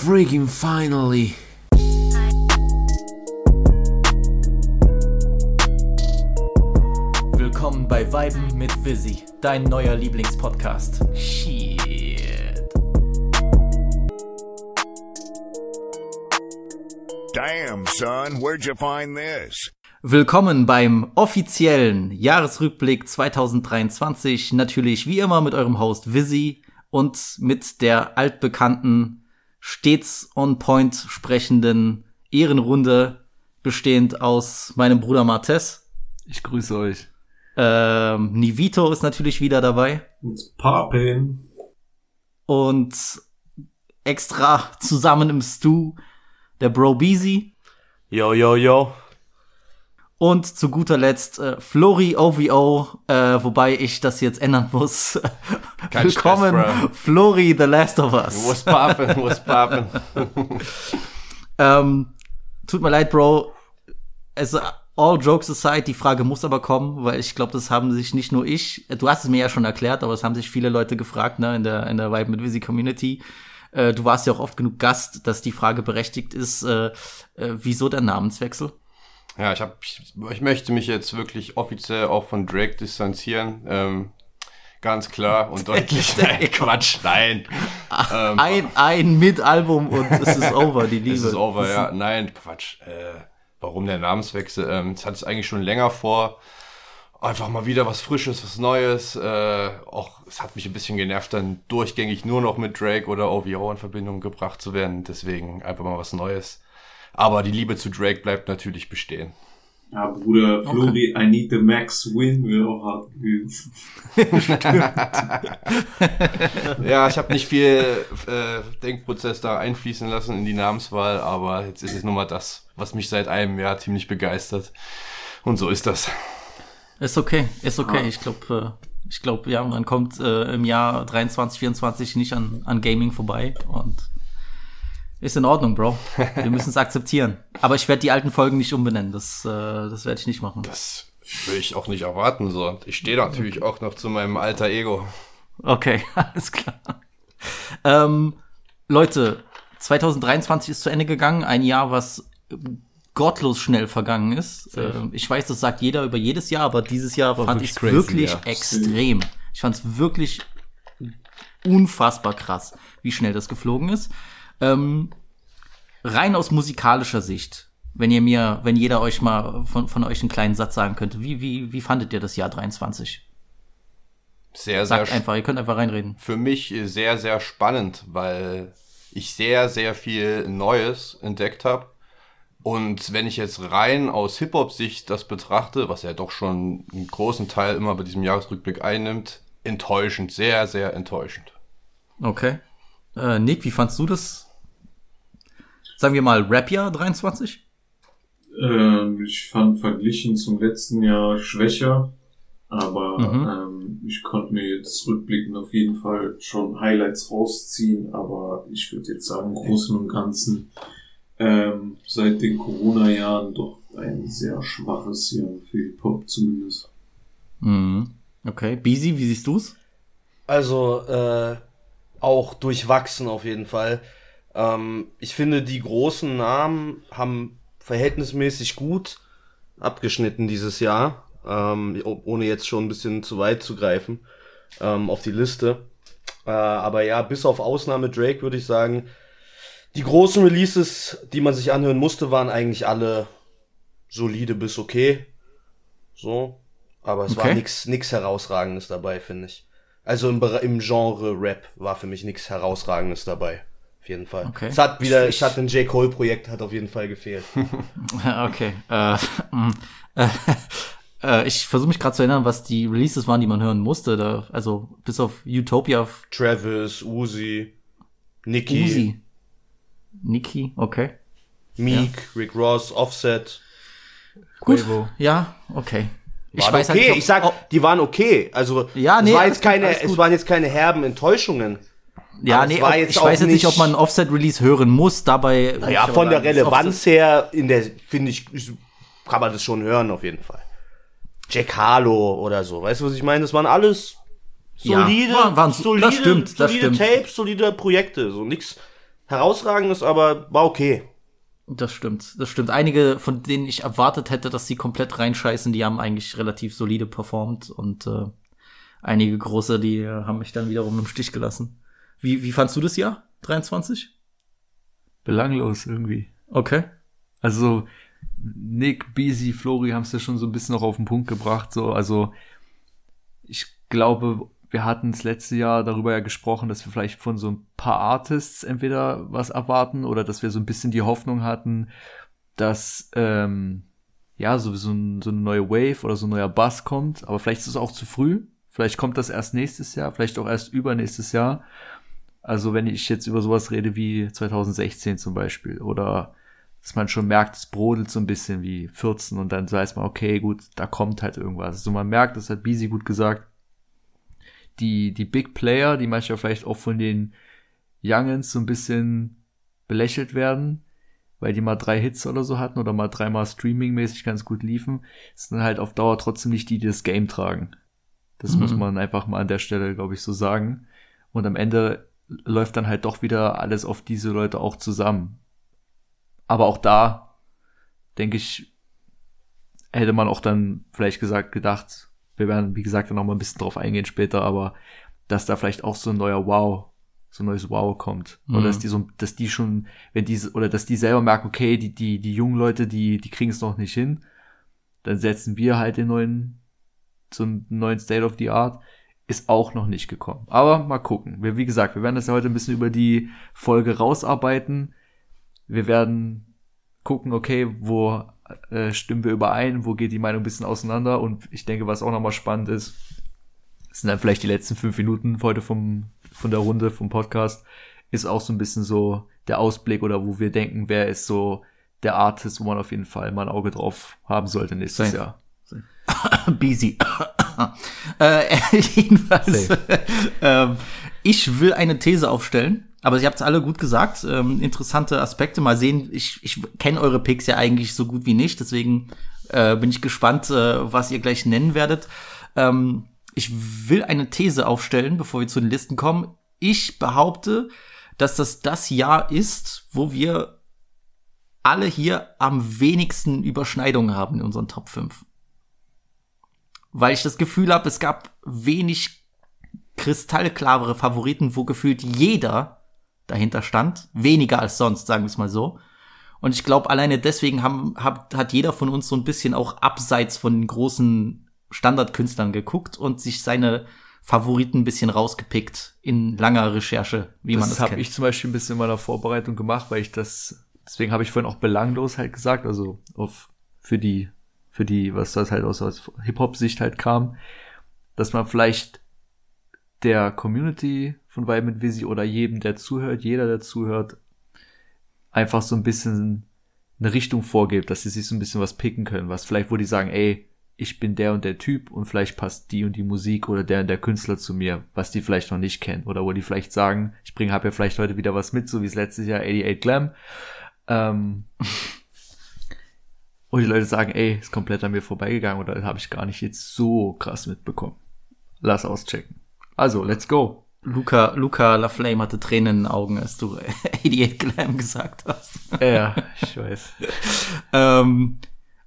Freaking finally. Willkommen bei Weiben mit Visi, dein neuer Lieblingspodcast. Shit. Damn, son, where'd you find this? Willkommen beim offiziellen Jahresrückblick 2023. Natürlich wie immer mit eurem Host Visi und mit der altbekannten, stets on point sprechenden Ehrenrunde bestehend aus meinem Bruder Martes. Ich grüße euch. Ähm, Nivito ist natürlich wieder dabei. It's poppin'. Und extra zusammen im Stew der Bro Beezy. Yo, yo, yo. Und zu guter Letzt äh, Flori OVO, äh, wobei ich das jetzt ändern muss. Kein Willkommen, Stress. Flori, The Last of Us. What's poppin', what's poppin'? Ähm, tut mir leid, Bro. Also, all jokes aside, die Frage muss aber kommen, weil ich glaube, das haben sich nicht nur ich, du hast es mir ja schon erklärt, aber es haben sich viele Leute gefragt, ne, in der, in der Vibe mit Visi Community. Äh, du warst ja auch oft genug Gast, dass die Frage berechtigt ist, äh, äh, wieso der Namenswechsel? Ja, ich, hab, ich, ich möchte mich jetzt wirklich offiziell auch von Drake distanzieren. Ähm, ganz klar und deutlich. Nein, Quatsch, nein. Ähm, Ein, ein Mit-Album und es ist over, die Liebe. Es ist over, ja. Nein, Quatsch. Äh, warum der Namenswechsel? Ähm, das hatte ich eigentlich schon länger vor. Einfach mal wieder was Frisches, was Neues. Äh, auch es hat mich ein bisschen genervt, dann durchgängig nur noch mit Drake oder OVO in Verbindung gebracht zu werden. Deswegen einfach mal was Neues. Aber die Liebe zu Drake bleibt natürlich bestehen. Ja, Bruder, Flori, I need the max win, wäre auch hart gewesen. Ja, ich habe nicht viel äh, Denkprozess da einfließen lassen in die Namenswahl, aber jetzt ist es nun mal das, was mich seit einem Jahr ziemlich begeistert. Und so ist das. Ist okay, ist okay. Ich glaube, äh, ich glaube, ja, man kommt äh, im Jahr 23, 24 nicht an, an Gaming vorbei und ist in Ordnung, Bro. Wir müssen es akzeptieren. Aber ich werde die alten Folgen nicht umbenennen. Das, äh, das werde ich nicht machen. Das will ich auch nicht erwarten. So. Ich stehe natürlich auch noch zu meinem alter Ego. Okay, alles klar. Ähm, Leute, 2023 ist zu Ende gegangen. Ein Jahr, was gottlos schnell vergangen ist. Ähm, ich weiß, das sagt jeder über jedes Jahr, aber dieses Jahr fand ich wirklich es wirklich ja. extrem. Ich fand es wirklich unfassbar krass, wie schnell das geflogen ist. Ähm, rein aus musikalischer Sicht, wenn ihr mir, wenn jeder euch mal von, von euch einen kleinen Satz sagen könnte, wie, wie, wie fandet ihr das Jahr 23? Sehr, sehr Sagt einfach, ihr könnt einfach reinreden. für mich sehr, sehr spannend, weil ich sehr, sehr viel Neues entdeckt habe. Und wenn ich jetzt rein aus Hip-Hop-Sicht das betrachte, was ja doch schon einen großen Teil immer bei diesem Jahresrückblick einnimmt, enttäuschend, sehr, sehr enttäuschend. Okay. Äh, Nick, wie fandst du das? Sagen wir mal Rap-Jahr 23? Ähm, ich fand verglichen zum letzten Jahr schwächer, aber Mhm. ähm, ich konnte mir jetzt rückblickend auf jeden Fall schon Highlights rausziehen, aber ich würde jetzt sagen, im Großen und Ganzen ähm, seit den Corona-Jahren doch ein sehr schwaches Jahr für Hip-Hop zumindest. Mhm. Okay. Beezy, wie siehst du's? Also äh, auch durchwachsen auf jeden Fall. Ähm, ich finde, die großen Namen haben verhältnismäßig gut abgeschnitten dieses Jahr, ähm, ohne jetzt schon ein bisschen zu weit zu greifen ähm, auf die Liste. Äh, aber ja, bis auf Ausnahme Drake würde ich sagen, die großen Releases, die man sich anhören musste, waren eigentlich alle solide bis okay. So. Aber es war Okay. nix, nix herausragendes dabei, finde ich. Also im, im Genre Rap war für mich nichts herausragendes dabei. Auf jeden Fall. Okay. Es hat wieder, Ich- es hat ein J. Cole Projekt, hat auf jeden Fall gefehlt. Okay. Äh, mm, äh, äh, ich versuche mich gerade zu erinnern, was die Releases waren, die man hören musste. Da, also bis auf Utopia, Travis, Uzi, Nicki, Uzi, Nicki, okay. Meek, Rick Ross, Offset. Gut. Ja, okay. Ich Waren weiß halt okay, nicht, ob- ich sag, ob- die waren okay. Also Ja, nee, es, war jetzt keine, es waren jetzt keine herben Enttäuschungen. Ja, nee, ich weiß jetzt nicht, ob man Offset-Release hören muss. Dabei. Ja, aber von der das Relevanz her, in der, finde ich, kann man das schon hören, auf jeden Fall. Jack Harlow oder so, weißt du, was ich meine? Das waren alles Ja, solide, waren- waren- das solide, stimmt, das solide stimmt. Tapes, solide Projekte, so nix, herausragendes, aber war okay. Das stimmt, das stimmt. Einige, von denen ich erwartet hätte, dass sie komplett reinscheißen, die haben eigentlich relativ solide performt und äh, einige große, die haben mich dann wiederum im Stich gelassen. Wie, wie fandst du das Jahr? 23? Belanglos irgendwie. Okay. Also Nick, Beasy, Flori haben es ja schon so ein bisschen noch auf den Punkt gebracht. So, also ich glaube, wir hatten das letzte Jahr darüber ja gesprochen, dass wir vielleicht von so ein paar Artists entweder was erwarten oder dass wir so ein bisschen die Hoffnung hatten, dass ähm, ja so, so, ein, so eine neue Wave oder so ein neuer Bass kommt. Aber vielleicht ist es auch zu früh. Vielleicht kommt das erst nächstes Jahr, vielleicht auch erst übernächstes Jahr. Also wenn ich jetzt über sowas rede wie 2016 zum Beispiel oder dass man schon merkt, es brodelt so ein bisschen wie 14 und dann weiß man, okay, gut, da kommt halt irgendwas. Also man merkt, das hat Beasy gut gesagt, die, die Big Player, die manchmal vielleicht auch von den Youngens so ein bisschen belächelt werden, weil die mal drei Hits oder so hatten oder mal dreimal streamingmäßig ganz gut liefen, sind halt auf Dauer trotzdem nicht die, die das Game tragen. Das mhm. muss man einfach mal an der Stelle, glaube ich, so sagen. Und am Ende läuft dann halt doch wieder alles auf diese Leute auch zusammen. Aber auch da, denke ich, hätte man auch dann vielleicht gesagt, gedacht, wir werden, wie gesagt, dann noch mal ein bisschen drauf eingehen später, aber dass da vielleicht auch so ein neuer Wow, so ein neues Wow kommt. Mhm. Oder dass die so, dass die schon, wenn die, oder dass die selber merken, okay, die, die, die jungen Leute, die, die kriegen es noch nicht hin, dann setzen wir halt den neuen, so einen neuen State of the Art, ist auch noch nicht gekommen. Aber mal gucken. Wir, wie gesagt, wir werden das ja heute ein bisschen über die Folge rausarbeiten. Wir werden gucken, okay, wo äh, stimmen wir überein, wo geht die Meinung ein bisschen auseinander und ich denke, was auch nochmal spannend ist, sind dann vielleicht die letzten fünf Minuten heute vom, von der Runde, vom Podcast, ist auch so ein bisschen so der Ausblick oder wo wir denken, wer ist so der Artist, wo man auf jeden Fall mal ein Auge drauf haben sollte nächstes Safe. Jahr. Busy. Äh, jedenfalls, ähm, ich will eine These aufstellen. Aber ihr habt es alle gut gesagt. Ähm, interessante Aspekte. Mal sehen, ich, ich kenne eure Picks ja eigentlich so gut wie nicht. Deswegen äh, bin ich gespannt, äh, was ihr gleich nennen werdet. Ähm, ich will eine These aufstellen, bevor wir zu den Listen kommen. Ich behaupte, dass das das Jahr ist, wo wir alle hier am wenigsten Überschneidungen haben in unseren Top 5 weil ich das Gefühl habe, es gab wenig kristallklarere Favoriten, wo gefühlt jeder dahinter stand. Weniger als sonst, sagen wir es mal so. Und ich glaube, alleine deswegen haben, hat, hat jeder von uns so ein bisschen auch abseits von den großen Standardkünstlern geguckt und sich seine Favoriten ein bisschen rausgepickt in langer Recherche, wie das man das kennt. Das habe ich zum Beispiel ein bisschen in meiner Vorbereitung gemacht, weil ich das, deswegen habe ich vorhin auch belanglos halt gesagt, also auf, für die für die, was das halt aus, aus Hip-Hop-Sicht halt kam, dass man vielleicht der Community von Vibe mit Visi oder jedem, der zuhört, jeder, der zuhört, einfach so ein bisschen eine Richtung vorgibt, dass sie sich so ein bisschen was picken können, was vielleicht, wo die sagen, ey, ich bin der und der Typ und vielleicht passt die und die Musik oder der und der Künstler zu mir, was die vielleicht noch nicht kennen. Oder wo die vielleicht sagen, ich bringe, hab ja vielleicht heute wieder was mit, so wie es letztes Jahr 88 Glam. Ähm, und die Leute sagen, ey, ist komplett an mir vorbeigegangen oder habe ich gar nicht jetzt so krass mitbekommen. Lass auschecken. Also, let's go. Luca, Luca LaFlame hatte Tränen in den Augen, als du 88 Glam gesagt hast. Ja, ich weiß. ähm,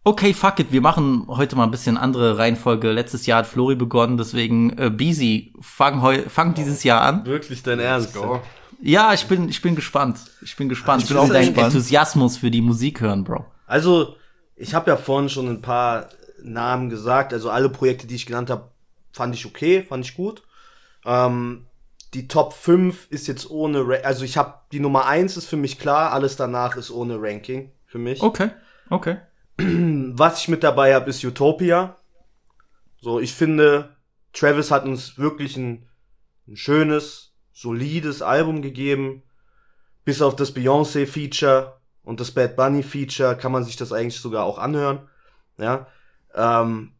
okay, fuck it, wir machen heute mal ein bisschen andere Reihenfolge. Letztes Jahr hat Flori begonnen, deswegen äh, Beasy, fang, heu, fang dieses Jahr an. Wirklich dein Ernst? Go. Ja, ich bin, ich bin gespannt. Ich bin gespannt. Ich bin auch dein Enthusiasmus für die Musik hören, Bro. Also, ich habe ja vorhin schon ein paar Namen gesagt, also alle Projekte, die ich genannt habe, fand ich okay, fand ich gut. Ähm, die Top 5 ist jetzt ohne, Ra also ich habe die Nummer 1 ist für mich klar, alles danach ist ohne Ranking für mich. Okay, okay. Was ich mit dabei habe, ist Utopia. So, ich finde, Travis hat uns wirklich ein, ein schönes, solides Album gegeben. Bis auf das Beyoncé-Feature und das Bad Bunny Feature kann man sich das eigentlich sogar auch anhören. Ja, ähm,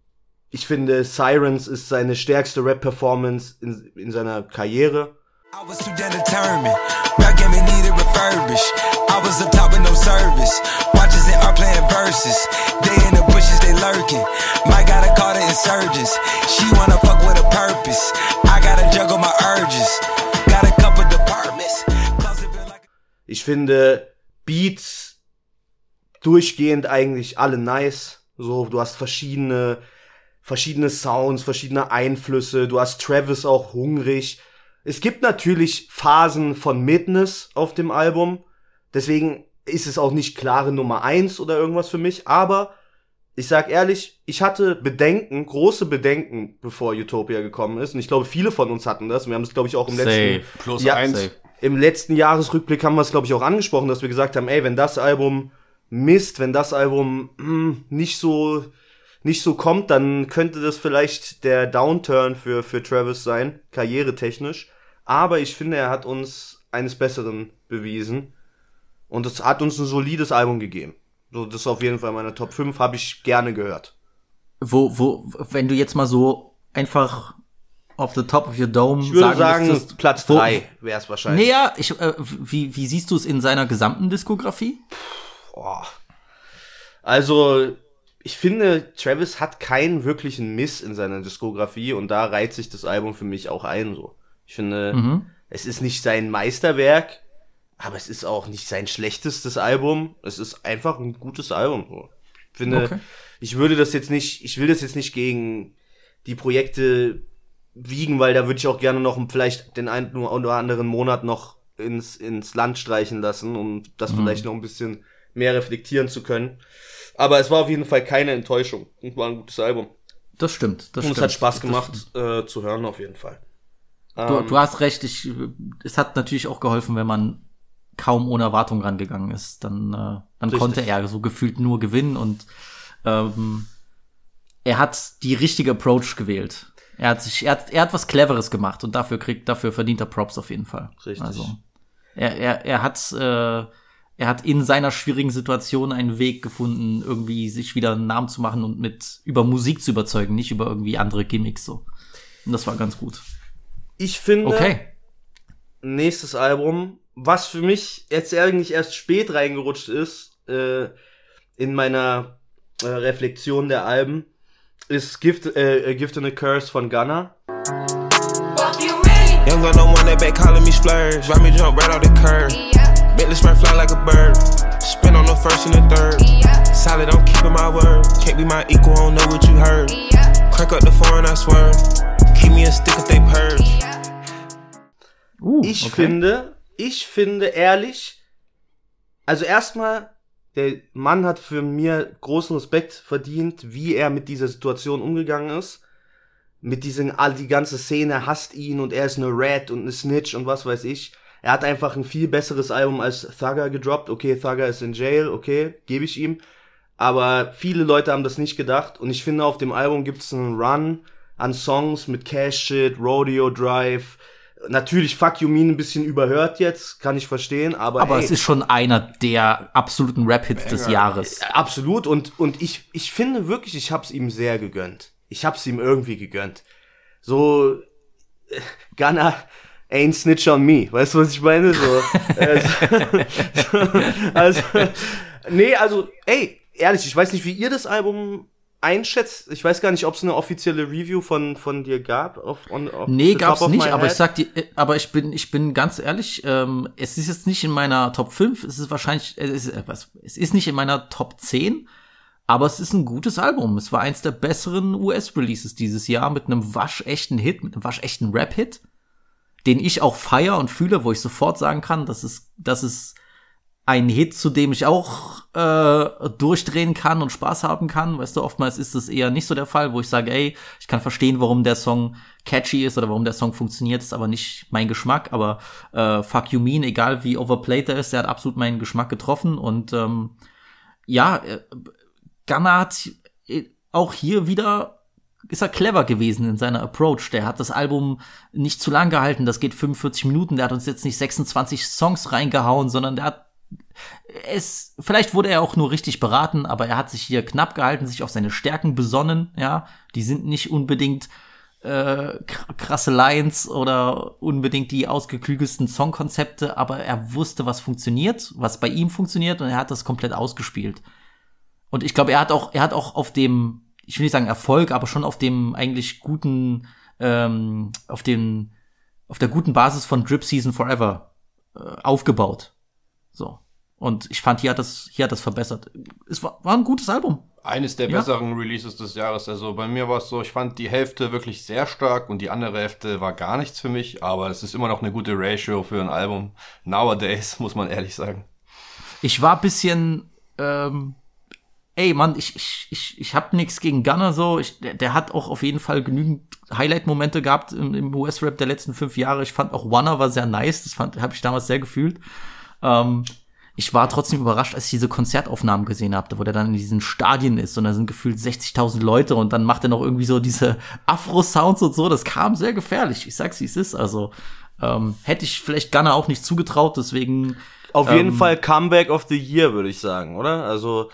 ich finde Sirens ist seine stärkste Rap-Performance in, in seiner Karriere. I was too damn determined. Rap game needed refurbished. I was up top with no service. Watches and art playing verses. They in the bushes, they lurking. Mike got a call to insurgents. She wanna fuck with a purpose. I gotta juggle my urges. Got a couple departments. Ich finde Beats durchgehend eigentlich alle nice. So, du hast verschiedene, verschiedene Sounds, verschiedene Einflüsse. Du hast Travis auch hungrig. Es gibt natürlich Phasen von Midness auf dem Album. Deswegen ist es auch nicht klare Nummer eins oder irgendwas für mich. Aber ich sag ehrlich, ich hatte Bedenken, große Bedenken, bevor Utopia gekommen ist. Und ich glaube, viele von uns hatten das. Wir haben es, glaube ich, auch im letzten Safe. Plus Ja, eins. safe. Im letzten Jahresrückblick haben wir es, glaube ich, auch angesprochen, dass wir gesagt haben, ey, wenn das Album Mist, wenn das Album hm, nicht so nicht so kommt, dann könnte das vielleicht der Downturn für für Travis sein, karrieretechnisch. Aber ich finde, er hat uns eines Besseren bewiesen und es hat uns ein solides Album gegeben. So, das ist auf jeden Fall meine Top 5, habe ich gerne gehört. Wo, wo, wenn du jetzt mal so einfach auf the top of your dome Ich würde sagen, müsstest, Platz wo- 3 wäre es wahrscheinlich. Nee, ja, ich, äh, wie, wie siehst du es in seiner gesamten Diskografie? Boah. Also, ich finde, Travis hat keinen wirklichen Miss in seiner Diskografie und da reiht sich das Album für mich auch ein, so. Ich finde, Mhm. es ist nicht sein Meisterwerk, aber es ist auch nicht sein schlechtestes Album. Es ist einfach ein gutes Album, so. Ich finde, Okay. ich würde das jetzt nicht, ich will das jetzt nicht gegen die Projekte wiegen, weil da würde ich auch gerne noch vielleicht den einen oder anderen Monat noch ins, ins Land streichen lassen, um das vielleicht noch ein bisschen mehr reflektieren zu können. Aber es war auf jeden Fall keine Enttäuschung und war ein gutes Album. Das stimmt. Das und stimmt. es hat Spaß gemacht stimmt. äh, zu hören auf jeden Fall. Du, Ähm, du hast recht, ich, es hat natürlich auch geholfen, wenn man kaum ohne Erwartung rangegangen ist. Dann, äh, dann Richtig. konnte er so gefühlt nur gewinnen und ähm, er hat die richtige Approach gewählt. Er hat sich, er hat, er hat was Cleveres gemacht und dafür kriegt, dafür verdient er Props auf jeden Fall. Richtig. Also er, er, er hat, äh, er hat in seiner schwierigen Situation einen Weg gefunden, irgendwie sich wieder einen Namen zu machen und mit über Musik zu überzeugen, nicht über irgendwie andere Gimmicks so. Und das war ganz gut. ich finde, Okay. nächstes Album, was für mich jetzt eigentlich erst spät reingerutscht ist, äh, in meiner äh, Reflexion der Alben, ist Gift, äh, Gift and a Curse von Gunna. Young gun no one that back calling me splurge. Ride me jump right off the curb. Bentley spray fly like a bird. Spin on the first and the third. Solid, I'm keeping my word. Can't be my equal, I don't know what you heard. Crank up the foreign, I swear. Keep me a stick if they purge. Uh, Ich okay. finde, ich finde ehrlich, also erstmal, der Mann hat für mir großen Respekt verdient, wie er mit dieser Situation umgegangen ist. Mit diesen, all die ganze Szene hasst ihn und er ist eine Rat und eine Snitch und was weiß ich. Er hat einfach ein viel besseres Album als Thugger gedroppt. Okay, Thugger ist in Jail, okay, gebe ich ihm. Aber viele Leute haben das nicht gedacht und ich finde, auf dem Album gibt es einen Run an Songs mit Cash Shit, Rodeo Drive. Natürlich Fuck You Mean ein bisschen überhört jetzt, kann ich verstehen, aber, Aber ey, es ist schon einer der absoluten Rap-Hits des Jahres. absolut und und ich ich finde wirklich, ich hab's ihm sehr gegönnt. Ich hab's ihm irgendwie gegönnt. So äh, Gunna ain't snitch on me. Weißt du, was ich meine? So, äh, so, also nee, also ey, ehrlich, ich weiß nicht, wie ihr das Album einschätzt. Ich weiß gar nicht, ob es eine offizielle Review von von dir gab auf on, auf Nee, gab's nicht, aber ich head. sag dir, äh, aber ich bin, ich bin ganz ehrlich, ähm, es ist jetzt nicht in meiner Top 5, es ist wahrscheinlich, äh, es ist, äh, was, es ist nicht in meiner Top 10, aber es ist ein gutes Album. Es war eins der besseren US-Releases dieses Jahr mit einem waschechten Hit, mit einem waschechten Rap-Hit, den ich auch feier und fühle, wo ich sofort sagen kann, dass es, dass es ein Hit, zu dem ich auch äh, durchdrehen kann und Spaß haben kann. Weißt du, oftmals ist das eher nicht so der Fall, wo ich sage, ey, ich kann verstehen, warum der Song catchy ist oder warum der Song funktioniert, ist aber nicht mein Geschmack. Aber äh, Fuck You Mean, egal wie overplayed er ist, der hat absolut meinen Geschmack getroffen. Und ähm, ja, äh, Gunnar hat äh, auch hier wieder ist er clever gewesen in seiner Approach. Der hat das Album nicht zu lang gehalten. Das geht 45 Minuten. Der hat uns jetzt nicht 26 Songs reingehauen, sondern der hat es, vielleicht wurde er auch nur richtig beraten, aber er hat sich hier knapp gehalten, sich auf seine Stärken besonnen, ja. Die sind nicht unbedingt äh, kr- krasse Lines oder unbedingt die ausgeklügelsten Songkonzepte, aber er wusste, was funktioniert, was bei ihm funktioniert und er hat das komplett ausgespielt. Und ich glaube, er hat auch, er hat auch auf dem, ich will nicht sagen Erfolg, aber schon auf dem eigentlich guten, ähm, auf dem, auf der guten Basis von Drip Season Forever äh, aufgebaut. So. Und ich fand, hier hat das, hier hat das verbessert. Es war, war ein gutes Album. Eines der Ja. besseren Releases des Jahres. Also bei mir war es so, ich fand die Hälfte wirklich sehr stark und die andere Hälfte war gar nichts für mich, aber es ist immer noch eine gute Ratio für ein Album. Nowadays, muss man ehrlich sagen. Ich war bisschen, ähm, ey Mann, ich, ich, ich, ich hab nichts gegen Gunner so. Ich, der, der hat auch auf jeden Fall genügend Highlight-Momente gehabt im, im US-Rap der letzten fünf Jahre. Ich fand auch Wanna war sehr nice. Das fand, habe ich damals sehr gefühlt. Ähm, ich war trotzdem überrascht, als ich diese Konzertaufnahmen gesehen habe, wo der dann in diesen Stadien ist und da sind gefühlt 60.000 Leute und dann macht er noch irgendwie so diese Afro-Sounds und so. Das kam sehr gefährlich. Ich sag's, wie es ist. Also ähm, hätte ich vielleicht Gunner auch nicht zugetraut, deswegen Auf jeden Ähm, Fall Comeback of the Year, würde ich sagen, oder? Also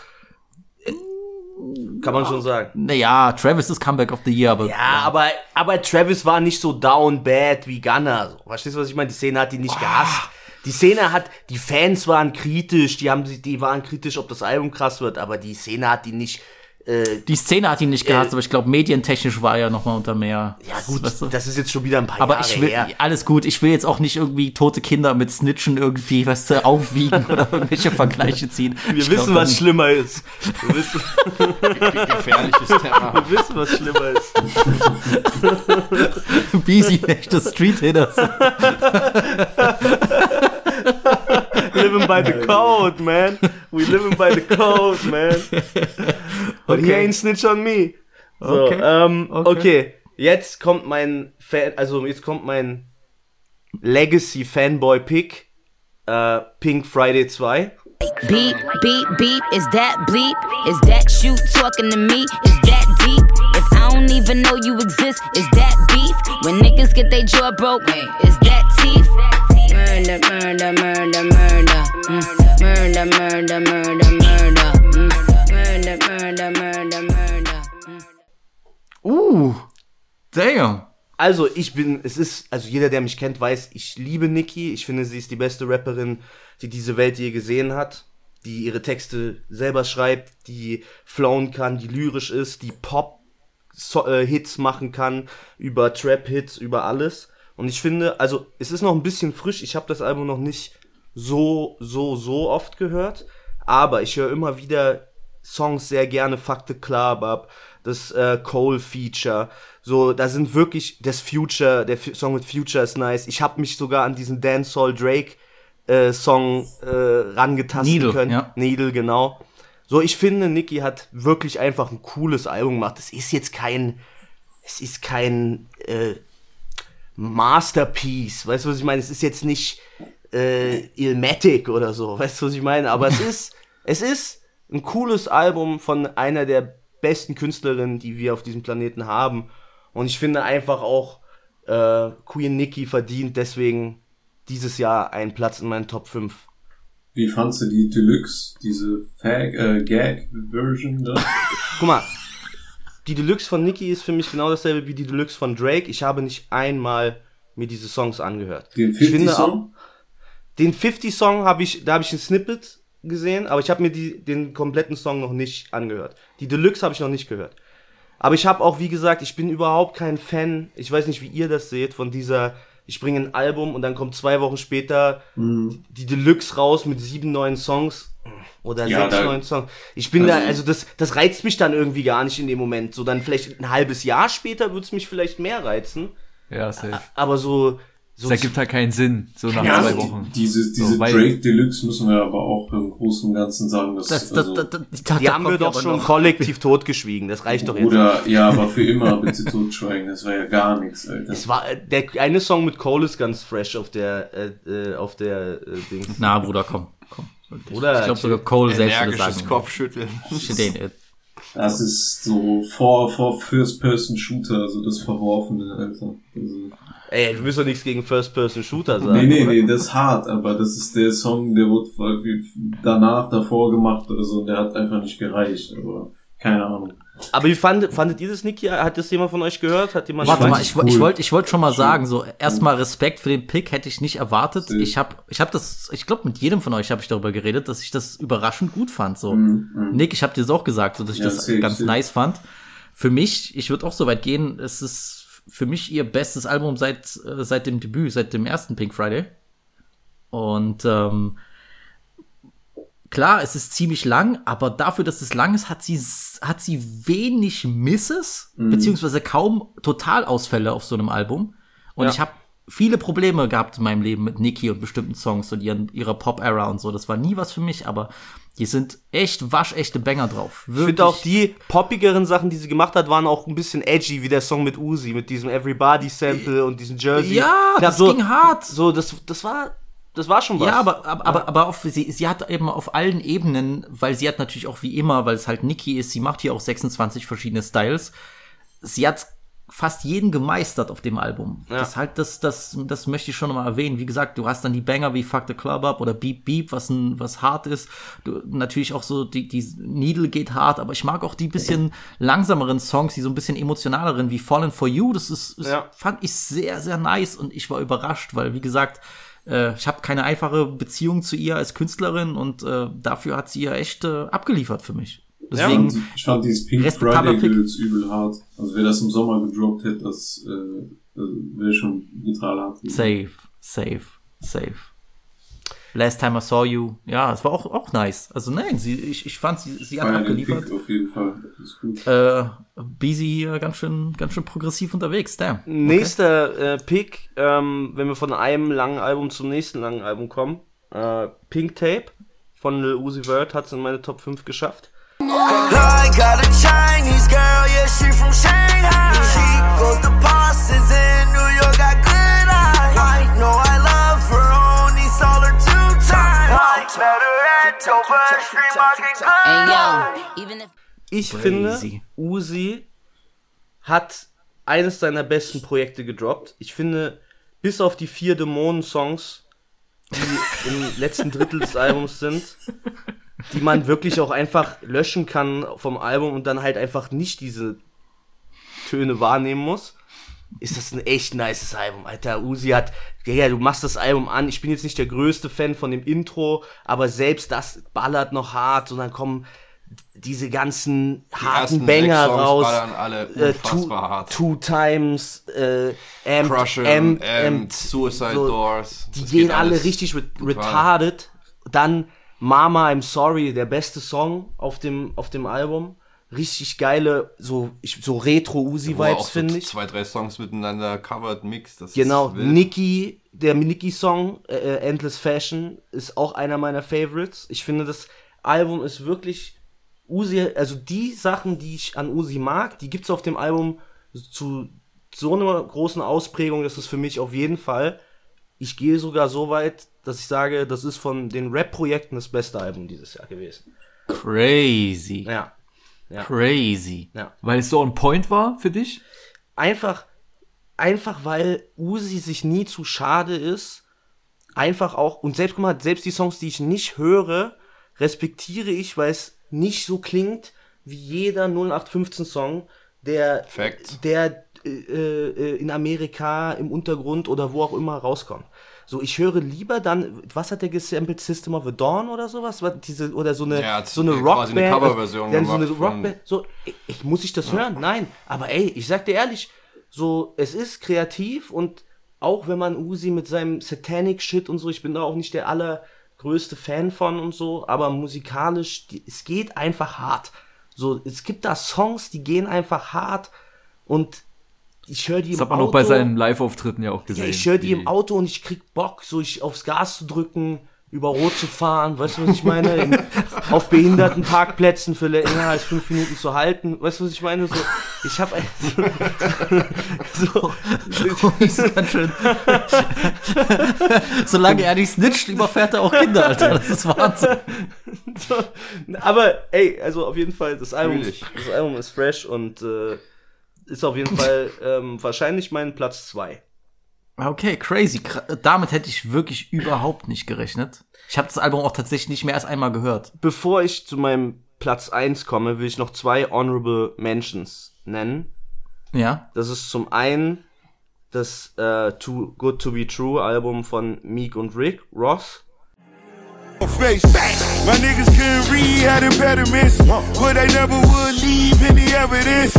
kann man schon sagen. Naja, Travis ist Comeback of the Year, aber Ja, aber, aber Travis war nicht so down bad wie Gunner. Verstehst du, was ich meine? Die Szene hat ihn nicht gehasst. Die Szene hat, die Fans waren kritisch, die haben sie, die waren kritisch, ob das Album krass wird, aber die Szene hat ihn nicht, äh, die Szene hat ihn nicht gehasst, aber ich glaube, medientechnisch war er noch mal unter mehr. ja gut, weißt du? das ist jetzt schon wieder ein paar aber Jahre ich will, her. alles gut, ich will jetzt auch nicht irgendwie tote Kinder mit Snitchen irgendwie, weißt du, aufwiegen oder irgendwelche Vergleiche ziehen. Wir Ich wissen, glaub, was schlimmer ist. Wir wissen, Gefährliches Thema. wir wissen, was schlimmer ist. dann Beezy Nächte Street Hitters. living by the code, man. We living by the code, man. But he Okay. ain't snitch on me. So, Okay. ähm, Okay. okay. Jetzt kommt mein Fan, also jetzt kommt mein Legacy Fanboy Pick, äh, Pink Friday 2. Beep, beep, beep, is that bleep? Is that you talking to me? Is that deep? If I don't even know you exist, is that beef? When niggas get their jaw broke, is that teeth? Murder, murder, murder, murder. Murder, murder, murder, murder. Murder, murder, murder, murder. Uh, damn. Also, ich bin, es ist, also jeder, der mich kennt, weiß, ich liebe Nicki. Ich finde, sie ist die beste Rapperin, die diese Welt je gesehen hat. Die ihre Texte selber schreibt, die flowen kann, die lyrisch ist, die Pop-Hits machen kann, über Trap-Hits, über alles. Und ich finde, also, es ist noch ein bisschen frisch. Ich habe das Album noch nicht so, so, so oft gehört. Aber ich höre immer wieder Songs sehr gerne. Fuck the Club Up, das äh, Cole-Feature. So, da sind wirklich das Future, der F Song mit Future ist nice. Ich habe mich sogar an diesen Dancehall Drake äh, Song äh, rangetastet Needle, können. ja. Needle, genau. So, ich finde, Nicki hat wirklich einfach ein cooles Album gemacht. Es ist jetzt kein, es ist kein äh, Masterpiece. Weißt du, was ich meine? Es ist jetzt nicht äh, Ilmatic oder so. Weißt du, was ich meine? Aber es ist, es ist ein cooles Album von einer der besten Künstlerinnen, die wir auf diesem Planeten haben. Und ich finde einfach auch, äh, Queen Nicki verdient deswegen dieses Jahr einen Platz in meinen Top 5. Wie fandst du die Deluxe, diese Fag, äh, Gag-Version da? Guck mal, die Deluxe von Nicki ist für mich genau dasselbe wie die Deluxe von Drake. Ich habe nicht einmal mir diese Songs angehört. Den Ich finde 50-Song? Den 50-Song habe ich, da habe ich ein Snippet gesehen, aber ich habe mir die, den kompletten Song noch nicht angehört. Die Deluxe habe ich noch nicht gehört. Aber ich habe auch, wie gesagt, ich bin überhaupt kein Fan, ich weiß nicht, wie ihr das seht, von dieser, ich bringe ein Album und dann kommt zwei Wochen später Mhm. die Deluxe raus mit sieben neuen Songs oder Ja, sechs neuen Songs. Ich bin da, Also- also das, das reizt mich dann irgendwie gar nicht in dem Moment. So dann vielleicht ein halbes Jahr später würde es mich vielleicht mehr reizen, Ja, safe. aber so, so Das ergibt halt keinen Sinn, so nach Ja, zwei die- Wochen. Diese, diese So, Drake Deluxe müssen wir aber auch im Großen und Ganzen sagen, dass, Das, das, also, das, das, da- die haben wir doch schon noch. kollektiv totgeschwiegen. Das reicht doch jetzt. oder, ja, aber für immer bitte totschweigen, das war ja gar nichts, Alter. Es war äh, der eine Song mit Cole ist ganz fresh auf der äh, äh, auf der äh, Dings. Na, Bruder, komm. Oder Ich glaube sogar Cole selbst würde sagen. Kopfschütteln. Das ist so vor, vor First-Person-Shooter, so das Verworfene, Alter. Also, Ey, du willst doch nichts gegen First Person Shooter sagen. nee, nee, oder? nee, das ist hart, aber das ist der Song, der wurde danach, davor gemacht oder so, und der hat einfach nicht gereicht, aber keine Ahnung. Aber wie fandet, fandet ihr das, Niki? Hat das jemand von euch gehört? Hat jemand Warte mal, ich, cool. ich wollte ich wollte schon mal sagen, so erstmal Respekt für den Pick hätte ich nicht erwartet. Ich habe ich hab das, ich glaube mit jedem von euch habe ich darüber geredet, dass ich das überraschend gut fand. So, Mhm, mhm. Nick, ich habe dir das auch gesagt, so dass ich Ja, das safe, ganz safe. nice fand. Für mich, ich würde auch so weit gehen, es ist für mich ihr bestes Album seit äh, seit dem Debüt, seit dem ersten Pink Friday. Und ähm, klar, es ist ziemlich lang, aber dafür, dass es lang ist, hat sie, hat sie wenig Misses, beziehungsweise kaum Totalausfälle auf so einem Album. Und Ja. ich habe viele Probleme gehabt in meinem Leben mit Nicki und bestimmten Songs und ihren, ihrer Pop-Era und so. Das war nie was für mich, aber die sind echt waschechte Banger drauf. Ich finde auch die poppigeren Sachen, die sie gemacht hat, waren auch ein bisschen edgy, wie der Song mit Uzi, mit diesem Everybody-Sample und diesem Jersey. Ja, das ging hart. So, das, das war, das war schon was. Ja, aber, aber, aber, aber auf, sie, sie hat eben auf allen Ebenen, weil sie hat natürlich auch wie immer, weil es halt Nicki ist, sie macht hier auch 26 verschiedene Styles. Sie hat fast jeden gemeistert auf dem Album. Ja. Das halt, das, das, das möchte ich schon mal erwähnen. Wie gesagt, du hast dann die Banger wie Fuck the Club Up oder Beep Beep, was ein, was hart ist. Du, natürlich auch so, die, die Needle geht hart, aber ich mag auch die bisschen langsameren Songs, die so ein bisschen emotionaleren, wie Fallen for You. Das ist, ist Ja. fand ich sehr, sehr nice und ich war überrascht, weil, wie gesagt, äh, ich habe keine einfache Beziehung zu ihr als Künstlerin und äh, dafür hat sie ja echt äh, abgeliefert für mich. Deswegen, Und ich fand dieses Pink Friday. Girls übel hart. Also wer das im Sommer gedroppt hätte, das äh, äh, wäre schon brutal hart. safe, safe, safe. Last Time I Saw You, ja, es war auch, auch nice. Also nein, sie, ich, ich fand, sie, sie hat abgeliefert. Pick auf jeden Fall. Ist gut. Äh, Busy hier ganz schön, ganz schön progressiv unterwegs, damn. Nächster äh, Pick, ähm, wenn wir von einem langen Album zum nächsten langen Album kommen. Äh, Pink Tape von Lil Uzi Vert hat es in meine Top 5 geschafft. I got a Chinese girl, yeah, she from Shanghai. She goes to Parsons in Ich finde, Uzi hat eines seiner besten Projekte gedroppt. Ich finde, bis auf die vier Dämonen-Songs, die im letzten Drittel des Albums sind, die man wirklich auch einfach löschen kann vom Album und dann halt einfach nicht diese Töne wahrnehmen muss, ist das ein echt nices Album. Alter, Uzi hat, ja, du machst das Album an. Ich bin jetzt nicht der größte Fan von dem Intro, aber selbst das ballert noch hart und dann kommen diese ganzen harten ersten Banger raus. ballern alle Äh, two, unfassbar hart. two Times, äh, Amped, Crush 'em, Amped, Amped, Suicide so, Doors. Die das gehen alle richtig re retarded. Dann Mama, I'm Sorry, der beste Song auf dem, auf dem Album. Richtig geile, so, ich, so Retro-Uzi-Vibes, so finde ich. Zwei, drei Songs miteinander covered, mixed. Das Genau. Nicki, der Nicki-Song, äh, äh, Endless Fashion, ist auch einer meiner Favorites. Ich finde, das Album ist wirklich Uzi, also die Sachen, die ich an Uzi mag, die gibt's auf dem Album zu so einer großen Ausprägung, dass es für mich auf jeden Fall, ich gehe sogar so weit, dass ich sage, das ist von den Rap-Projekten das beste Album dieses Jahr gewesen. Crazy. Ja. Crazy. Ja. Weil es so on point war für dich? einfach, einfach weil Uzi sich nie zu schade ist, einfach auch, und selbst, guck mal, selbst die Songs, die ich nicht höre, respektiere ich, weil es nicht so klingt wie jeder 0815 Song, der, Fact. der äh, äh, in Amerika im Untergrund oder wo auch immer rauskommt. So, ich höre lieber dann, was hat der gesampelt, System of a Dawn oder sowas? Was, diese, oder so eine, Ja, so eine quasi eine Rockband. Coverversion dann so eine Rockband. So, ich, ich muss ich das hören? Nein. Aber ey, ich sag dir ehrlich, so, es ist kreativ und auch wenn man Uzi mit seinem Satanic Shit und so, ich bin da auch nicht der allergrößte Fan von und so, aber musikalisch, die, es geht einfach hart. So, es gibt da Songs, die gehen einfach hart und ich höre die Das im hat man Auto. auch bei seinen Live-Auftritten ja auch gesehen. Ja, ich höre die wie- im Auto und ich krieg Bock, so ich aufs Gas zu drücken, über Rot zu fahren, weißt du, was ich meine? In, auf behinderten Parkplätzen für länger als fünf Minuten zu halten, weißt du, was ich meine? So, ich habe so, Das ist ganz schön. Solange er nicht snitcht, überfährt er auch Kinder, Alter. Das ist Wahnsinn. so, aber ey, also auf jeden Fall, das Album, das Album ist fresh und äh, ist auf jeden Fall ähm, wahrscheinlich mein Platz zwei. Okay, crazy. Damit hätte ich wirklich überhaupt nicht gerechnet. Ich habe das Album auch tatsächlich nicht mehr als einmal gehört. Bevor ich zu meinem Platz eins komme, will ich noch zwei Honorable Mentions nennen. Ja. Das ist zum einen das äh, Too Good to Be True Album von Meek und Rick Ross. Face. My niggas couldn't read, had impediments. But they never would leave any evidence.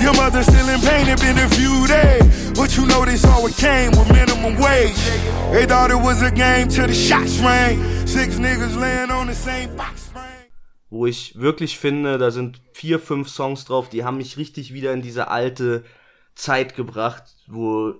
Your mother still in pain, it been a few days. But you know this always came with minimum wage. They thought it was a game till the shots rang. Six niggas laying on the same box wo ich wirklich finde, da sind vier, fünf Songs drauf, die haben mich richtig wieder in diese alte Zeit gebracht, wo,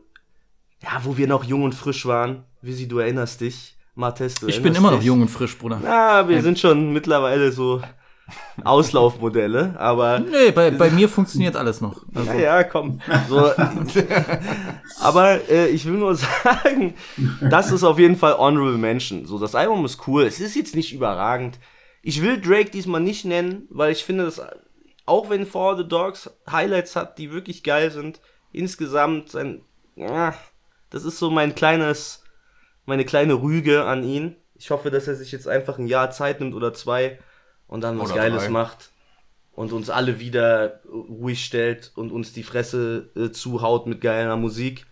ja, wo wir noch jung und frisch waren. Visi, du erinnerst dich. Martes, du Ich bin immer noch dich. jung und frisch, Bruder. Na, wir sind schon mittlerweile so Auslaufmodelle, aber Nee, bei, bei mir funktioniert alles noch. Also, ja, ja, komm. So. Aber äh, ich will nur sagen, das ist auf jeden Fall Honorable Mention. So, das Album ist cool. Es ist jetzt nicht überragend. Ich will Drake diesmal nicht nennen, weil ich finde, dass auch wenn For the Dogs Highlights hat, die wirklich geil sind, insgesamt sein, ja, das ist so mein kleines, meine kleine Rüge an ihn. Ich hoffe, dass er sich jetzt einfach ein Jahr Zeit nimmt oder zwei und dann was Oder Geiles drei. macht und uns alle wieder ruhig stellt und uns die Fresse äh, zuhaut mit geiler Musik.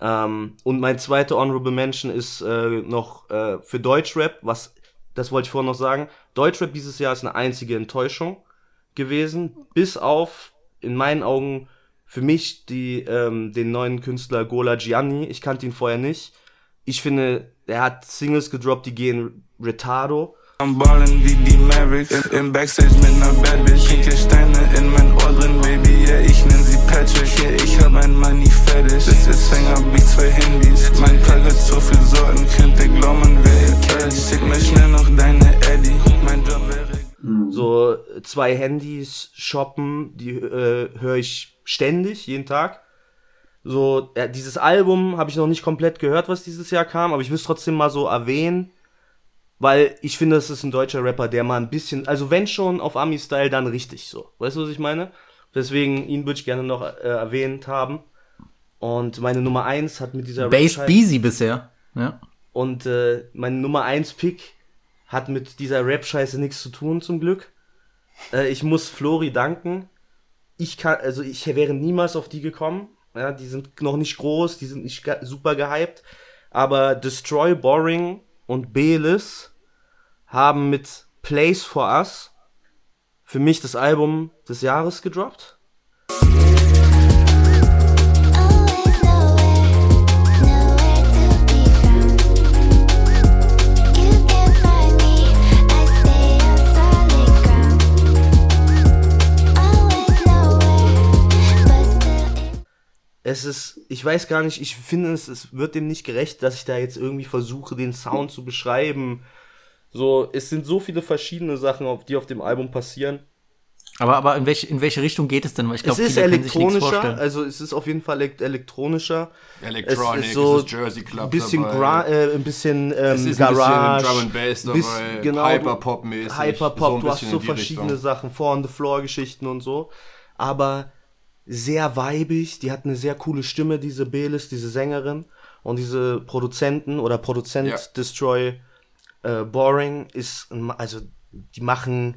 Ähm, und mein zweiter Honorable Mention ist äh, noch äh, für Deutschrap, was, das wollte ich vorhin noch sagen. Deutschrap dieses Jahr ist eine einzige Enttäuschung gewesen, bis auf, in meinen Augen, für mich die, ähm, den neuen Künstler Gola Gianni. Ich kannte ihn vorher nicht. Ich finde, er hat Singles gedroppt, die gehen retardo. I'm ballin' wie die Mavericks Im Backstage mit ner Bad Bitch. Pinke Steine in mein Ohr drin, Baby Yeah, ich nenn sie Patrick. Yeah, ich hab ein Money fertig Das ist Fänger wie zwei Handys. Mein Plug hat so viel Sorten Könnte glauben, wer ihr Cash Schick mir schnell noch deine Eddie. Mein Job wäre So äh, zwei Handys shoppen, die äh, höre ich ständig, jeden Tag. So, äh, dieses Album habe ich noch nicht komplett gehört, was dieses Jahr kam, aber ich will es trotzdem mal so erwähnen, weil ich finde, es ist ein deutscher Rapper, der mal ein bisschen, also wenn schon auf Ami-Style, dann richtig so. Weißt du, was ich meine? Deswegen, ihn würde ich gerne noch äh, erwähnt haben. Und meine Nummer eins hat mit dieser Base Beasy bisher. Ja. und äh, mein Nummer 1 Pick hat mit dieser Rap-Scheiße nichts zu tun, zum Glück. Äh, ich muss Flori danken. Ich kann, also ich wäre niemals auf die gekommen. Ja, die sind noch nicht groß, die sind nicht super gehypt. Aber Destroy Boring und Belis haben mit Place for Us für mich das Album des Jahres gedroppt. Es ist, ich weiß gar nicht, ich finde es, es wird dem nicht gerecht, dass ich da jetzt irgendwie versuche, den Sound zu beschreiben. So, es sind so viele verschiedene Sachen, auf, die auf dem Album passieren. Aber, aber in, welche, in welche Richtung geht es denn? Weil ich es glaube, ist sich nichts elektronischer, also es ist auf jeden Fall elek- elektronischer. Electronic, es ist so es ist Jersey Club ein bisschen, dabei. Gra äh, ein bisschen ähm, Es ist ein bisschen Garage, Drum and Bass dabei, bis- genau, Hyperpop-mäßig, Hyperpop, so du hast so verschiedene Richtung. Sachen, Four on the Floor Geschichten und so, aber sehr weibig, die hat eine sehr coole Stimme, diese Belis, diese Sängerin und diese Produzenten oder Produzent Ja. Destroy äh, Boring ist, also die machen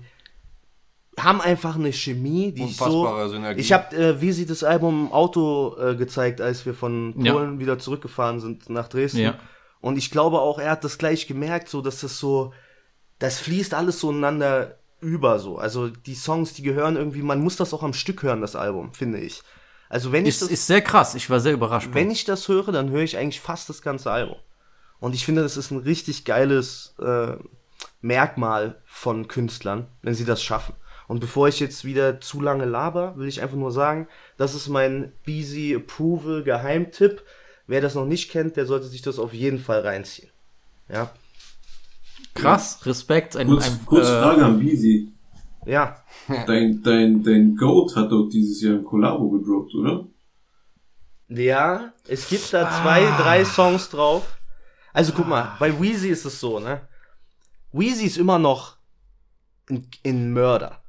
haben einfach eine Chemie, die ich so. Unfassbare Synergie. Ich habe, äh, wie sie das Album im Auto äh, gezeigt, als wir von Ja. Polen wieder zurückgefahren sind nach Dresden. Ja. Und ich glaube auch, er hat das gleich gemerkt, so dass das so, das fließt alles so ineinander über so. Also die Songs, die gehören irgendwie, man muss das auch am Stück hören, das Album, finde ich. Also wenn ich Ist, das, ist sehr krass. Ich war sehr überrascht. wenn ich das höre, dann höre ich eigentlich fast das ganze Album. Und ich finde, das ist ein richtig geiles äh, Merkmal von Künstlern, wenn sie das schaffen. Und bevor ich jetzt wieder zu lange laber, will ich einfach nur sagen, das ist mein Beasy Approval Geheimtipp. Wer das noch nicht kennt, der sollte sich das auf jeden Fall reinziehen. Ja. Krass, Respekt. Ein, Kurz, ein, kurz äh, Frage an Beezy. Ja. Dein, dein, dein Goat hat doch dieses Jahr ein Kollabo gedroppt, oder? Ja, es gibt da zwei, drei Songs drauf. Also guck mal, bei Wheezy ist es so, ne? Wheezy ist immer noch ein, ein Mörder.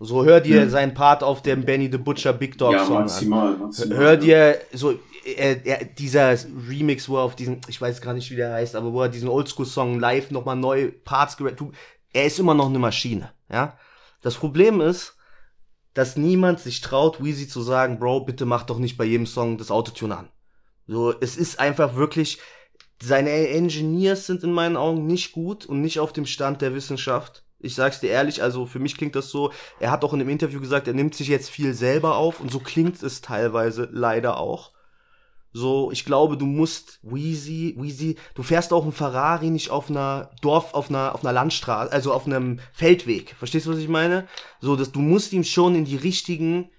So hör dir Ja. seinen Part auf dem Benny the Butcher Big Dog ja, Song an. maximal, maximal. Hör dir so äh, äh, dieser Remix, wo er auf diesen, ich weiß gar nicht, wie der heißt, aber wo er diesen Oldschool-Song live nochmal neu Parts gerappt. Er ist immer noch eine Maschine, ja. Das Problem ist, dass niemand sich traut, Weezy zu sagen, Bro, bitte mach doch nicht bei jedem Song das Autotune an. So, es ist einfach wirklich, seine Engineers sind in meinen Augen nicht gut und nicht auf dem Stand der Wissenschaft. Ich sag's dir ehrlich, also für mich klingt das so, er hat auch in dem Interview gesagt, er nimmt sich jetzt viel selber auf und so klingt es teilweise leider auch. So, ich glaube, du musst Wheezy, Wheezy, du fährst auch einen Ferrari nicht auf einer Dorf, auf einer, auf einer Landstraße, also auf einem Feldweg. Verstehst du, was ich meine? So, dass du musst ihm schon in die richtigen,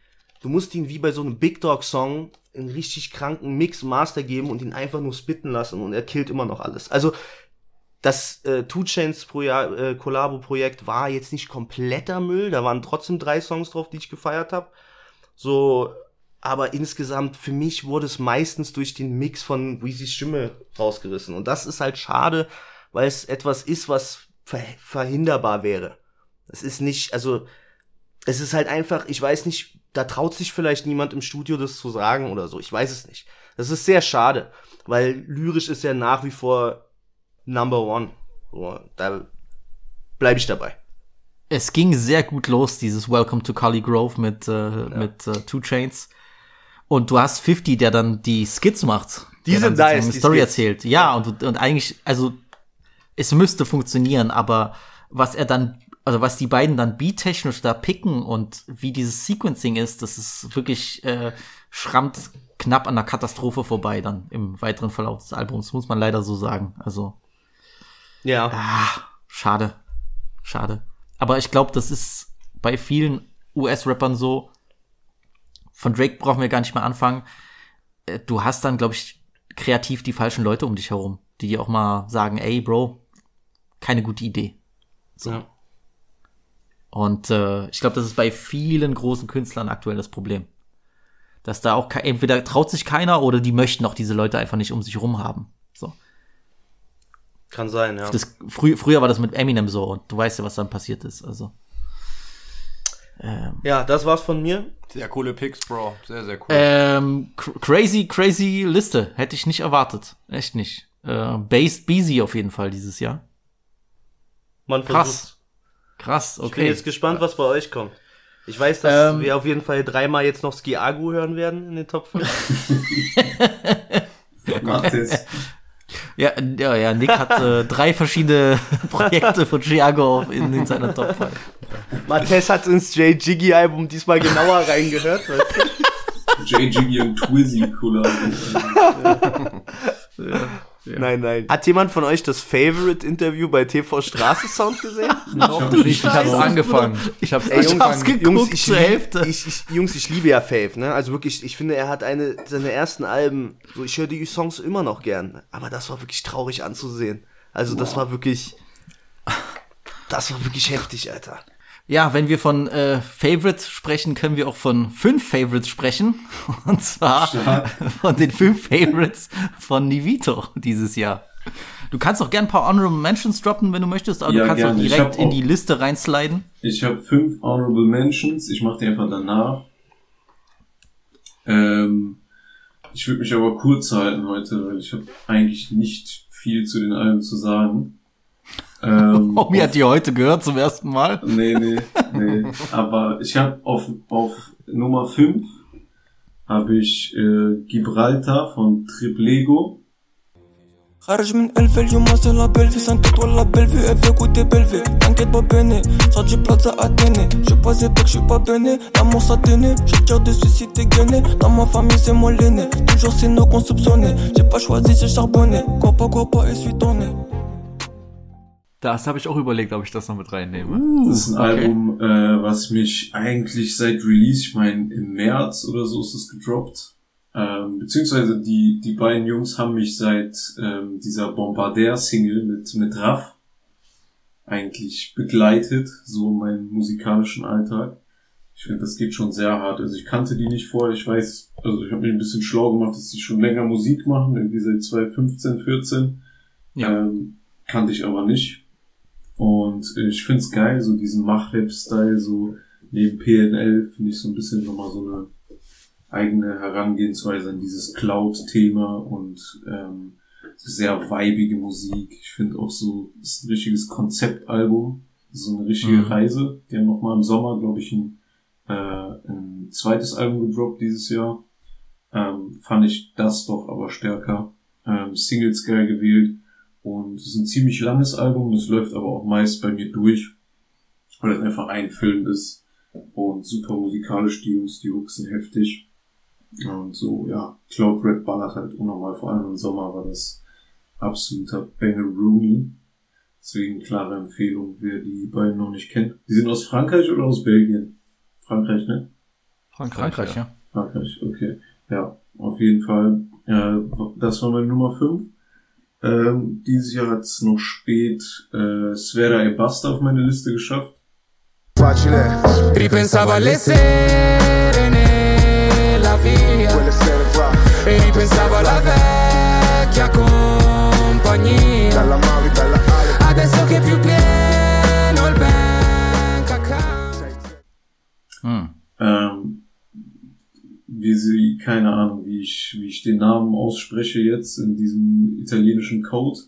du musst ihn wie bei so einem Big Dog Song einen richtig kranken Mix Master geben und ihn einfach nur spitten lassen und er killt immer noch alles. Also, das äh, Two Chains äh, Collabo Projekt war jetzt nicht kompletter Müll, da waren trotzdem drei Songs drauf, die ich gefeiert habe. So, aber insgesamt für mich wurde es meistens durch den Mix von Weezys Stimme rausgerissen. Und das ist halt schade, weil es etwas ist, was ver verhinderbar wäre. Es ist nicht, also es ist halt einfach, ich weiß nicht, da traut sich vielleicht niemand im Studio das zu sagen oder so. Ich weiß es nicht. Das ist sehr schade, weil lyrisch ist er nach wie vor Number One. So, da bleibe ich dabei. Es ging sehr gut los, dieses Welcome to Cully Grove mit, äh, ja. mit äh, Two Chains. Und du hast 50, der dann die Skits macht. Die sind nice. Eine Story Skits. erzählt. Ja, und, und eigentlich, also, es müsste funktionieren, aber was er dann, also was die beiden dann beattechnisch da picken und wie dieses Sequencing ist, das ist wirklich, äh, schrammt knapp an der Katastrophe vorbei dann im weiteren Verlauf des Albums, muss man leider so sagen. Also. Ja. Ah, schade. Schade. Aber ich glaube, das ist bei vielen US-Rappern so, von Drake brauchen wir gar nicht mehr anfangen. Äh, du hast dann, glaube ich, kreativ die falschen Leute um dich herum, die dir auch mal sagen, ey, Bro, keine gute Idee. So. Ja. Und äh, ich glaube, das ist bei vielen großen Künstlern aktuell das Problem. Dass da auch entweder traut sich keiner oder die möchten auch diese Leute einfach nicht um sich rum haben. So. Kann sein, ja. Das, frü früher war das mit Eminem so und du weißt ja, was dann passiert ist. Also. Ähm, ja, das war's von mir. Sehr coole Picks, Bro. Sehr, sehr cool. Ähm, crazy, crazy Liste. Hätte ich nicht erwartet. Echt nicht. Äh, Based Beasy auf jeden Fall dieses Jahr. Man Krass. Krass, okay. Ich bin jetzt gespannt, was bei euch kommt. Ich weiß, dass ähm, wir auf jeden Fall dreimal jetzt noch Skiagu hören werden in den Top 5. Ja, ja, ja, Nick hat äh, drei verschiedene Projekte von Chiago in, in seiner Top 5. Matthias hat ins J. Jiggy Album diesmal genauer reingehört. J. Jiggy und Twizzy cooler. ja. Ja. Nein, nein. Hat jemand von euch das Favorite-Interview bei TV Straße Sound gesehen? Noch nicht. Ich hab's angefangen. Ich hab's, Ey, Jungs, hab's geguckt Jungs, ich zur Hälfte. Ich, ich, Jungs, ich liebe ja Fave, ne? Also wirklich, ich finde, er hat eine seine ersten Alben, so ich höre die Songs immer noch gern, aber das war wirklich traurig anzusehen. Also wow. das war wirklich das war wirklich heftig, Alter. Ja, wenn wir von äh, Favorites sprechen, können wir auch von fünf Favorites sprechen. Und zwar Stark. von den fünf Favorites von Nivito dieses Jahr. Du kannst auch gern ein paar Honorable Mentions droppen, wenn du möchtest, aber ja, du kannst gerne. auch direkt in die Liste reinsliden. Ich habe fünf Honorable Mentions, ich mache die einfach danach. Ähm, ich würde mich aber kurz halten heute, weil ich habe eigentlich nicht viel zu den Alben zu sagen. Ähm, Omi hat die heute gehört zum ersten Mal. Nee, nee, nee. Aber ich habe auf, auf Nummer 5 habe ich äh, Gibraltar von Triplego. خارج من الف اليوم واصل بلفي سانتوت ولا بلفي افي كوتي بلفي تانكيت با بيني صاجي بلاصة اتيني جو بازي بك جو با بيني لامور ساتيني جو tire de soucis t'es gainé Dans ma famille c'est moi l'aîné Toujours c'est nous qu'on soupçonnait J'ai pas choisi j'ai charbonné Quoi pas quoi pas et suis tourné das habe ich auch überlegt, ob ich das noch mit reinnehme. Uh, das ist ein okay. Album, äh, was mich eigentlich seit Release, ich meine im März oder so ist es gedroppt. Ähm, beziehungsweise die, die beiden Jungs haben mich seit ähm, dieser Bombardier-Single mit, mit Raff eigentlich begleitet, so in meinem musikalischen Alltag. Ich finde, das geht schon sehr hart. Also ich kannte die nicht vorher. Ich weiß, also ich habe mich ein bisschen schlau gemacht, dass die schon länger Musik machen, irgendwie seit 2015, 14. Ja. Ähm, kannte ich aber nicht. Und ich find's geil, so diesen Mach-Rap-Style, so neben PNL finde ich so ein bisschen nochmal so eine eigene Herangehensweise an dieses Cloud-Thema und ähm, sehr weibige Musik. Ich finde auch so, ist ein richtiges Konzeptalbum, so eine richtige mhm. Reise. Die haben nochmal im Sommer, glaube ich, ein, äh, ein zweites Album gedroppt dieses Jahr. Ähm, fand ich das doch aber stärker. Ähm, Singles geil gewählt. Und es ist ein ziemlich langes Album, das läuft aber auch meist bei mir durch, weil es einfach ein Film ist und super musikalisch, die Jungs, die Hooks sind heftig. Und so, ja, Cloud Red ballert halt unnormal. Vor allem im Sommer war das absoluter Banger Rooney. Deswegen klare Empfehlung, wer die beiden noch nicht kennt. Die sind aus Frankreich oder aus Belgien? Frankreich, ne? Frankreich, Frankreich, ja. ja. Frankreich, okay. Ja, auf jeden Fall. Äh, das war meine Nummer 5. Ähm, dieses Jahr hat es noch spät äh, Svera e Basta auf meine Liste geschafft. Facile, Ripensavo alle sere nella via E ripensavo alla vecchia compagnia. Adesso che più pieno il bank account Hm. Ähm, wie sie, keine Ahnung, wie ich, wie ich den Namen ausspreche jetzt in diesem italienischen Code.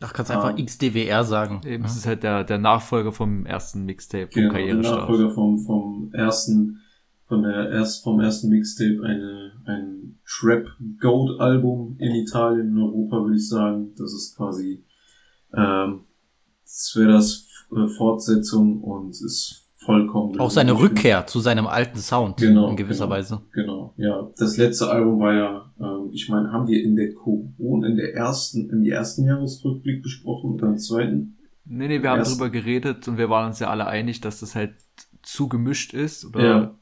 Ach, kannst einfach Ah. XDWR sagen. Eben, es ist halt der, der Nachfolger vom ersten Mixtape, vom Genau, der Karrierestart. Nachfolger vom, vom ersten, von der erst, vom ersten Mixtape eine, ein Trap Goat Album in Italien, in Europa, würde ich sagen. Das ist quasi, ähm, das wäre das Fortsetzung und ist vollkommen. Auch seine Rückkehr zu seinem alten Sound Genau, in gewisser genau. Weise. Genau, ja. Das letzte Album war ja, ähm, ich meine, haben wir in der Corona, in der ersten, im ersten Jahresrückblick besprochen oder im zweiten? Nee, nee, wir haben Erst- drüber geredet und wir waren uns ja alle einig, dass das halt zu gemischt ist oder Ja.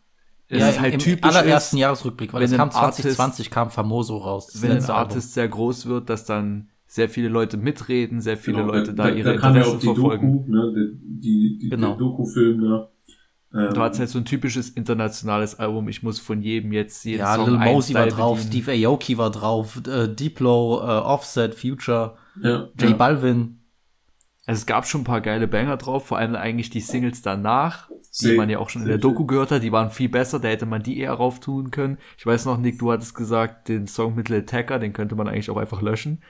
es ja, ist halt im typisch allerersten ist, Jahresrückblick, weil es kam Artist- 2020, kam Famoso raus. wenn ein. Artist sehr groß wird, dass dann sehr viele Leute mitreden, sehr viele Genau, Leute da, ihre da kam ja Interessen auch die verfolgen. Doku, ne, die, die, die Genau. der Doku-Film da. Ähm, Du hast halt so ein typisches internationales Album, ich muss von jedem jetzt jeden Ja, Song Lil Mosey war drauf, bedienen. Steve Aoki war drauf, äh, Diplo, äh, Offset, Future, ja, J ja. Balvin. Also es gab schon ein paar geile Banger drauf, vor allem eigentlich die Singles danach, die Safe, man ja auch schon in der. Doku gehört hat, die waren viel besser, da hätte man die eher rauf tun können. Ich weiß noch, Nick, du hattest gesagt, den Song mit Lil Tecca, den könnte man eigentlich auch einfach löschen.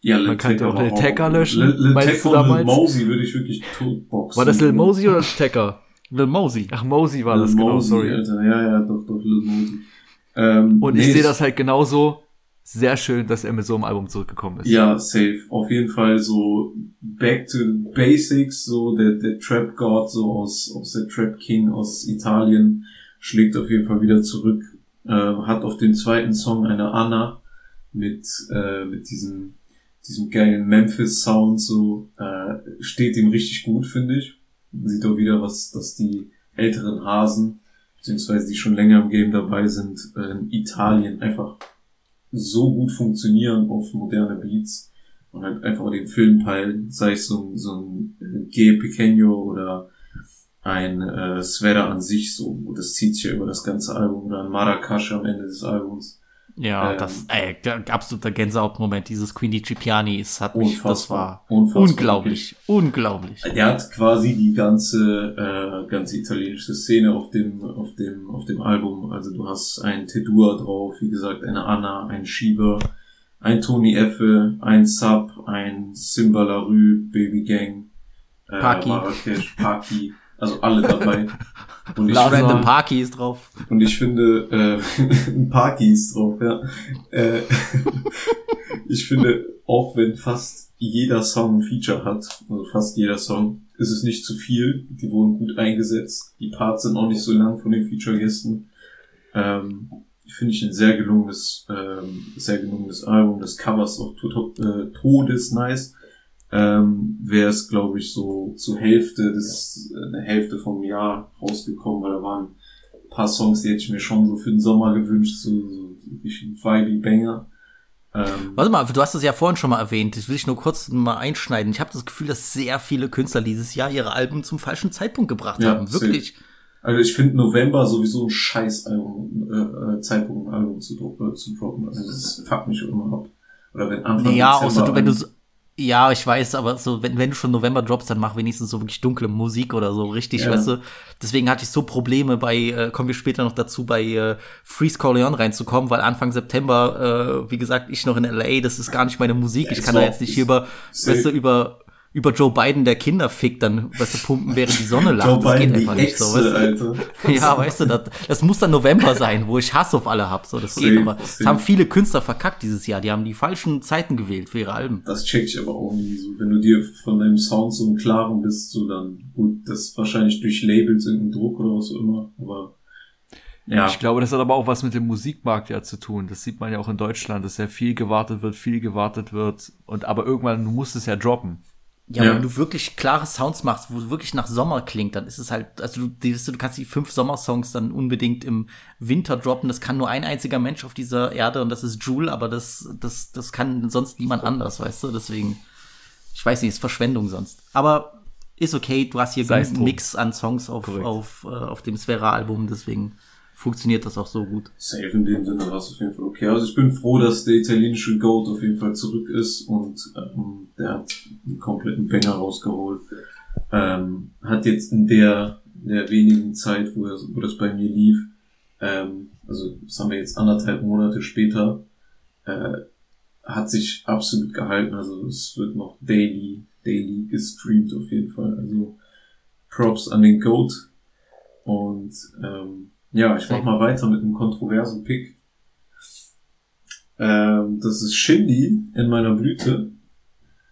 Ja, Lil Man könnte auch Lil Tecca löschen. Lil, Lil du und Lil? Mosey würde ich wirklich totboxen. War das Lil Mosey oder Tecca? Lil Mosey. Ach, Mosey war Lil das, genau, Mosey, sorry. Alter. Ja, ja, doch, doch, Lil Mosey. Ähm, Und nee, ich sehe das halt genauso sehr schön, dass er mit so einem Album zurückgekommen ist. Ja, safe. Auf jeden Fall so back to the basics, so der, der Trap God, so aus, aus der Trap King aus Italien, schlägt auf jeden Fall wieder zurück. Äh, hat auf dem zweiten Song eine Anna mit, äh, mit diesem, diesem geilen Memphis-Sound, so, äh, steht ihm richtig gut, finde ich. Man sieht auch wieder, was, dass die älteren Hasen, beziehungsweise die schon länger im Game dabei sind, äh, in Italien einfach so gut funktionieren auf moderne Beats und halt einfach den Film peilen, sei es so ein, so ein äh, G Pequeño oder ein äh, Svera an sich so, und das zieht sich ja über das ganze Album oder ein Marrakesch am Ende des Albums. Ja, Ähm, das, ey, der absoluter Gänsehautmoment, dieses Queenie Cipiani, es hat mich, das war unfassbar, unglaublich, unglaublich. Er hat quasi die ganze, äh, ganze italienische Szene auf dem, auf dem, auf dem Album. Also du hast ein Tedua drauf, wie gesagt, eine Anna, ein Shiva, ein Tony Effe, ein Sub, ein Simba Larue, Baby Gang, äh, Paki. Marrakesch, Paki, also alle dabei. Und ich, Random finde, Parky ist drauf. und ich finde, äh, ein ist drauf, ja. Äh, ich finde, auch wenn fast jeder Song ein Feature hat, also fast jeder Song, ist es nicht zu viel. Die wurden gut eingesetzt. Die Parts sind auch nicht so lang von den Feature-Gästen. Ähm, finde ich ein sehr gelungenes, ähm, sehr gelungenes Album. Das Cover ist auch to äh, todes nice. Ähm, Wäre es, glaube ich, so zur Hälfte des, äh, eine Hälfte vom Jahr rausgekommen, weil da waren ein paar Songs, die hätte ich mir schon so für den Sommer gewünscht, so, so richtig vibey Banger. Ähm, Warte mal, du hast es ja vorhin schon mal erwähnt, das will ich nur kurz mal einschneiden. Ich habe das Gefühl, dass sehr viele Künstler dieses Jahr ihre Alben zum falschen Zeitpunkt gebracht Ja, haben. Wirklich. Also ich finde November sowieso ein scheiß Album, äh, äh, Zeitpunkt, ein Album zu, äh, zu droppen. Also das fuckt mich immer ab. Oder wenn Anfang Ja, Dezember außer du, wenn du so, ja, ich weiß, aber so, wenn, wenn du schon November droppst, dann mach wenigstens so wirklich dunkle Musik oder so, richtig, Ja. weißt du. Deswegen hatte ich so Probleme bei, äh, kommen wir später noch dazu, bei äh, Freeze Corleone reinzukommen, weil Anfang September, äh, wie gesagt, ich noch in LA, das ist gar nicht meine Musik. Ja, ich kann da auch- jetzt nicht hier über, weißt du, über, über Joe Biden, der Kinder fickt, dann, weißt du, pumpen, während die Sonne lacht. Joe das geht Biden, die einfach nicht so, Echse, weißt du. Alter. Ja, weißt du, das, das muss dann November sein, wo ich Hass auf alle hab. So, das geht. Aber es safe. haben viele Künstler verkackt dieses Jahr. Die haben die falschen Zeiten gewählt für ihre Alben. Das check ich aber auch nie so. Wenn du dir von deinem Sound so im Klaren bist, so dann, gut, das wahrscheinlich durch Labels irgendein Druck oder was auch immer, aber Ja, Ich glaube, das hat aber auch was mit dem Musikmarkt ja zu tun. Das sieht man ja auch in Deutschland, dass ja viel gewartet wird, viel gewartet wird. Und aber irgendwann, du musst es ja droppen. Ja, Ja. wenn du wirklich klare Sounds machst, wo es wirklich nach Sommer klingt, dann ist es halt, also du, du kannst die fünf Sommersongs dann unbedingt im Winter droppen. Das kann nur ein einziger Mensch auf dieser Erde und das ist Jule, aber das, das, das kann sonst niemand anders, weißt du? Deswegen, ich weiß nicht, ist Verschwendung sonst. Aber ist okay, du hast hier einen. Mix an Songs auf, Korrekt. auf, äh, auf dem Sphäre-Album, deswegen funktioniert das auch so gut. safe in dem Sinne war es auf jeden Fall okay. Also ich bin froh, dass der italienische Goat auf jeden Fall zurück ist und ähm, der hat einen kompletten Banger rausgeholt. Ähm, hat jetzt in der, in der wenigen Zeit, wo, er, wo das bei mir lief, ähm, also das haben wir jetzt anderthalb Monate später, äh, hat sich absolut gehalten. Also es wird noch daily, daily gestreamt auf jeden Fall. Also Props an den Goat. Und ähm, ja, ich mach mal weiter mit einem kontroversen Pick. Ähm, das ist Shindy in meiner Blüte.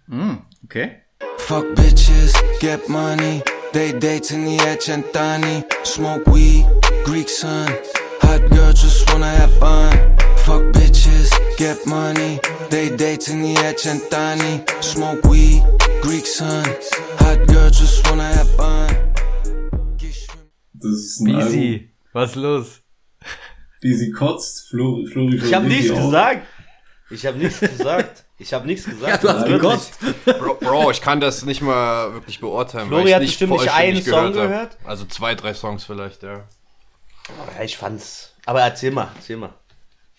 Mm, okay. Fuck bitches, get money. They date in the cent'anni. Smoke weed, Greek sun. Hot girl just wanna have fun. Fuck bitches, get money. They date in the cent'anni. Smoke weed, Greek sun. Hot girl just wanna have fun. Das ist ein Album, Easy. Was ist los? wie sie kotzt. Flori, Flori Ich habe nichts gesagt. Ich habe nichts gesagt. Ich habe nichts gesagt. Ja, du hast gekotzt. Bro, Bro, ich kann das nicht mal wirklich beurteilen. Flori hat bestimmt nicht einen Song hab. gehört. Also zwei, drei Songs vielleicht, ja. Ja, ich fand's. Aber erzähl mal, erzähl mal.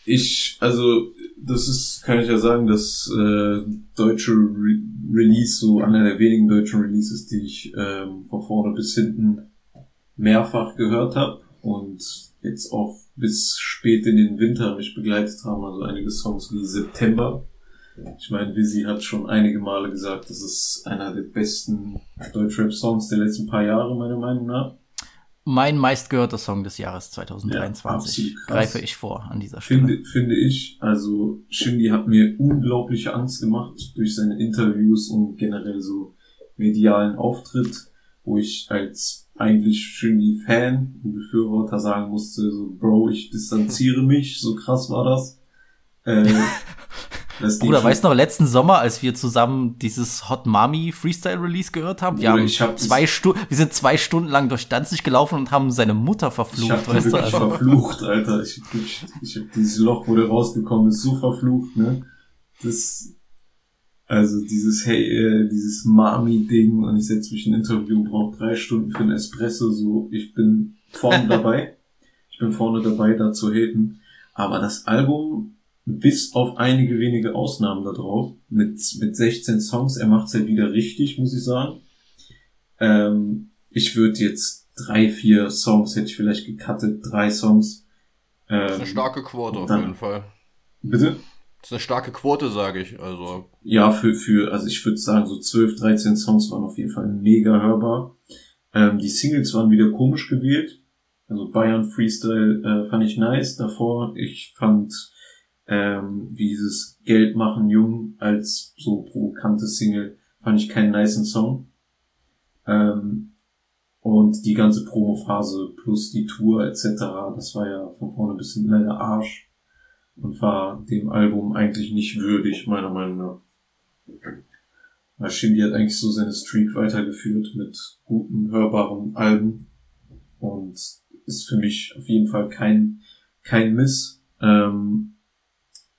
Ich, also, das ist, kann ich ja sagen, das äh, deutsche Re Release, so einer der wenigen deutschen Releases, die ich ähm, von vorne bis hinten mehrfach gehört habe und jetzt auch bis spät in den Winter mich begleitet haben. Also einige Songs wie September. Ich meine, Visi hat schon einige Male gesagt, das ist einer der besten Deutschrap-Songs der letzten paar Jahre, meiner Meinung nach. Mein meistgehörter Song des Jahres Ja, 2023. absolut krass. Greife ich vor an dieser Stelle. Finde, finde ich, also Shindy hat mir unglaubliche Angst gemacht durch seine Interviews und generell so medialen Auftritt, wo ich als eigentlich Shindy-Fan und Befürworter sagen musste, so Bro, ich distanziere mich, so krass war das. Äh, das Bruder, weißt du noch, letzten Sommer, als wir zusammen dieses Hot Mami Freestyle Release gehört haben, wir Bruder, haben ich hab- zwei wir sind zwei Stunden lang durch Danzig gelaufen und haben seine Mutter Ich verflucht, hab die weißt du? Also, verflucht, Alter. Ich, ich, ich hab dieses Loch, wo der rausgekommen ist, so verflucht, ne? Das, also dieses, hey, äh, dieses Mami-Ding und ich setze mich in ein Interview und brauche drei Stunden für ein Espresso, so, ich bin vorne dabei. Ich bin vorne dabei, da zu haten. Aber das Album, bis auf einige wenige Ausnahmen da drauf, mit, mit 16 Songs, er macht's halt wieder richtig, muss ich sagen. Ähm, ich würde jetzt drei, vier Songs hätte ich vielleicht gecuttet, drei Songs. Das ist Ähm, eine starke Quote auf jeden Fall. bitte? Das ist eine starke Quote, sage ich. Also, Ja, für, für, also ich würde sagen, so 12, 13 Songs waren auf jeden Fall mega hörbar. Ähm, die Singles waren wieder komisch gewählt. Also Bayern Freestyle äh, fand ich nice. Davor, ich fand ähm, wie dieses Geld machen jung als so provokante Single, fand ich keinen niceen Song. Ähm, und die ganze Promophase plus die Tour etc., das war ja von vorne bis hinten leider Arsch und war dem Album eigentlich nicht würdig, meiner Meinung nach. Shindy hat eigentlich so seine Streak weitergeführt mit guten, hörbaren Alben und ist für mich auf jeden Fall kein, kein Miss. Ähm,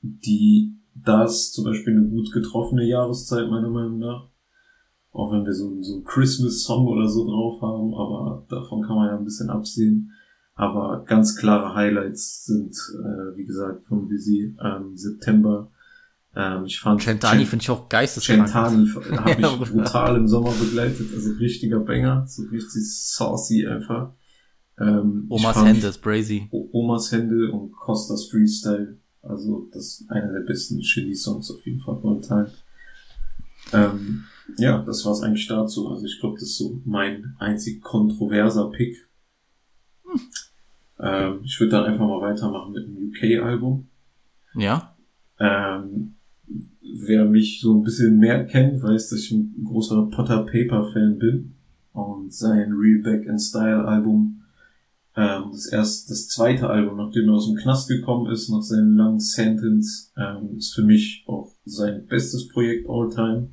die, das zum Beispiel eine gut getroffene Jahreszeit, meiner Meinung nach. Auch wenn wir so, so einen Christmas-Song oder so drauf haben, aber davon kann man ja ein bisschen absehen. Aber ganz klare Highlights sind, äh, wie gesagt, von Visi ähm, September. Ähm, ich fand Centani Cent- finde ich auch geisteskrank. Centani habe ich Ja, brutal im Sommer begleitet, also richtiger Banger, so richtig saucy einfach. Ähm, Omas Hände ist brazy. Omas Hände und Costas Freestyle, also das ist einer der besten Chili-Songs auf jeden Fall momentan. Ähm, ja, das war's eigentlich dazu. Also ich glaube, das ist so mein einzig kontroverser Pick. Ähm, ich würde dann einfach mal weitermachen mit einem UK-Album. Ja? Ähm, wer mich so ein bisschen mehr kennt, weiß, dass ich ein großer Potter Paper Fan bin und sein Real Back in Style Album Ähm, das erste, das zweite Album, nachdem er aus dem Knast gekommen ist, nach seinem langen Sentence, ähm, ist für mich auch sein bestes Projekt all time.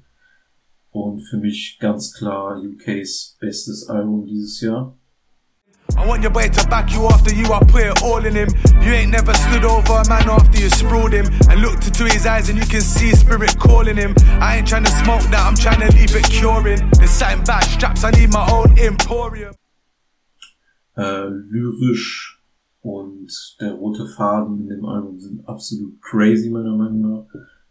Und für mich ganz klar UKs bestes Album dieses Jahr. I want your boy to back you after you, I put it all in him. You ain't never stood over a man after you sprawled him. And looked into his eyes and you can see spirit calling him. I ain't trying to smoke that, I'm trying to leave it curing. There's something bad straps, I need my own emporium. Äh, lyrisch und der rote Faden in dem Album sind absolut crazy, meiner Meinung nach.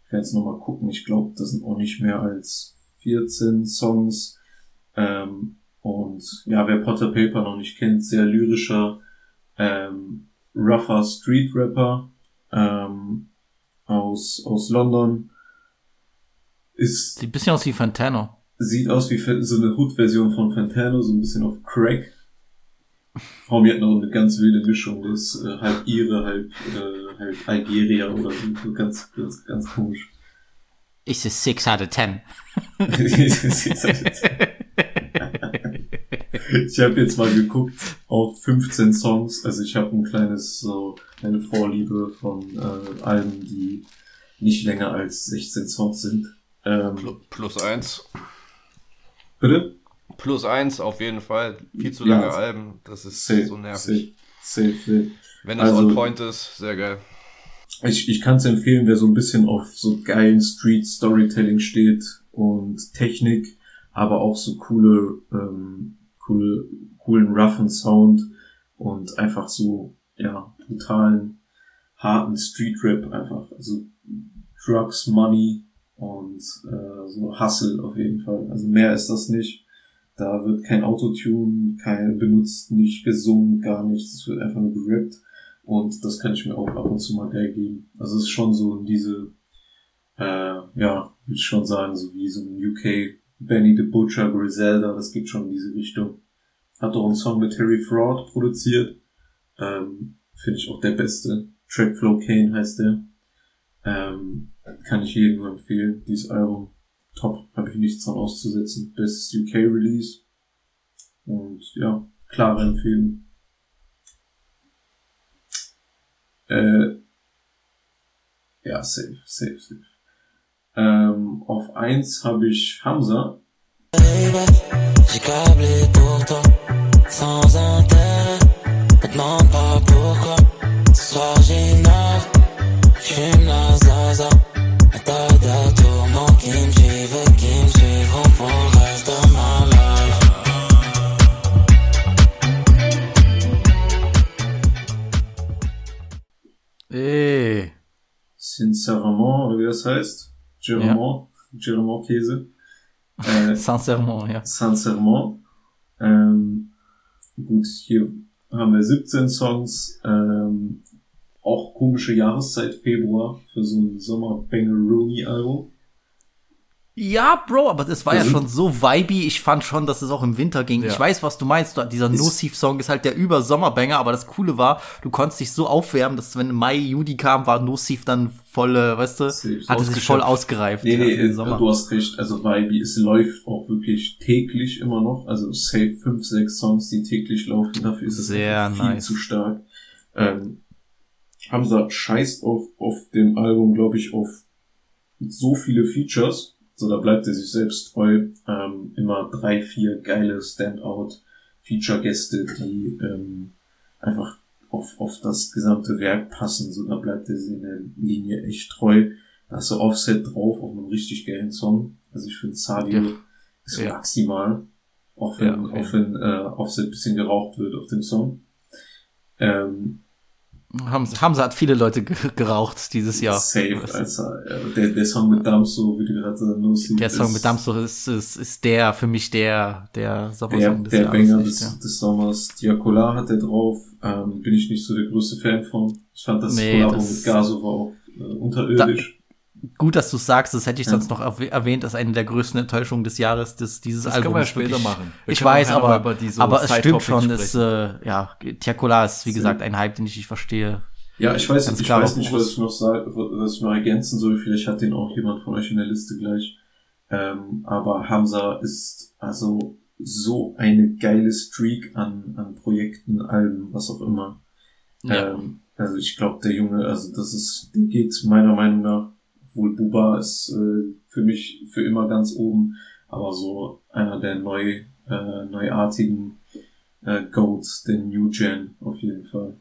Ich werde jetzt nochmal gucken, ich glaube, das sind auch nicht mehr als 14 Songs. Ähm, und ja, wer Potter Paper noch nicht kennt, sehr lyrischer, ähm, rougher Street Rapper ähm, aus, aus London. Ist, Sieht ein bisschen aus wie Fantano. sieht aus wie so eine Hood-Version von Fantano, so ein bisschen auf Crack. Homie hat noch eine ganz wilde Mischung, das ist äh, halb Ire, halb, äh, halb Algeria oder so, ganz, ganz, ganz komisch. Ich ist 6 out of 10. ich habe jetzt mal geguckt auf 15 Songs. Also ich habe ein kleines so eine Vorliebe von äh, Alben, die nicht länger als 16 Songs sind. Ähm, Plus eins. bitte? Plus eins auf jeden Fall. Viel zu Ja, lange Alben. Das ist Safe, so nervig. safe, safe, safe. Wenn das Also- on point ist, sehr geil. Ich, ich kann es empfehlen, wer so ein bisschen auf so geilen Street Storytelling steht und Technik, aber auch so coole, ähm, coole, coolen roughen Sound und einfach so, ja, brutalen, harten Street Rap einfach, also Drugs, Money und äh, so Hustle auf jeden Fall. Also mehr ist das nicht. Da wird kein Autotune, kein benutzt, nicht gesungen, gar nichts. Es wird einfach nur gerappt. Und das kann ich mir auch ab und zu mal geil geben. Also es ist schon so diese, äh, ja, würde ich schon sagen, so wie so ein UK Benny the Butcher, Griselda, das geht schon in diese Richtung. Hat auch einen Song mit Terry Fraud produziert. Ähm, Finde ich auch der beste. Track Flow Kane heißt der. Ähm, kann ich jedem nur empfehlen. Dieses Album top, habe ich nichts dran auszusetzen. Bestes UK Release. Und ja, klare Empfehlung. Äh, ja, safe, safe, safe. Ähm, auf eins habe ich Hamza. J'ai câblé pour toi, sans intérêt. Me demande pas pourquoi. Ce soir j'innove, j'fume la zaza. Un tas de tourments qui me suivent et qui me suivront pour le reste de ma life. Ey. Sincèrement, oder wie das heißt? Germont, Germont Käse. Äh, Sincèrement, ja. Sincèrement. Ähm, gut, hier haben wir 17 Songs. Ähm, auch komische Jahreszeit, Februar, für so ein Sommer-Banger-Rooney-Album. Ja, Bro, aber das war Da ja schon so vibey. Ich fand schon, dass es auch im Winter ging. Ja. Ich weiß, was du meinst. Dieser No-Thief-Song ist halt der Über-Sommerbanger, aber das Coole war, du konntest dich so aufwärmen, dass wenn Mai, Juli kam, war No-Thief dann voll, weißt du, Safe. hatte sich voll ausgereift. Nee, ja, nee, Sommer. du hast recht. Also, wie es läuft auch wirklich täglich immer noch. Also, safe fünf, sechs Songs, die täglich laufen. Dafür ist es Sehr viel nice. zu stark. Ähm, Hamza scheißt auf, auf dem Album, glaube ich, auf so viele Features. So, da bleibt er sich selbst treu. Ähm, immer drei, vier geile Standout-Feature-Gäste, die ähm, einfach auf, auf das gesamte Werk passen. So, da bleibt er sich in der Linie echt treu. Da ist so Offset drauf auf einem richtig geilen Song. Also ich finde Sadio Ja. ist Ja. maximal. Auch wenn, Ja, okay. auch wenn äh, Offset ein bisschen geraucht wird auf dem Song. Ähm, Hamza, Hamza hat viele Leute ge geraucht dieses Jahr. Safe. Äh, Der, der Song mit Damso, wie du gerade lossiehst. Der Song mit Damso ist, ist, ist der, für mich der, der Der, Sommersong des der Jahres. Banger echt, des, ja. des Sommers. Diakola hat der drauf. Ähm, bin ich nicht so der größte Fan von. Ich fand das Nee, Kollabo mit Gaso war auch äh, unterirdisch. Gut, dass du sagst, das hätte ich Ja. sonst noch erwäh- erwähnt, als eine der größten Enttäuschungen des Jahres, des, dieses Das Albums. können wir später machen. Wir ich weiß, aber, so aber es stimmt schon, es, äh, ja, Tiakola ist, wie gesagt, ein Hype, den ich nicht verstehe. Ja, ich weiß, Ganz ich klar, weiß nicht, was- ich noch sag, was ich noch ergänzen soll. Vielleicht hat den auch jemand von euch in der Liste gleich. Ähm, aber Hamza ist also so eine geile Streak an, an Projekten, Alben, was auch immer. Ja. Ähm, also ich glaube, der Junge, also das ist, der geht meiner Meinung nach, wohl Buba ist äh, für mich für immer ganz oben, aber so einer der neu, äh, neuartigen äh, Goats, der New Gen auf jeden Fall.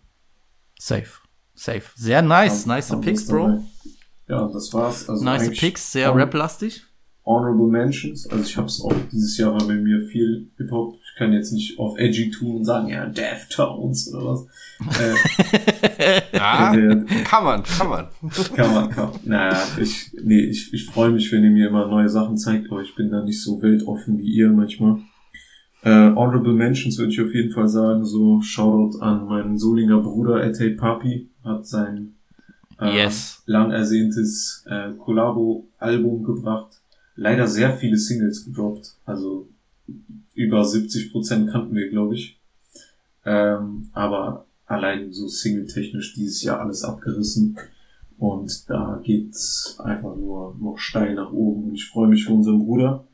Safe. Safe. Sehr nice. Nice Picks, dabei. Bro. Ja, das war's. Also nice Picks, sehr rap-lastig. Honorable Mentions. Also ich habe es auch dieses Jahr war bei mir viel Hip-Hop. Ich kann jetzt nicht auf Edgy tun und sagen, ja, Deftones oder was. Äh, Ja, äh, kann man, kann man. kann man, kann. Naja, ich, nee, ich, ich freue mich, wenn ihr mir immer neue Sachen zeigt, aber ich bin da nicht so weltoffen wie ihr manchmal. Äh, Honorable Mentions würde ich auf jeden Fall sagen, so Shoutout an meinen Solinger Bruder Ete Papi, hat sein äh, Yes. lang ersehntes äh, Collabo-Album gebracht. Leider sehr viele Singles gedroppt, also über 70% kannten wir, glaube ich. Ähm, aber allein so single-technisch dieses Jahr alles abgerissen. Und da geht's einfach nur noch steil nach oben. Und ich freue mich für unseren Bruder.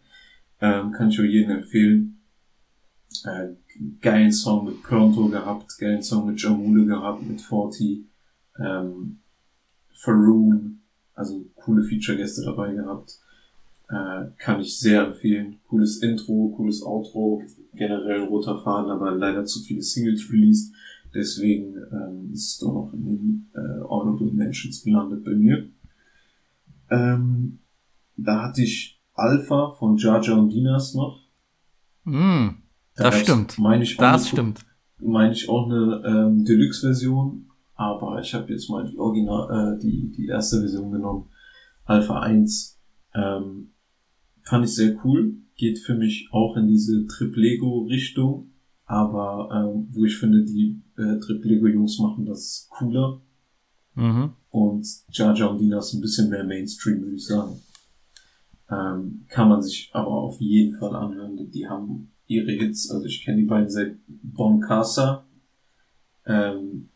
Ähm, kann ich euch jedem empfehlen. Äh, geilen Song mit Pronto gehabt, geilen Song mit Jamule gehabt, mit 40, ähm, Faroon, also coole Feature-Gäste dabei gehabt. Äh, kann ich sehr empfehlen. Cooles Intro, cooles Outro, generell roter Faden, aber leider zu viele Singles released. Deswegen ähm, ist es doch noch in den äh, Honorable Mentions gelandet bei mir. Ähm, da hatte ich Alpha von Jaja und Dinas noch. Mm, Da das gab's, stimmt. Meine ich auch Das eine- stimmt. Meine ich auch eine ähm, Deluxe-Version, aber ich habe jetzt mal die Original, äh, die, die erste Version genommen. Alpha 1. Ähm, fand ich sehr cool. Geht für mich auch in diese Triplego-Richtung, aber ähm, wo ich finde, die äh, Triplego-Jungs machen das cooler Mhm. und Jaja und Dinas ein bisschen mehr Mainstream, würde ich sagen. Ähm, kann man sich aber auf jeden Fall anhören. Die- haben ihre Hits, also ich kenne die beiden seit Bon Casa. Ähm,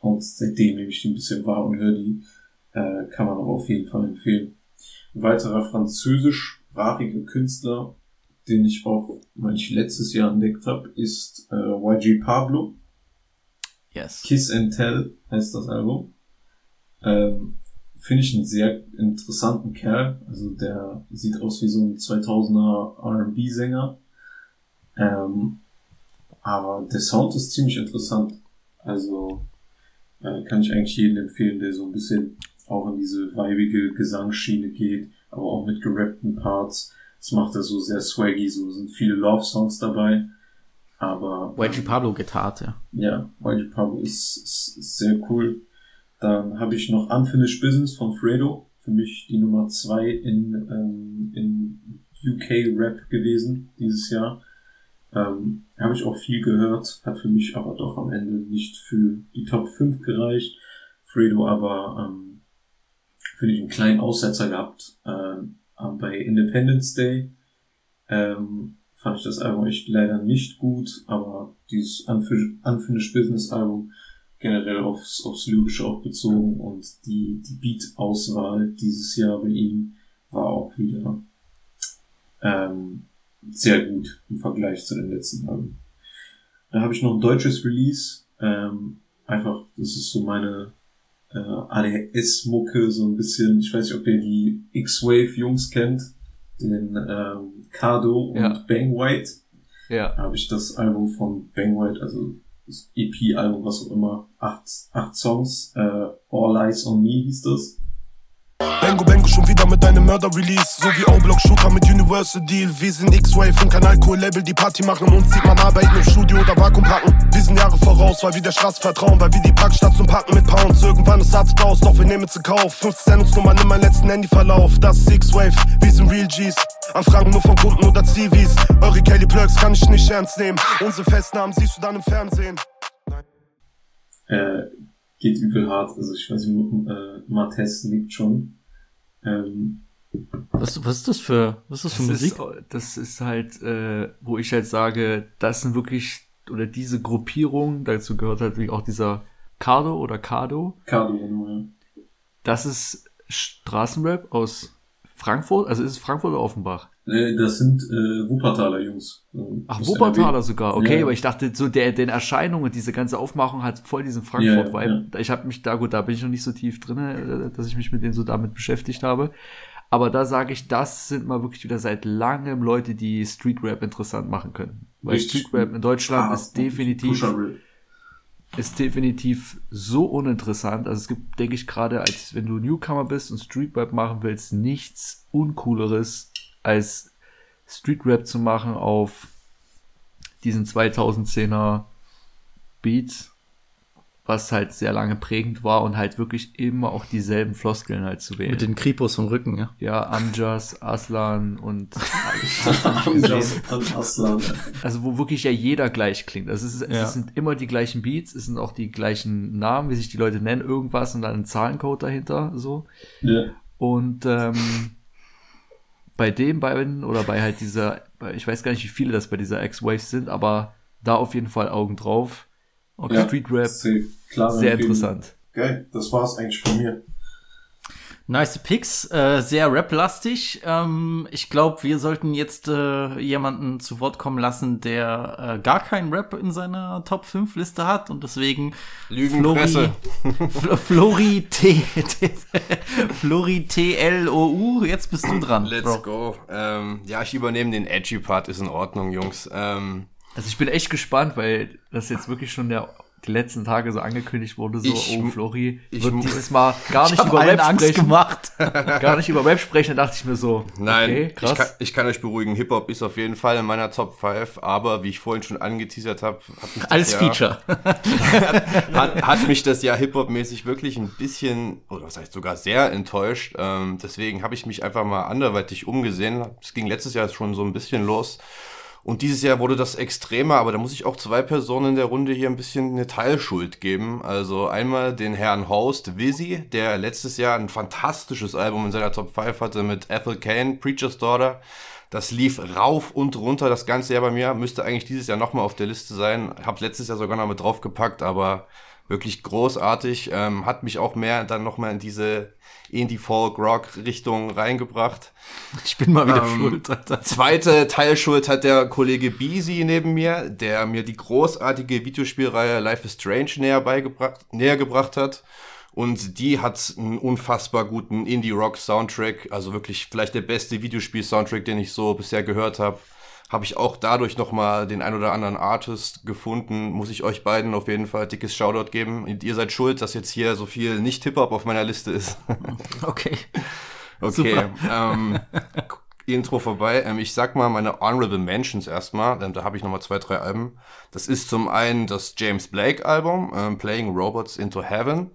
und seitdem nehme ich die ein bisschen wahr und höre die. Äh, kann man aber auf jeden Fall empfehlen. Ein weiterer französischsprachiger Künstler, den ich auch, ich letztes Jahr entdeckt habe, ist äh, YG Pablo. Yes. Kiss and Tell heißt das Album. Ähm, Finde ich einen sehr interessanten Kerl. Also der sieht aus wie so ein 2000er R&B-Sänger. Ähm, aber der Sound ist ziemlich interessant. Also äh, kann ich eigentlich jedem empfehlen, der so ein bisschen auch in diese weibige Gesangsschiene geht, aber auch mit gerappten Parts. Das macht er so sehr swaggy, so sind viele Love-Songs dabei. Aber YG Pablo getart, ja. ja, YG Pablo ist, ist, ist sehr cool. Dann habe ich noch Unfinished Business von Fredo. Für mich die Nummer zwei in, ähm, in UK Rap gewesen dieses Jahr. Ähm, habe ich auch viel gehört, hat für mich aber doch am Ende nicht für die Top 5 gereicht. Fredo aber ähm, finde ich einen kleinen Aussetzer gehabt ähm, bei Independence Day. Ähm, fand ich das Album echt leider nicht gut, aber dieses Unfi- Unfinished Business Album generell aufs, aufs Lyrische auch bezogen und die, die Beat-Auswahl dieses Jahr bei ihm war auch wieder ähm, sehr gut im Vergleich zu den letzten Alben. Da habe ich noch ein deutsches Release, ähm, einfach, das ist so meine äh, ADHS-Mucke, so ein bisschen, ich weiß nicht, ob ihr die X-Wave-Jungs kennt, den ähm, Cardo und Ja. Bang White. Ja. Da habe ich das Album von Bang White, also das EP-Album, was auch immer, acht, acht Songs, äh, All Eyes on Me hieß das. Bengo Bengo schon wieder mit deinem Mörder-Release. So wie O-Block-Shooter mit Universal Deal. Wir sind X-Wave und kein Alkohol-Label, die Party machen. Uns sieht man arbeiten im Studio oder Vakuum packen. Wir sind Jahre voraus, weil wir der Straße vertrauen. Weil wir die Packstadt zum Packen mit Pounds. Irgendwann ist Satz Baus, doch wir nehmen zu Kauf. 15 Sendungsnummern in meinem letzten Handyverlauf. Das ist X-Wave, wir sind Real G's. Anfragen nur von Kunden oder Zivis. Eure Kelly Plugs kann ich nicht ernst nehmen. Unsere Festnahmen siehst du dann im Fernsehen. Äh, geht übel hart, also ich weiß nicht, äh, Martes liegt schon. Ähm, Was, was ist das für, was ist das für Das Musik? ist, das ist halt, äh, wo ich halt sage, das sind wirklich, oder diese Gruppierung, dazu gehört halt auch dieser Cardo oder Cardo, Cardo, genau, ja. das ist Straßenrap aus Frankfurt, also ist es Frankfurt oder Offenbach? Äh, Das sind äh, Wuppertaler Jungs. Ähm, Ach, Wuppertaler sogar, okay, Ja. aber ich dachte, so der, den Erscheinungen, diese ganze Aufmachung hat voll diesen Ja, Frankfurt-Vibe. Ich habe mich da, gut, da bin ich noch nicht so tief drin, dass ich mich mit denen so damit beschäftigt habe. Aber da sage ich, das sind mal wirklich wieder seit langem Leute, die Street Rap interessant machen können. Weil Richtig Street Rap in Deutschland Ah, ist definitiv, ist definitiv so uninteressant. Also es gibt, denke ich, gerade als wenn du Newcomer bist und Street Rap machen willst, nichts uncooleres als Street Rap zu machen auf diesen 2010er Beat, was halt sehr lange prägend war und halt wirklich immer auch dieselben Floskeln halt zu wählen. Mit den Kripos vom Rücken, ja. ja, Amjas, Aslan und Amjas und Aslan. also wo wirklich ja jeder gleich klingt. Also es, ist, Ja. es sind immer die gleichen Beats, es sind auch die gleichen Namen, wie sich die Leute nennen, irgendwas und dann ein Zahlencode dahinter, so. Ja. Und ähm, bei den beiden oder bei halt dieser, ich weiß gar nicht, wie viele das bei dieser X-Waves sind, aber da auf jeden Fall Augen drauf. Und Ja, Street Rap, safe. Klare sehr interessant. Geil, das war's eigentlich von mir. Nice Picks, äh, sehr rap-lastig. Ähm, ich glaube, wir sollten jetzt äh, jemanden zu Wort kommen lassen, der äh, gar keinen Rap in seiner Top 5 Liste hat und deswegen Lügenpresse. Fl Flori T T- Flori T L O U. Jetzt bist du dran. Let's Bro. go. Ähm, ja, ich übernehme den edgy Part, ist in Ordnung, Jungs. Ähm, Also ich bin echt gespannt, weil das jetzt wirklich schon der, die letzten Tage so angekündigt wurde, so, Ich- oh, Flori ich wird dieses Mal gar Ich nicht über Rap Angst sprechen. gemacht. gar nicht über Rap sprechen, da dachte ich mir so, Nein, okay, ich, krass. kann, ich kann euch beruhigen, Hip-Hop ist auf jeden Fall in meiner Top 5, aber wie ich vorhin schon angeteasert habe, hat mich das Als Jahr, Feature. hat, hat mich das Jahr Hip-Hop-mäßig wirklich ein bisschen, oder was heißt sogar sehr enttäuscht. Ähm, deswegen habe ich mich einfach mal anderweitig umgesehen. Es ging letztes Jahr schon so ein bisschen los. Und dieses Jahr wurde das extremer, aber da muss ich auch zwei Personen in der Runde hier ein bisschen eine Teilschuld geben. Also einmal den Herrn Host Wizzy, der letztes Jahr ein fantastisches Album in seiner Top 5 hatte mit Ethel Kane, Preacher's Daughter. Das lief rauf und runter das ganze Jahr bei mir. Müsste eigentlich dieses Jahr nochmal auf der Liste sein. Hab letztes Jahr sogar noch mit draufgepackt, aber wirklich großartig. Ähm, hat mich auch mehr dann nochmal in diese Indie-Folk-Rock-Richtung reingebracht. Ich bin mal wieder Ähm, schuld. Alter. Zweite Teilschuld hat der Kollege Beasy neben mir, der mir die großartige Videospielreihe Life is Strange näher beigebracht, näher gebracht hat. Und die hat einen unfassbar guten Indie-Rock-Soundtrack, also wirklich vielleicht der beste Videospiel-Soundtrack, den ich so bisher gehört habe. Habe ich auch dadurch nochmal den ein oder anderen Artist gefunden. Muss ich euch beiden auf jeden Fall dickes Shoutout geben. Und ihr seid schuld, dass jetzt hier so viel Nicht-Hip-Hop auf meiner Liste ist. Okay. Okay, Super. ähm, Intro vorbei. Ähm, ich sag mal meine Honorable Mentions erstmal. Ähm, da habe ich nochmal zwei, drei Alben. Das ist zum einen das James Blake Album, ähm, Playing Robots into Heaven.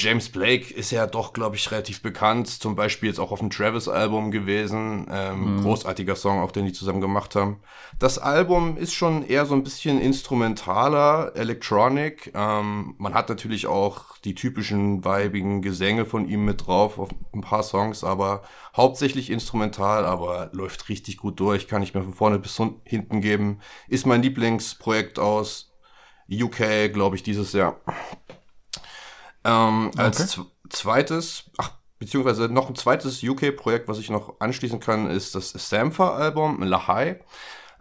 James Blake ist ja doch, glaube ich, relativ bekannt. Zum Beispiel jetzt auch auf dem Travis-Album gewesen. Ähm, Mhm. Großartiger Song, auch den die zusammen gemacht haben. Das Album ist schon eher so ein bisschen instrumentaler, Electronic. Ähm, man hat natürlich auch die typischen weibigen Gesänge von ihm mit drauf auf ein paar Songs, aber hauptsächlich instrumental, aber läuft richtig gut durch. Kann ich mir von vorne bis hinten geben. Ist mein Lieblingsprojekt aus UK, glaube ich, dieses Jahr. Ähm, als Okay. zw- zweites, ach, beziehungsweise noch ein zweites UK-Projekt, was ich noch anschließen kann, ist das Sampha-Album, Lahai.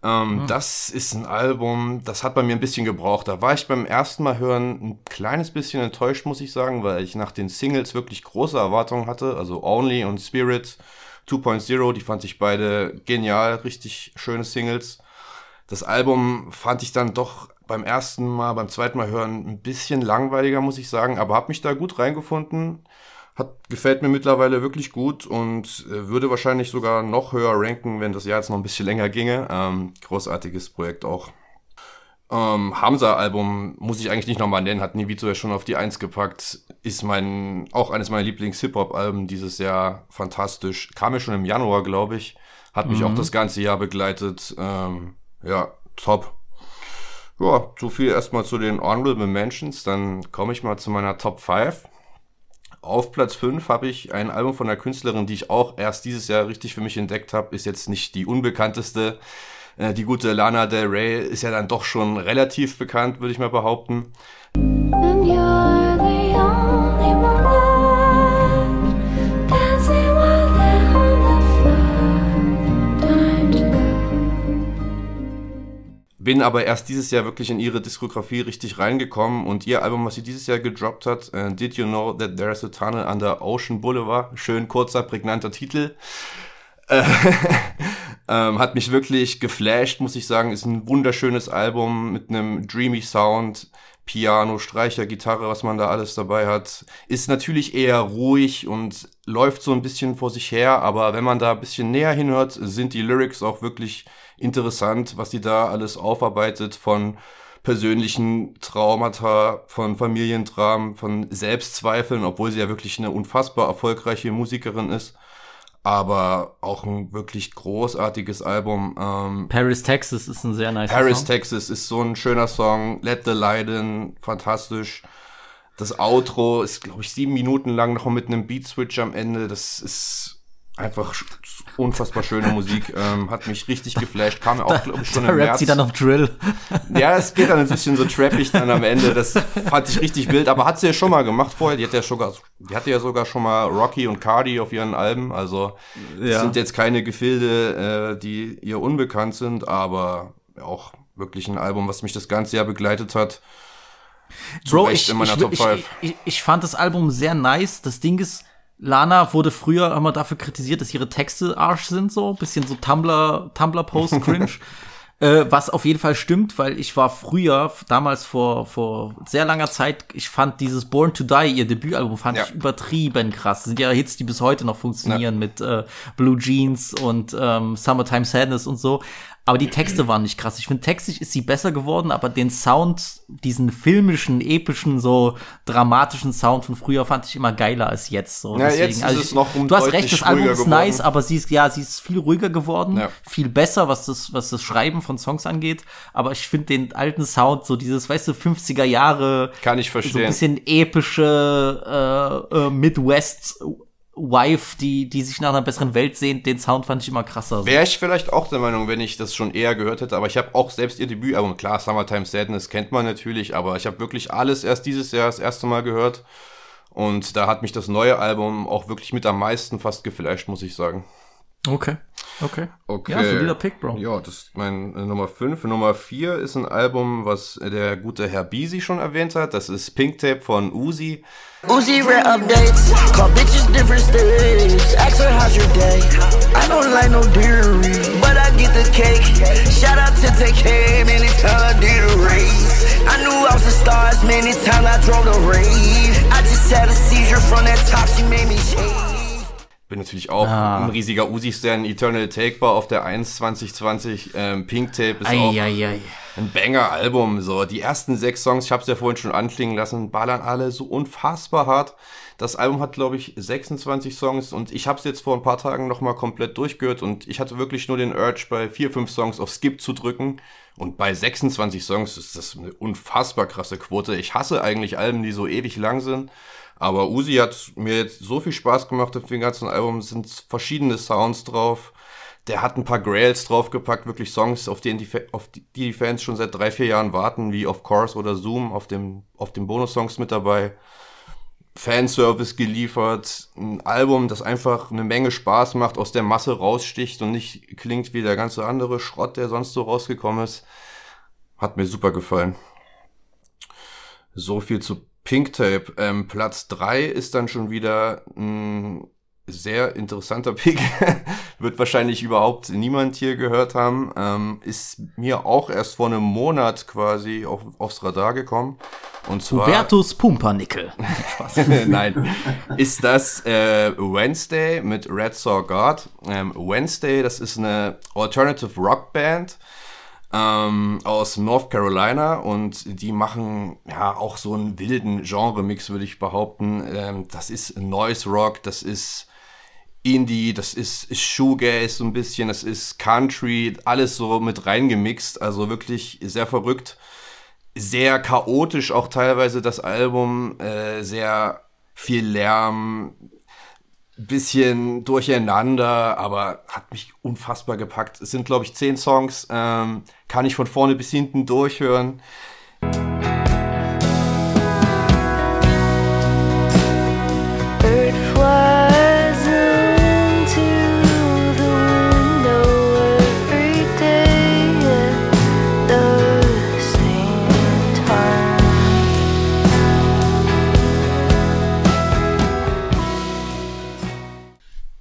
Ähm, Mhm. Das ist ein Album, das hat bei mir ein bisschen gebraucht. Da war ich beim ersten Mal hören ein kleines bisschen enttäuscht, muss ich sagen, weil ich nach den Singles wirklich große Erwartungen hatte. Also Only und Spirit 2.0, die fand ich beide genial, richtig schöne Singles. Das Album fand ich dann doch beim ersten Mal, beim zweiten Mal hören ein bisschen langweiliger, muss ich sagen, aber habe mich da gut reingefunden. Hat, gefällt mir mittlerweile wirklich gut und äh, würde wahrscheinlich sogar noch höher ranken, wenn das Jahr jetzt noch ein bisschen länger ginge. Ähm, großartiges Projekt auch. Ähm, Hamza-Album muss ich eigentlich nicht nochmal nennen, hat Nivito ja schon auf die Eins gepackt. Ist mein, auch eines meiner Lieblings-Hip-Hop-Alben dieses Jahr. Fantastisch. Kam ja schon im Januar, glaube ich. Hat mich Mhm. auch das ganze Jahr begleitet. Ähm, ja, top. Ja, so viel erstmal zu den Honorable Mentions. Dann komme ich mal zu meiner Top 5. Auf Platz 5 habe ich ein Album von einer Künstlerin, die ich auch erst dieses Jahr richtig für mich entdeckt habe. Ist jetzt nicht die unbekannteste. Äh, die gute Lana Del Rey ist ja dann doch schon relativ bekannt, würde ich mal behaupten. And you're the only Bin aber erst dieses Jahr wirklich in ihre Diskografie richtig reingekommen und ihr Album, was sie dieses Jahr gedroppt hat, äh, Did You Know That There's a Tunnel Under Ocean Boulevard, schön kurzer, prägnanter Titel, äh, ähm, hat mich wirklich geflasht, muss ich sagen, ist ein wunderschönes Album mit einem dreamy Sound, Piano, Streicher, Gitarre, was man da alles dabei hat, ist natürlich eher ruhig und läuft so ein bisschen vor sich her, aber wenn man da ein bisschen näher hinhört, sind die Lyrics auch wirklich interessant, was die da alles aufarbeitet von persönlichen Traumata, von Familiendramen, von Selbstzweifeln, obwohl sie ja wirklich eine unfassbar erfolgreiche Musikerin ist. Aber auch ein wirklich großartiges Album. Ähm, Paris, Texas ist ein sehr nice Paris, Song. Texas ist so ein schöner Song. Let the in, fantastisch. Das Outro ist, glaube ich, sieben Minuten lang noch mit einem Beat-Switch am Ende. Das ist einfach unfassbar schöne Musik. Ähm, hat mich richtig geflasht. Kam ja auch, glaube ich, schon Da im März. sie dann auf Drill. Ja, es geht dann ein bisschen so trappig dann am Ende. Das fand ich richtig wild. Aber hat sie ja schon mal gemacht vorher. Die hat ja sogar, die hatte ja sogar schon mal Rocky und Cardi auf ihren Alben. Also Ja. sind jetzt keine Gefilde, äh, die ihr unbekannt sind, aber auch wirklich ein Album, was mich das ganze Jahr begleitet hat. Bro, ich, ich, ich, 5. ich, ich fand das Album sehr nice. Das Ding ist, Lana wurde früher immer dafür kritisiert, dass ihre Texte Arsch sind, so. Bisschen so Tumblr, Tumblr-Post-Cringe. äh, was auf jeden Fall stimmt, weil ich war früher, damals vor, vor sehr langer Zeit, ich fand dieses Born to Die, ihr Debütalbum, fand Ja. ich übertrieben krass. Das sind ja Hits, die bis heute noch funktionieren mit äh, Blue Jeans und ähm, Summertime Sadness und so. Aber die Texte waren nicht krass. Ich finde, textlich ist sie besser geworden, aber den Sound, diesen filmischen, epischen, so dramatischen Sound von früher fand ich immer geiler als jetzt. So. Ja, jetzt ist also noch um Du hast recht, das Album ist nice, geworden. aber sie ist, ja, sie ist viel ruhiger geworden, Ja. viel besser, was das, was das Schreiben von Songs angeht. Aber ich finde den alten Sound, so dieses, weißt du, 50er Jahre, Kann ich so ein verstehen. bisschen epische äh, äh, Midwest Wife, die, die sich nach einer besseren Welt sehnt, den Sound fand ich immer krasser. Wäre ich vielleicht auch der Meinung, wenn ich das schon eher gehört hätte, aber ich habe auch selbst ihr Debütalbum, klar, Summertime Sadness kennt man natürlich, aber ich habe wirklich alles erst dieses Jahr das erste Mal gehört und da hat mich das neue Album auch wirklich mit am meisten fast geflasht, muss ich sagen. Okay, okay. Okay. Ja, solider Pick, Bro. Ja, das ist mein äh, Nummer 5. Nummer 4 ist ein Album, was der gute Herr Beasy schon erwähnt hat. Das ist Pink Tape von Uzi. Uzi rare updates, call bitches different states. Ask her how's your day. I don't like no dairy, but I get the cake. Shout out to TK, many times I did a race. I knew I was a star, many times I drove the rave. I just had a seizure from that top, she made me shake. Bin natürlich auch Ah. ein riesiger Uzi-Stan. Eternal Take war auf der 1 2020. Ähm, Pink Tape ist auch Eieiei. ein Banger-Album. So, die ersten sechs Songs, ich habe es ja vorhin schon anklingen lassen, ballern alle so unfassbar hart. Das Album hat, glaube ich, 26 Songs und ich habe es jetzt vor ein paar Tagen nochmal komplett durchgehört und ich hatte wirklich nur den Urge, bei vier, fünf Songs auf Skip zu drücken. Und bei 26 Songs ist das eine unfassbar krasse Quote. Ich hasse eigentlich Alben, die so ewig lang sind. Aber Uzi hat mir jetzt so viel Spaß gemacht auf dem ganzen Album. Es sind verschiedene Sounds drauf. Der hat ein paar Grails draufgepackt, wirklich Songs, auf, denen die, auf die die Fans schon seit drei, vier Jahren warten, wie Of Course oder Zoom auf dem, auf den Bonussongs mit dabei. Fanservice geliefert, ein Album, das einfach eine Menge Spaß macht, aus der Masse raussticht und nicht klingt wie der ganze andere Schrott, der sonst so rausgekommen ist. Hat mir super gefallen. So viel zu Pink Tape. Ähm, Platz drei ist dann schon wieder ein sehr interessanter Pick. Wird wahrscheinlich überhaupt niemand hier gehört haben. Ähm, ist mir auch erst vor einem Monat quasi auf, aufs Radar gekommen. Und zwar. Hubertus Pumpernickel. Nein, ist das äh, Wednesday mit Red Saw God. Ähm, Wednesday, das ist eine Alternative Rock Band ähm, aus North Carolina und die machen ja auch so einen wilden Genre-Mix, würde ich behaupten. Ähm, das ist Noise Rock, das ist Indie, das ist Shoegaze so ein bisschen, das ist Country, alles so mit reingemixt, also wirklich sehr verrückt sehr chaotisch auch teilweise das Album, äh, sehr viel Lärm, bisschen durcheinander, aber hat mich unfassbar gepackt. Es sind, glaube ich, zehn Songs, ähm, kann ich von vorne bis hinten durchhören.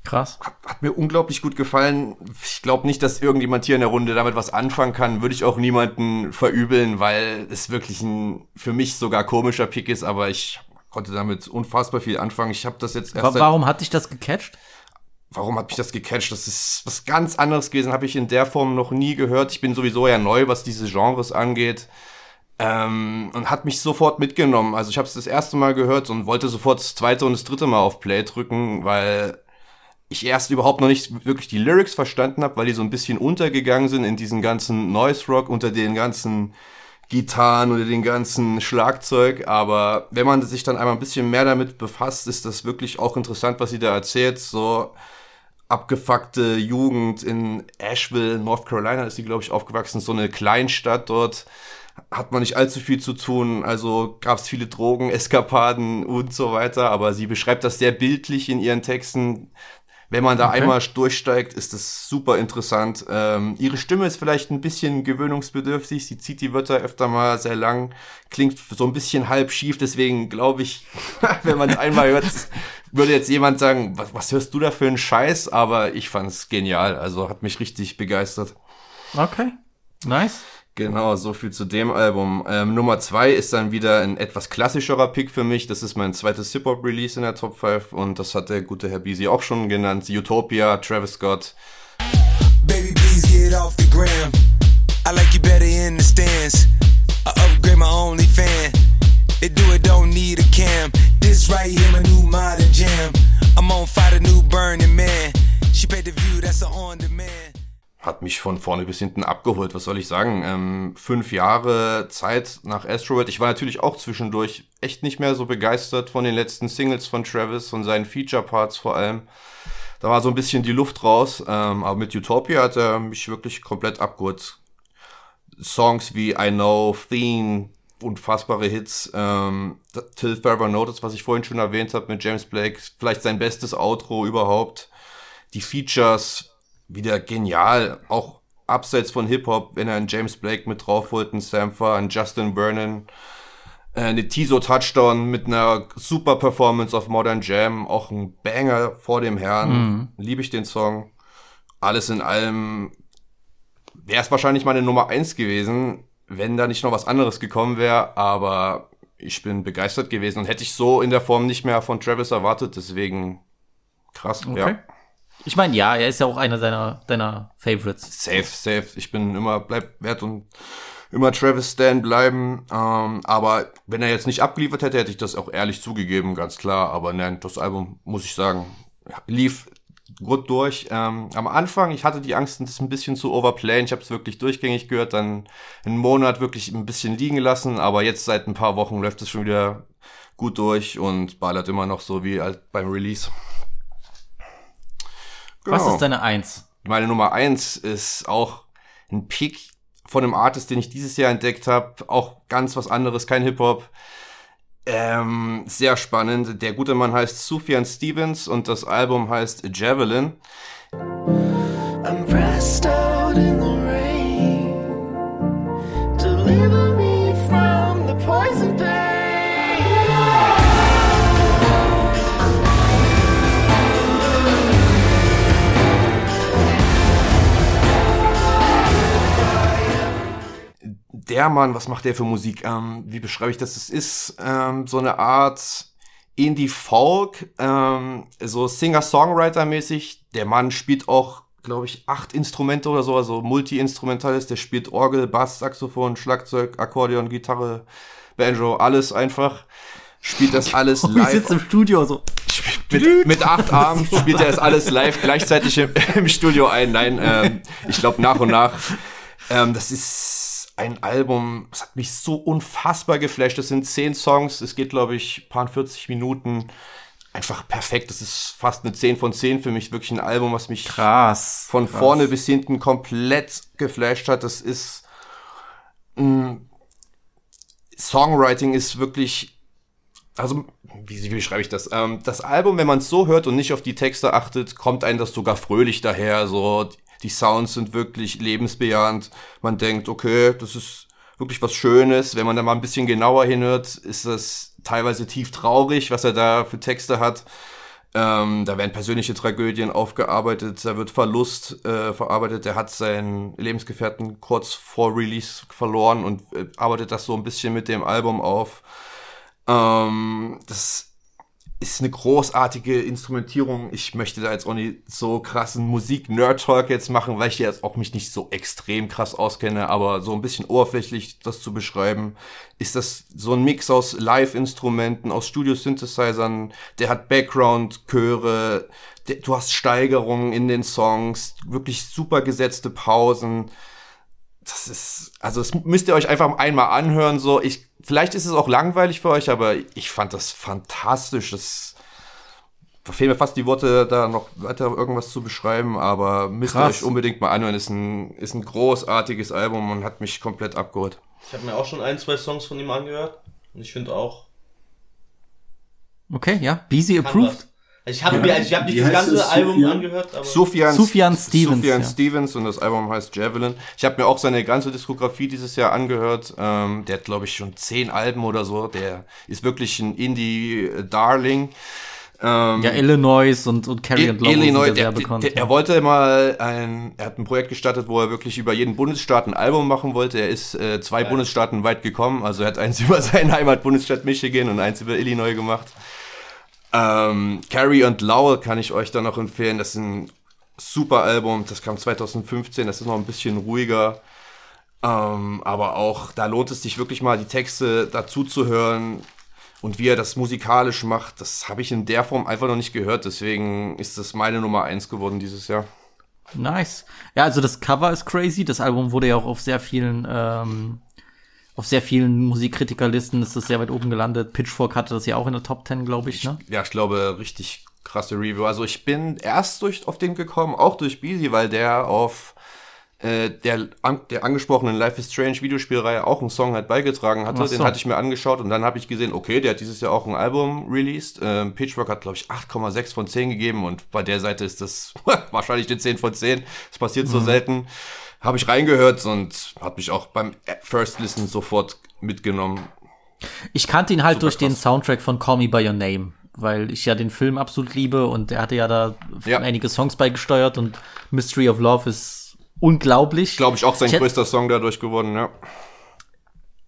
Krass. Hat, hat mir unglaublich gut gefallen. Ich glaube nicht, dass irgendjemand hier in der Runde damit was anfangen kann. Würde ich auch niemanden verübeln, weil es wirklich ein für mich sogar komischer Pick ist, aber ich konnte damit unfassbar viel anfangen. Ich habe das jetzt erst warum hat dich das gecatcht? Warum hat mich das gecatcht? Das ist was ganz anderes gewesen, habe ich in der Form noch nie gehört. Ich bin sowieso ja neu, was diese Genres angeht. Ähm, und hat mich sofort mitgenommen. Also ich habe es das erste Mal gehört und wollte sofort das zweite und das dritte Mal auf Play drücken, weil ich erst überhaupt noch nicht wirklich die Lyrics verstanden habe, weil die so ein bisschen untergegangen sind in diesen ganzen Noise Rock unter den ganzen Gitarren oder den ganzen Schlagzeug. Aber wenn man sich dann einmal ein bisschen mehr damit befasst, ist das wirklich auch interessant, was sie da erzählt. So abgefuckte Jugend in Asheville, North Carolina ist sie, glaube ich, aufgewachsen. So eine Kleinstadt dort. Hat man nicht allzu viel zu tun, also gab es viele Drogen, Eskapaden und so weiter, aber sie beschreibt das sehr bildlich in ihren Texten. Wenn man da Okay. einmal durchsteigt, ist das super interessant. Ähm, ihre Stimme ist vielleicht ein bisschen gewöhnungsbedürftig. Sie zieht die Wörter öfter mal sehr lang, klingt so ein bisschen halb schief. Deswegen glaube ich, wenn man es einmal hört, würde jetzt jemand sagen, was, was hörst du da für einen Scheiß? Aber ich fand es genial. Also hat mich richtig begeistert. Okay. Nice. Genau, so viel zu dem Album. Ähm, Nummer zwei ist dann wieder ein etwas klassischerer Pick für mich. Das ist mein zweites Hip-Hop-Release in der Top 5 und das hat der gute Herr Beasy auch schon genannt. Utopia, Travis Scott. Baby, please get off the gram. I like you better in the stands. I upgrade my only fan. They do it, don't need a cam. This right here, my new modern jam. I'm on fire, the new burning man. She paid the view, that's a on demand. Hat mich von vorne bis hinten abgeholt. Was soll ich sagen? Ähm, fünf Jahre Zeit nach Astroworld. Ich war natürlich auch zwischendurch echt nicht mehr so begeistert von den letzten Singles von Travis, von seinen Feature-Parts vor allem. Da war so ein bisschen die Luft raus. Ähm, aber mit Utopia hat er mich wirklich komplett abgeholt. Songs wie I Know, Theme, unfassbare Hits. Ähm, Till Further Notice, was ich vorhin schon erwähnt habe mit James Blake, vielleicht sein bestes Outro überhaupt. Die Features wieder genial, auch abseits von Hip-Hop, wenn er einen James Blake mit drauf holt, einen Sampher, einen Justin Vernon, äh, eine Tiso Touchdown mit einer super Performance auf Modern Jam, auch ein Banger vor dem Herrn. Mhm. Liebe ich den Song. Alles in allem wäre es wahrscheinlich meine Nummer eins gewesen, wenn da nicht noch was anderes gekommen wäre, aber ich bin begeistert gewesen und hätte ich so in der Form nicht mehr von Travis erwartet, deswegen krass, Okay. ja. Ich meine, ja, er ist ja auch einer deiner, deiner Favorites. Safe, safe. Ich bin immer, bleib wert und immer Travis Stan bleiben. Ähm, aber wenn er jetzt nicht abgeliefert hätte, hätte ich das auch ehrlich zugegeben, ganz klar. Aber nein, das Album, muss ich sagen, lief gut durch. Ähm, am Anfang, ich hatte die Angst, das ein bisschen zu overplayen. Ich habe es wirklich durchgängig gehört, dann einen Monat wirklich ein bisschen liegen lassen. Aber jetzt seit ein paar Wochen läuft es schon wieder gut durch und ballert immer noch so wie beim Release. Was Genau. ist deine Eins? Meine Nummer eins ist auch ein Pick von einem Artist, den ich dieses Jahr entdeckt habe. Auch ganz was anderes, kein Hip-Hop. Ähm, sehr spannend. Der gute Mann heißt Sufjan Stevens und das Album heißt Javelin. I'm pressed out in the rain. Deliver me Der Mann, was macht der für Musik? Ähm, wie beschreibe ich das? Es ist ähm, so eine Art Indie-Folk, ähm, so Singer-Songwriter-mäßig. Der Mann spielt auch, glaube ich, acht Instrumente oder so, also Multi-Instrumentalist. Der spielt Orgel, Bass, Saxophon, Schlagzeug, Akkordeon, Gitarre, Banjo, alles einfach. Spielt das alles Ich live. sitze im Studio so. Mit, mit acht Armen spielt er das alles live gleichzeitig im, im Studio ein. Nein, ähm, ich glaube nach und nach. Ähm, das ist ein Album, es hat mich so unfassbar geflasht. Das sind zehn Songs, es geht, glaube ich, paar 40 Minuten. Einfach perfekt. Das ist fast eine 10 von 10 für mich. Wirklich ein Album, was mich krass, von krass. vorne bis hinten komplett geflasht hat. Das ist mh, Songwriting ist wirklich, also wie, wie beschreibe ich das? Ähm, das Album, wenn man es so hört und nicht auf die Texte achtet, kommt einem das sogar fröhlich daher. So die Sounds sind wirklich lebensbejahend. Man denkt, okay, das ist wirklich was Schönes. Wenn man da mal ein bisschen genauer hinhört, ist das teilweise tief traurig, was er da für Texte hat. Ähm, da werden persönliche Tragödien aufgearbeitet, da wird Verlust äh, verarbeitet. Er hat seinen Lebensgefährten kurz vor Release verloren und äh, arbeitet das so ein bisschen mit dem Album auf. Ähm, das ist eine großartige Instrumentierung. Ich möchte da jetzt auch nicht so krassen Musik-Nerd-Talk jetzt machen, weil ich jetzt auch mich nicht so extrem krass auskenne, aber so ein bisschen oberflächlich das zu beschreiben, ist das so ein Mix aus Live-Instrumenten, aus Studio-Synthesizern, der hat Background-Chöre, du hast Steigerungen in den Songs, wirklich super gesetzte Pausen. Das ist, also das müsst ihr euch einfach einmal anhören, so. Ich, vielleicht ist es auch langweilig für euch, aber ich fand das fantastisch. Das da fehlen mir fast die Worte, da noch weiter irgendwas zu beschreiben, aber müsst ihr Krass. euch unbedingt mal anhören. Ist ein, ist ein großartiges Album und hat mich komplett abgeholt. Ich habe mir auch schon ein, zwei Songs von ihm angehört. Und ich finde auch. Okay, ja. Busy approved. Ich habe mir, also ich habe nicht das ganze Album angehört, aber. Sufjan, Sufjan Stevens, Sufjan ja. Stevens und das Album heißt Javelin. Ich habe mir auch seine ganze Diskografie dieses Jahr angehört. Ähm, der hat, glaube ich, schon zehn Alben oder so. Der ist wirklich ein Indie-Darling. Ähm, Ja, Illinois und, und Carrie and Lowell Illinois, ja der, sehr bekannt. der, er wollte mal ein, er hat ein Projekt gestartet, wo er wirklich über jeden Bundesstaat ein Album machen wollte. Er ist äh, zwei Bundesstaaten weit gekommen. Also er hat eins über seinen Heimatbundesstaat Michigan und eins über Illinois gemacht. Ähm, Carrie und Lowell kann ich euch dann noch empfehlen. Das ist ein super Album. Das kam 2015. Das ist noch ein bisschen ruhiger. Ähm, aber auch, da lohnt es sich wirklich mal, die Texte dazu zu hören. Und wie er das musikalisch macht, das habe ich in der Form einfach noch nicht gehört. Deswegen ist das meine Nummer eins geworden dieses Jahr. Nice. Ja, also das Cover ist crazy. Das Album wurde ja auch auf sehr vielen, ähm, auf sehr vielen Musikkritikerlisten ist das sehr weit oben gelandet. Pitchfork hatte das ja auch in der Top 10, glaube ich, ne? Ja, ich glaube, richtig krasse Review. Also ich bin erst durch, auf den gekommen, auch durch Beasy, weil der auf äh, der, an, der angesprochenen Life is Strange Videospielreihe auch einen Song halt beigetragen hatte. So. Den hatte ich mir angeschaut und dann habe ich gesehen, okay, der hat dieses Jahr auch ein Album released. Ähm, Pitchfork hat, glaube ich, 8,6 von 10 gegeben und bei der Seite ist das wahrscheinlich eine 10 von 10. Das passiert so Mhm. selten. Habe ich reingehört und hat mich auch beim First Listen sofort mitgenommen. Ich kannte ihn halt Super durch den krass. Soundtrack von Call Me By Your Name, weil ich ja den Film absolut liebe und er hatte ja da Ja. einige Songs beigesteuert und Mystery of Love ist unglaublich. Glaube ich auch sein Ich größter Song dadurch geworden, ja.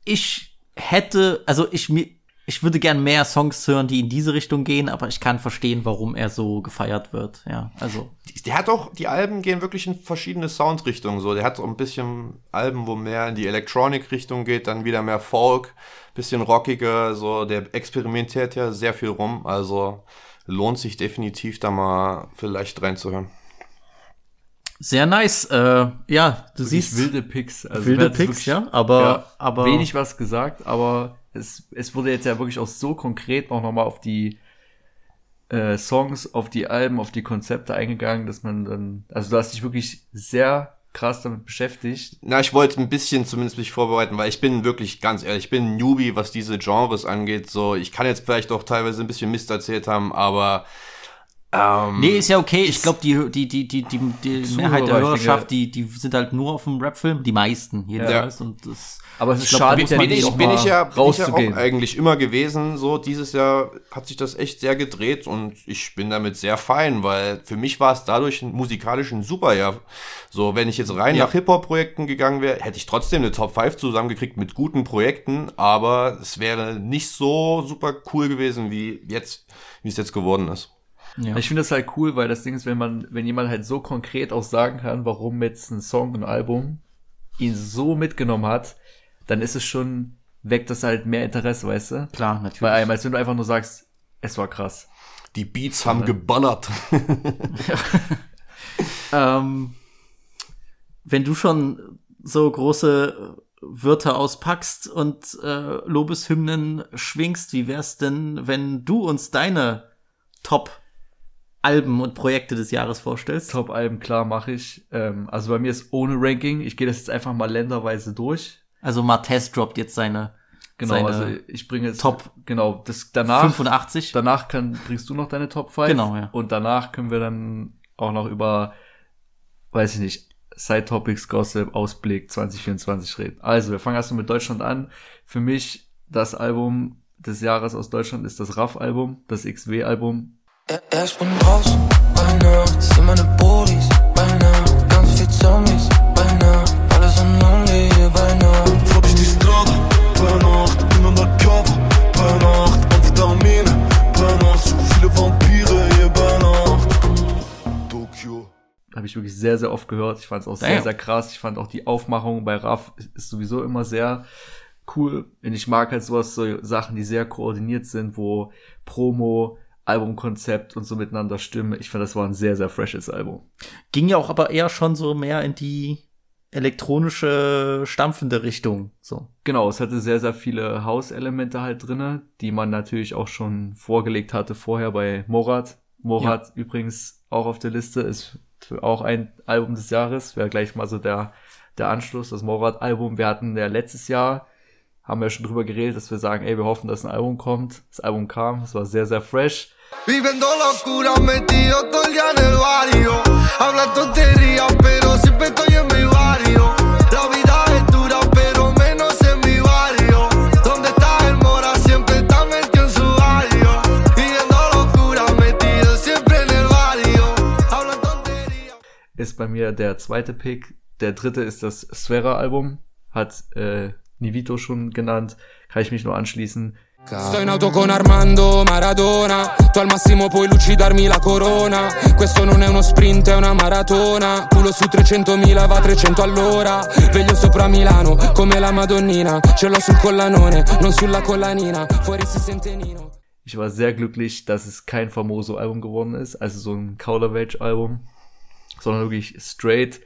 ich hätte, also ich mir, ich würde gern mehr Songs hören, die in diese Richtung gehen, aber ich kann verstehen, warum er so gefeiert wird. Ja, also Der hat auch, die Alben gehen wirklich in verschiedene Soundrichtungen. So, der hat so ein bisschen Alben, wo mehr in die Electronic-Richtung geht, dann wieder mehr Folk, bisschen rockiger. So, der experimentiert ja sehr viel rum. Also lohnt sich definitiv da mal vielleicht reinzuhören. sehr nice. Äh, ja, du Wirklich siehst wilde Picks. Also wilde Picks, ja, aber aber wenig was gesagt, aber es, es wurde jetzt ja wirklich auch so konkret auch nochmal auf die äh, Songs, auf die Alben, auf die Konzepte eingegangen, dass man dann, also du hast dich wirklich sehr krass damit beschäftigt. Na, ich wollte ein bisschen zumindest mich vorbereiten, weil ich bin wirklich ganz ehrlich, ich bin Newbie, was diese Genres angeht. So, ich kann jetzt vielleicht auch teilweise ein bisschen Mist erzählt haben, aber ähm, Nee, ist ja okay. Ich glaube, die, die, die, die, die, die Zuhörer, Mehrheit der Hörerschaft, denke- die, die sind halt nur auf dem Rap-Film. Die meisten, jedenfalls. Und das, Aber es ich ist glaub, schade, ja bin nicht ich, bin ich ja, bin ich ja auch eigentlich immer gewesen. So, dieses Jahr hat sich das echt sehr gedreht und ich bin damit sehr fein, weil für mich war es dadurch ein musikalisch ein super Jahr. So, wenn ich jetzt rein Ja. nach Hip-Hop-Projekten gegangen wäre, hätte ich trotzdem eine Top 5 zusammengekriegt mit guten Projekten, aber es wäre nicht so super cool gewesen, wie jetzt, wie es jetzt geworden ist. Ja. Ich finde das halt cool, weil das Ding ist, wenn man, wenn jemand halt so konkret auch sagen kann, warum jetzt ein Song, ein Album ihn so mitgenommen hat, dann ist es schon, weckt das halt mehr Interesse, weißt du? Klar, natürlich. Bei einem, als wenn du einfach nur sagst, es war krass. Die Beats haben geballert. ähm, wenn du schon so große Wörter auspackst und äh, Lobeshymnen schwingst, wie wär's denn, wenn du uns deine Top-Alben und Projekte des Jahres vorstellst? Top-Alben, klar, mache ich. Ähm, also bei mir ist ohne Ranking. Ich gehe das jetzt einfach mal länderweise durch. Also Martez droppt jetzt seine Genau, seine also ich bringe jetzt Top genau das danach 85. Danach kann, bringst du noch deine Top 5. Genau, ja. Und danach können wir dann auch noch über, weiß ich nicht, Side Topics, Gossip, Ausblick 2024 reden. Also, wir fangen erstmal mit Deutschland an. Für mich das Album des Jahres aus Deutschland ist das RAF-Album, das XW-Album. Ja, ja, ich bin draußen bei Nacht, sieh meine Boris bei Nacht, ganz viel Zombies bei Nacht, alles in Only hier bei Nacht. Fahr ich die Strada bei Nacht, bin undercover bei Nacht, Amphetamine bei Nacht, zu viele Vampire hier bei Nacht. Tokio. Habe ich wirklich sehr, sehr oft gehört. Ich fand es auch sehr, Damn. sehr krass. Ich fand auch die Aufmachung bei RAF ist sowieso immer sehr cool. Und ich mag halt sowas, so Sachen, die sehr koordiniert sind, wo Promo, Albumkonzept und so miteinander stimmen. Ich fand, das war ein sehr, sehr freshes Album. Ging ja auch aber eher schon so mehr in die elektronische, stampfende Richtung. So. Genau, es hatte sehr, sehr viele House-Elemente halt drinne, die man natürlich auch schon vorgelegt hatte vorher bei Morat. Morat übrigens auch auf der Liste, ist auch ein Album des Jahres, wäre gleich mal so der, der Anschluss, das Morat-Album. Wir hatten ja letztes Jahr, haben wir schon drüber geredet, dass wir sagen, ey, wir hoffen, dass ein Album kommt. Das Album kam, es war sehr, sehr fresh. Viviendo locura, metido todo el día en el barrio. Habla tontería, pero siempre estoy en mi barrio. La vida es dura, pero menos en mi barrio. Donde está el mora, siempre está metido en su barrio. Viviendo locura, metido siempre en el barrio. Habla tontería. Ist bei mir der zweite Pick. Der dritte ist das Sfera-Album, hat äh, Nivito schon genannt, kann ich mich nur anschließen. Sto in auto con Armando Maradona Tu al massimo puoi lucidarmi la corona. Questo non è uno sprint, è una maratona. Culo su 300.000 va 300 all'ora. Veglio sopra Milano come la Madonnina. Ce l'ho sul collanone, non sulla collanina. Fuori si sente Nino. Ich war sehr glücklich, dass es kein Famoso-Album geworden ist, also so ein Kauderwelsch-Album, sondern wirklich straight.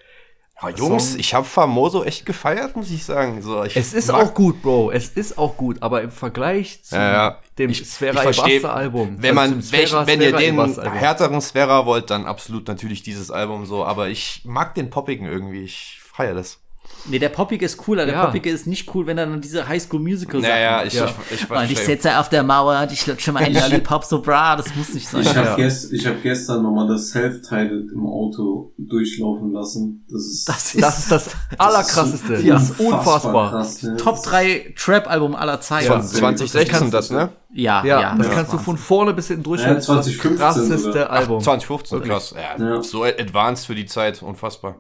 Ja, Jungs, Song. ich habe Famoso echt gefeiert, muss ich sagen. So, ich Es ist auch gut, Bro. Es ist auch gut, aber im Vergleich zu Ja, ja. dem Ich- versteh, Ebasta Album. Wenn also man, zum wenn, Sfera- wenn ihr den härteren Sphära wollt, dann absolut natürlich dieses Album so. Aber ich mag den Poppigen irgendwie. Ich feiere das. Nee, der Poppige ist cooler. Der Ja. Poppige ist nicht cool, wenn er dann diese Highschool-Musical Sachen Naja, ich- ich- ich Und ich sitze auf der Mauer und ich lutsche meinen Lollipop so, bra, das muss nicht sein. Ich habe Ja. gest, ich hab gestern nochmal das Self-Titled im Auto durchlaufen lassen. Das ist, Das ist Das ist das Allerkrasseste. Ja. Das ist unfassbar. krass, ne? Top 3 Trap-Album aller Zeiten. Ja. 2016 das, ne? Ja, Ja, ja. das kannst du von vorne bis hinten durchhören. Ja, 2015 das krasseste sogar. Album. 2015, Wirklich. krass. Ja, So advanced für die Zeit, unfassbar.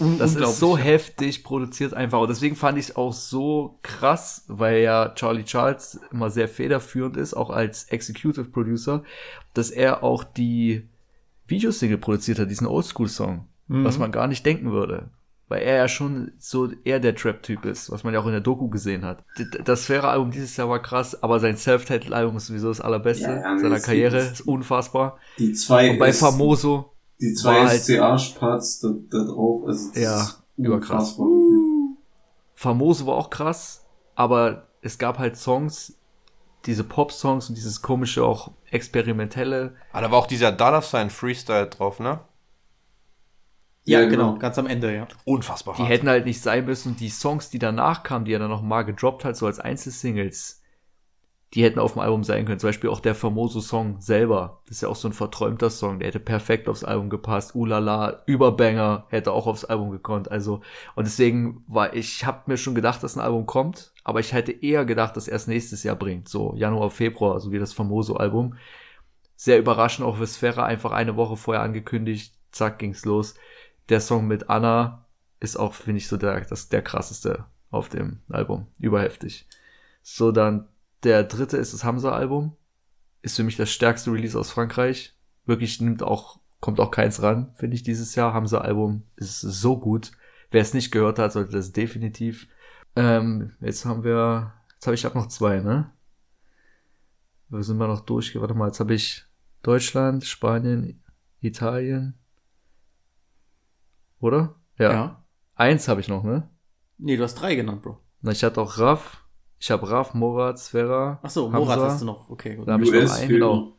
Un Das ist so heftig produziert einfach. Und deswegen fand ich es auch so krass, weil ja Charlie Charles immer sehr federführend ist, auch als Executive Producer, dass er auch die Videosingle produziert hat, diesen Oldschool-Song, Mhm. was man gar nicht denken würde. Weil er ja schon so eher der Trap-Typ ist, was man ja auch in der Doku gesehen hat. Das Sphäre-Album dieses Jahr war krass, aber sein Self-Titled-Album ist sowieso das allerbeste Ja, ja, seiner Karriere, ist unfassbar. Die zwei Und bei ist- Famoso Die zwei halt- SCA-Parts da, da drauf, also das Ja, ist überkrass. unfassbar. Famoso war auch krass, aber es gab halt Songs, diese Pop-Songs und dieses komische, auch experimentelle. Ah, da war auch dieser Dada Sign Freestyle drauf, ne? Ja, Ja, genau, genau. ganz am Ende, ja. Unfassbar Die hart. hätten halt nicht sein müssen die Songs, die danach kamen, die er dann noch mal gedroppt hat, so als Einzelsingles, die hätten auf dem Album sein können. Zum Beispiel auch der Famoso-Song selber. Das ist ja auch so ein verträumter Song. Der hätte perfekt aufs Album gepasst. Ulala, Überbanger hätte auch aufs Album gekonnt. Also, und deswegen war ich, habe mir schon gedacht, dass ein Album kommt, aber ich hätte eher gedacht, dass er es nächstes Jahr bringt. So Januar, Februar, so wie das Famoso-Album. Sehr überraschend, auch für Sphäre einfach eine Woche vorher angekündigt. Zack, ging's los. Der Song mit Anna ist auch, finde ich, so der, das, der krasseste auf dem Album. Überheftig. So, dann der dritte ist das Hamza-Album. Ist für mich das stärkste Release aus Frankreich. Wirklich nimmt auch, kommt auch keins ran, finde ich, dieses Jahr. Hamza-Album ist so gut. Wer es nicht gehört hat, sollte das definitiv. Ähm, jetzt haben wir, jetzt habe ich hab noch zwei, ne? Wo sind wir noch durch? Warte mal, jetzt habe ich Deutschland, Spanien, Italien. Oder? Ja. Ja. Eins habe ich noch, ne? Nee, du hast drei genannt, Bro. Na, ich hatte auch Raff. Ich habe Raff, Morat, Sfera. Ach so, Morat hast du noch. Okay, gut. Da habe ich noch einen, genau.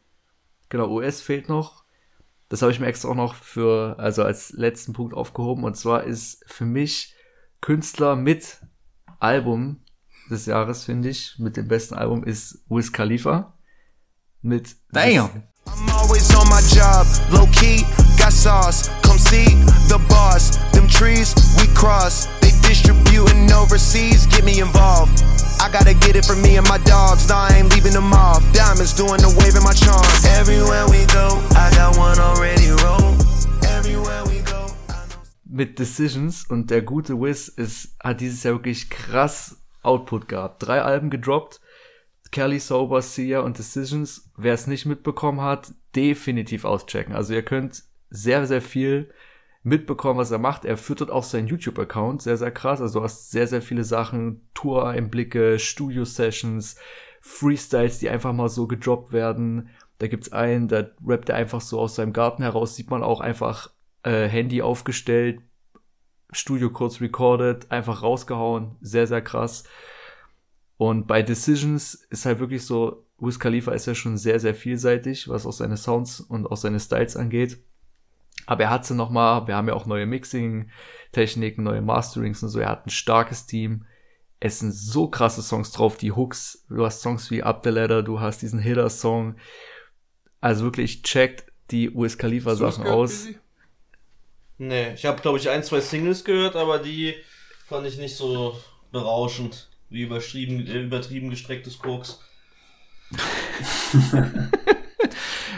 Genau, US fehlt noch. Das habe ich mir extra auch noch für, also als letzten Punkt aufgehoben. Und zwar ist für mich Künstler mit Album des Jahres, finde ich, mit dem besten Album ist Wiz Khalifa. Mit Damn. I'm always on my job, low key, got sauce. See the boss. Them trees we cross, they distributing overseas. Get me involved. I gotta get it for me and my dogs. Nah, I ain't leaving them off. Diamonds doing the wave in my charm. Everywhere we go, I got one already rolled. Everywhere we go. mit Decisions und der gute Wiz ist, hat dieses Jahr wirklich krass Output gehabt. Drei Alben gedroppt. Kelly Sober, Sia und Decisions. Wer es nicht mitbekommen hat, definitiv auschecken. Also ihr könnt sehr, sehr viel mitbekommen, was er macht. Er füttert auch seinen YouTube-Account, sehr, sehr krass. Also du hast sehr, sehr viele Sachen, Tour-Einblicke, Studio-Sessions, Freestyles, die einfach mal so gedroppt werden. Da gibt's einen, da rappt er einfach so aus seinem Garten heraus, sieht man auch einfach äh, Handy aufgestellt, Studio kurz recorded, einfach rausgehauen, sehr, sehr krass. Und bei Decisions ist halt wirklich so, Wiz Khalifa ist ja schon sehr, sehr vielseitig, was auch seine Sounds und auch seine Styles angeht. Aber er hat sie noch mal, wir haben ja auch neue Mixing-Techniken, neue Masterings und so, er hat ein starkes Team. Es sind so krasse Songs drauf, die Hooks, du hast Songs wie Up the Ladder, du hast diesen Hitter-Song. Also wirklich checkt die Wiz Khalifa Sachen aus. Nee, ich habe glaube ich ein, zwei Singles gehört, aber die fand ich nicht so berauschend wie übertrieben, äh, übertrieben gestrecktes Koks.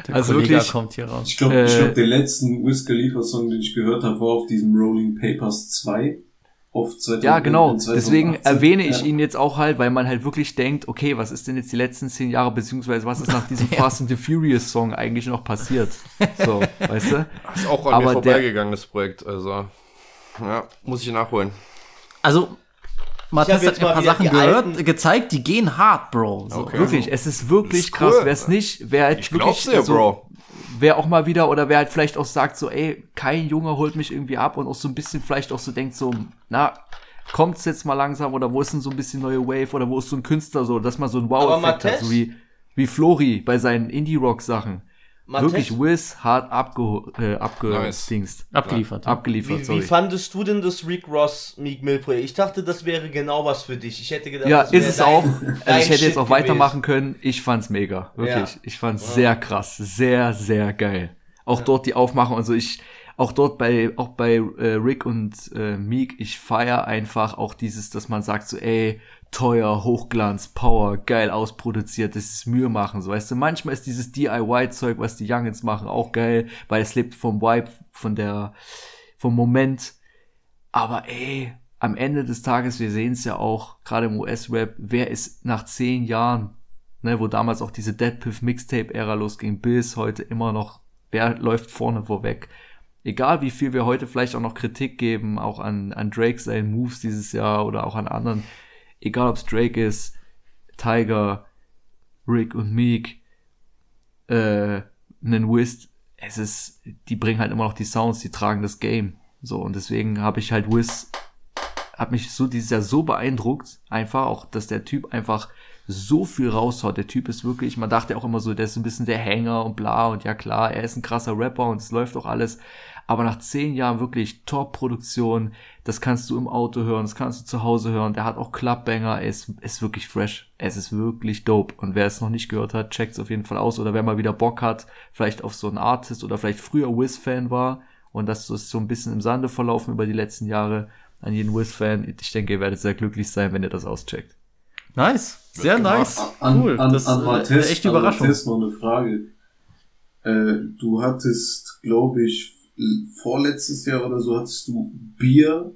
Der Also Kollege wirklich, kommt hier raus. Ich glaube, ich Äh, glaub, den letzten Wiz Khalifa Song, den ich gehört habe, war auf diesem Rolling Papers 2. Auf 2000, Ja, genau. in 2018. Deswegen erwähne ich Ja. ihn jetzt auch halt, weil man halt wirklich denkt, okay, was ist denn jetzt die letzten zehn Jahre, beziehungsweise was ist nach diesem Fast and the Furious Song eigentlich noch passiert? So, weißt du? Ist auch an Aber mir der- vorbeigegangen, das Projekt. Also, ja, muss ich nachholen. Also, Matthias hat ein mal paar Sachen gehört, gezeigt, die gehen hart, Bro. So. Okay. Wirklich, es ist wirklich Ist krass. cool. Wer es nicht, wer halt Ich wirklich, dir, Bro. wer auch mal wieder oder wer halt vielleicht auch sagt so, ey, kein Junge holt mich irgendwie ab und auch so ein bisschen vielleicht auch so denkt so, na, kommt's jetzt mal langsam oder wo ist denn so ein bisschen neue Wave oder wo ist so ein Künstler so, dass man so einen Aber Wow-Effekt hat, so wie, wie Flori bei seinen Indie-Rock-Sachen. Matthias- Wirklich Wiz hart abge, äh, abgedingst. Abgeliefert. ja. Abgeliefert, Wie, sorry. wie fandest du denn das Rick Ross Meek Mill Projekt? Ich dachte, das wäre genau was für dich. Ich hätte gedacht, Ja, das wäre ist es dein- auch. dein Also ich hätte Shit jetzt auch gewesen. weitermachen können. Ich fand's mega. Wirklich. Ja. Ich fand's Ja. sehr krass. Sehr, sehr geil. Auch dort die Aufmachung und so. Ich, auch dort bei, auch bei äh, Rick und äh, Meek, ich feier einfach auch dieses, dass man sagt so, ey, teuer, Hochglanz, Power, geil ausproduziert, das ist Mühe machen, so weißt du. Manchmal ist dieses DIY-Zeug, was die Youngins machen, auch geil, weil es lebt vom Vibe, von der, vom Moment. Aber ey, am Ende des Tages, wir sehen es ja auch, gerade im US-Rap, wer ist nach zehn Jahren, ne, wo damals auch diese Dead Piff Mixtape-Ära losging, bis heute immer noch, wer läuft vorne vorweg? Egal wie viel wir heute vielleicht auch noch Kritik geben, auch an, an Drake seinen Moves dieses Jahr oder auch an anderen, egal ob es Drake ist, Tiger, Rick und Meek, äh, einen Wiz, es ist, die bringen halt immer noch die Sounds, die tragen das Game. So, und deswegen habe ich halt Wiz, hat mich so dieses Jahr so beeindruckt, einfach auch, dass der Typ einfach so viel raushaut. Der Typ ist wirklich, man dachte auch immer so, der ist ein bisschen der Hänger und bla und ja klar, er ist ein krasser Rapper und es läuft auch alles. Aber nach zehn Jahren wirklich Top-Produktion, das kannst du im Auto hören, das kannst du zu Hause hören. Der hat auch Clubbanger, er ist, ist wirklich fresh. Es ist wirklich dope. Und wer es noch nicht gehört hat, checkt es auf jeden Fall aus. Oder wer mal wieder Bock hat, vielleicht auf so einen Artist oder vielleicht früher Wiz-Fan war und das ist so ein bisschen im Sande verlaufen über die letzten Jahre an jeden Wiz-Fan. Ich denke, ihr werdet sehr glücklich sein, wenn ihr das auscheckt. Nice. Sehr nice. An, cool. an, das an ist Matthias, eine echte an Überraschung. Matthias noch eine Frage. Äh, du hattest, glaube ich, vorletztes Jahr oder so hattest du Bier,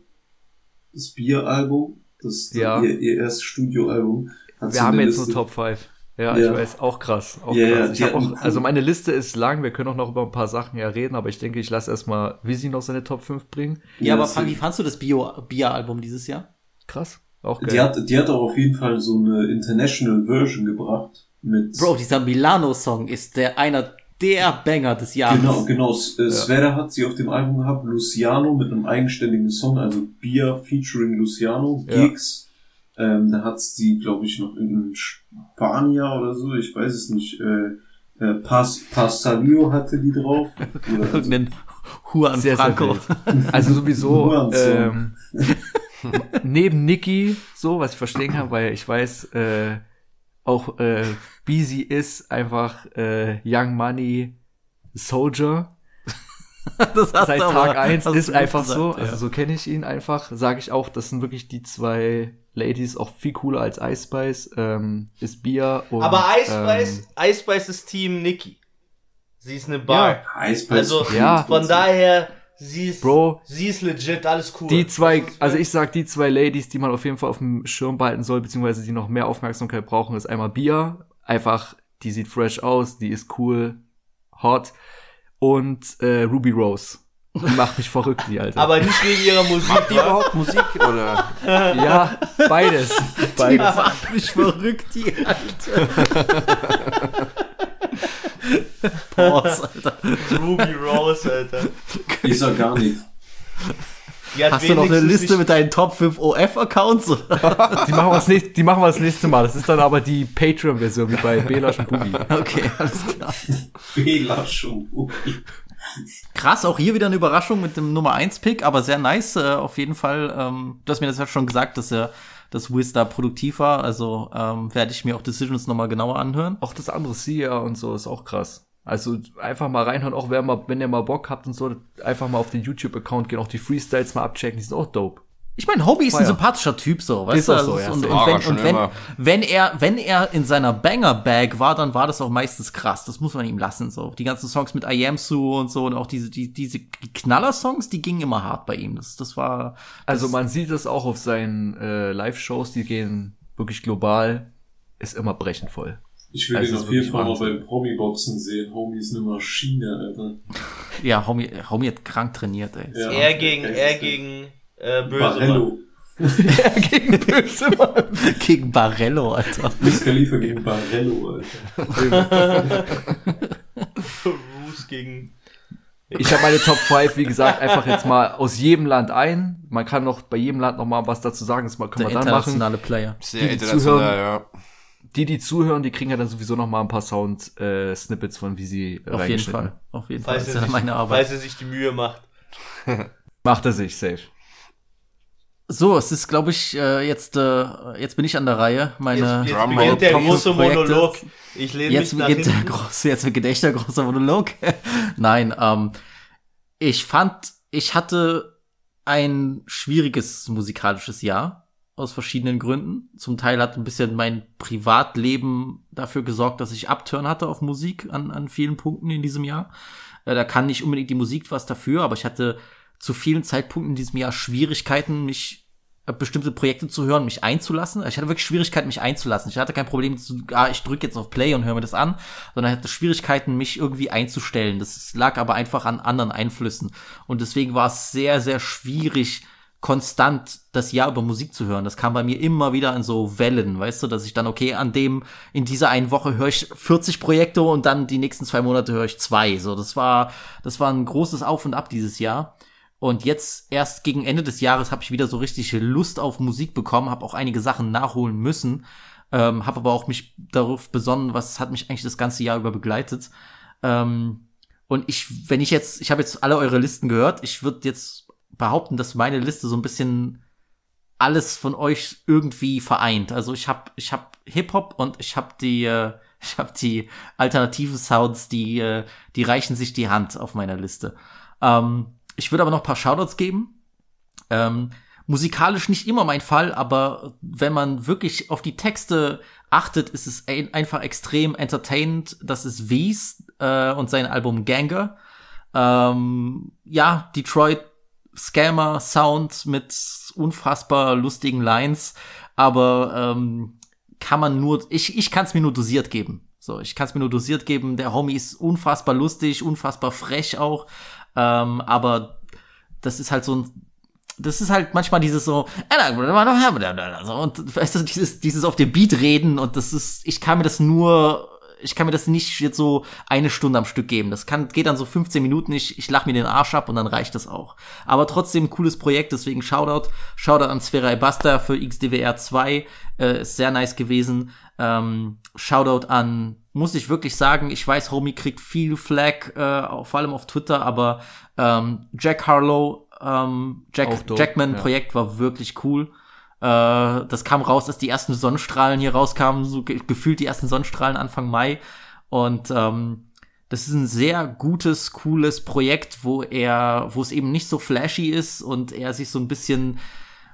das Bier-Album, das Ja. ihr, ihr erstes Studioalbum. Wir haben jetzt Liste. nur Top 5. Ja, Ja. ich weiß, auch krass. Auch Ja, ja, krass. Ich die hab hatten auch, also meine Liste ist lang, wir können auch noch über ein paar Sachen ja reden, aber ich denke, ich lasse erstmal Visi noch seine Top 5 bringen. Ja, aber Fan, wie fandst du das Bier-Album dieses Jahr? Krass. Auch geil. Die hat, die hat auch auf jeden Fall so eine International Version gebracht. Mit Bro, dieser Milano-Song ist der einer der Banger des Jahres. Genau, genau. S- äh, Sveda hat sie auf dem Album gehabt, Luciano mit einem eigenständigen Song, also Bier featuring Luciano, Ja. Gigs, Ähm, da hat sie, glaube ich, noch irgendein Spanier oder so, ich weiß es nicht. Äh, äh, Pas, Pastavio hatte die drauf. Oder also, Irgendein Juan Sehr, sehr Franco. wild. Also sowieso ähm, neben Nicki, so was ich verstehen kann, weil ich weiß, äh, auch äh, Beezy ist einfach äh, Young Money Soldier. Das hast Seit du aber- Tag eins hast du ist gut einfach gesagt, so. ja. Also so kenne ich ihn einfach. Sage ich auch, das sind wirklich die zwei Ladies, auch viel cooler als Ice Spice. Ähm, ist Bier und Aber Ice Spice, ähm, Ice Spice ist Team Nikki. Sie ist eine Bar. Ja, Ice Spice also Ja. von daher, sie ist, Bro. sie ist legit, alles cool. Die zwei, also ich sag die zwei Ladies, die man auf jeden Fall auf dem Schirm behalten soll, beziehungsweise die noch mehr Aufmerksamkeit brauchen, ist einmal Bia. Einfach, die sieht fresh aus, die ist cool, hot. Und äh, Ruby Rose. Die macht mich verrückt, die Alter. Aber nicht wegen ihrer Musik. Macht die überhaupt Musik oder? ja, beides. Beides. macht mich verrückt, die Alte. Pause, Alter. Ruby Rose, Alter. Ich sag gar nicht. Hast du noch eine Liste mit deinen Top 5 OF-Accounts? Die machen wir das nächste, die machen wir das nächste Mal. Das ist dann aber die Patreon-Version, wie bei Belash und Bubi. Okay, alles klar. Bela schon. Krass, auch hier wieder eine Überraschung mit dem Nummer 1-Pick, aber sehr nice, äh, auf jeden Fall. Ähm, du hast mir das ja schon gesagt, dass er dass Wiz da produktiv war, also ähm, werde ich mir auch Decisions nochmal genauer anhören. Auch das andere Sia und so ist auch krass. Also einfach mal reinhören, auch wer mal, wenn ihr mal Bock habt und so, einfach mal auf den YouTube-Account gehen, auch die Freestyles mal abchecken, die sind auch dope. Ich meine, Hobie ist ein sympathischer Typ, so, weißt Ist du? auch so, Also, ja, und, und, wenn, er und wenn, wenn er, wenn er in seiner Banger-Bag war, dann war das auch meistens krass. Das muss man ihm lassen, so. Die ganzen Songs mit I Am Sue und so und auch diese, die, diese Knaller-Songs, die gingen immer hart bei ihm. Das, das war, Also das, man sieht es auch auf seinen äh, Live-Shows, die gehen wirklich global, ist immer brechend voll. Ich will Also den auf jeden Fall mal beim Promi-Boxen sehen. Homie ist eine Maschine, Alter. ja, Homie, Homie hat krank trainiert, ey. Ja. Er gegen, er gegen äh, Böse. Barello. gegen böse Mann. Gegen Barello, Alter. Wiz Khalifa gegen Barello, Alter. Bruce gegen. Ich habe meine Top 5, wie gesagt, einfach jetzt mal aus jedem Land ein. Man kann noch bei jedem Land noch mal was dazu sagen, das mal- können Der wir dann machen. internationale Player. Sehr Die, zuhören, ja. Die, die zuhören, die kriegen ja dann sowieso noch mal ein paar Sound-Snippets von, wie sie äh, Auf jeden. Fall. Auf jeden Fall. Falls Das er, ist ja sich, meine Arbeit. falls er sich die Mühe macht. Macht er sich safe. So, es ist, glaube ich, äh, jetzt, äh, jetzt bin ich an der Reihe. Meine Jetzt, jetzt beginnt der Top große Projekte. Monolog. Ich lehne Jetzt mich nach beginnt der große, jetzt beginnt echt der große Monolog. Nein, ähm, ich fand, ich hatte ein schwieriges musikalisches Jahr aus verschiedenen Gründen. Zum Teil hat ein bisschen mein Privatleben dafür gesorgt, dass ich Upturn hatte auf Musik an, an vielen Punkten in diesem Jahr. Äh, da kann nicht unbedingt die Musik was dafür, aber ich hatte zu vielen Zeitpunkten in diesem Jahr Schwierigkeiten, mich auf bestimmte Projekte zu hören, mich einzulassen. Ich hatte wirklich Schwierigkeiten, mich einzulassen. Ich hatte kein Problem zu, ah, ich drücke jetzt auf Play und höre mir das an, sondern ich hatte Schwierigkeiten, mich irgendwie einzustellen. Das lag aber einfach an anderen Einflüssen. Und deswegen war es sehr, sehr schwierig, konstant das Jahr über Musik zu hören. Das kam bei mir immer wieder in so Wellen, weißt du, dass ich dann, okay, an dem, in dieser einen Woche höre ich 40 Projekte und dann die nächsten zwei Monate höre ich zwei. So, das war, das war ein großes Auf und Ab dieses Jahr. Und jetzt erst gegen Ende des Jahres habe ich wieder so richtig Lust auf Musik bekommen, habe auch einige Sachen nachholen müssen, ähm, habe aber auch mich darauf besonnen, was hat mich eigentlich das ganze Jahr über begleitet. Ähm, und ich, wenn ich jetzt, ich habe jetzt alle eure Listen gehört, ich würde jetzt behaupten, dass meine Liste so ein bisschen alles von euch irgendwie vereint. Also ich habe ich habe Hip Hop und ich habe die äh, ich habe die alternativen Sounds, die äh, die reichen sich die Hand auf meiner Liste. Ähm, ich würde aber noch ein paar Shoutouts geben. Ähm, musikalisch nicht immer mein Fall, aber wenn man wirklich auf die Texte achtet, ist es ein, einfach extrem entertainend. Das ist Wies äh, und sein Album Ganger. Ähm, ja, Detroit Scammer Sound mit unfassbar lustigen Lines, aber ähm, kann man nur, ich, ich kann es mir nur dosiert geben. So, ich kann es mir nur dosiert geben. Der Homie ist unfassbar lustig, unfassbar frech auch, ähm, aber das ist halt so ein das ist halt manchmal dieses so und weißt du, dieses dieses auf dem Beat reden und das ist ich kann mir das nur ich kann mir das nicht jetzt so eine Stunde am Stück geben. Das kann, geht dann so 15 Minuten, ich, ich lach mir den Arsch ab und dann reicht das auch. Aber trotzdem cooles Projekt, deswegen Shoutout. Shoutout an Sphera Basta für XDWR 2, äh, ist sehr nice gewesen. Ähm, Shoutout an, muss ich wirklich sagen, ich weiß, Homie kriegt viel Flag, äh, vor allem auf Twitter, aber ähm, Jack Harlow, ähm, Jack, dope, Jackman ja. Projekt war wirklich cool. Äh, das kam raus, dass die ersten Sonnenstrahlen hier rauskamen, so ge gefühlt die ersten Sonnenstrahlen Anfang Mai. Und ähm, das ist ein sehr gutes, cooles Projekt, wo er, wo es eben nicht so flashy ist und er sich so ein bisschen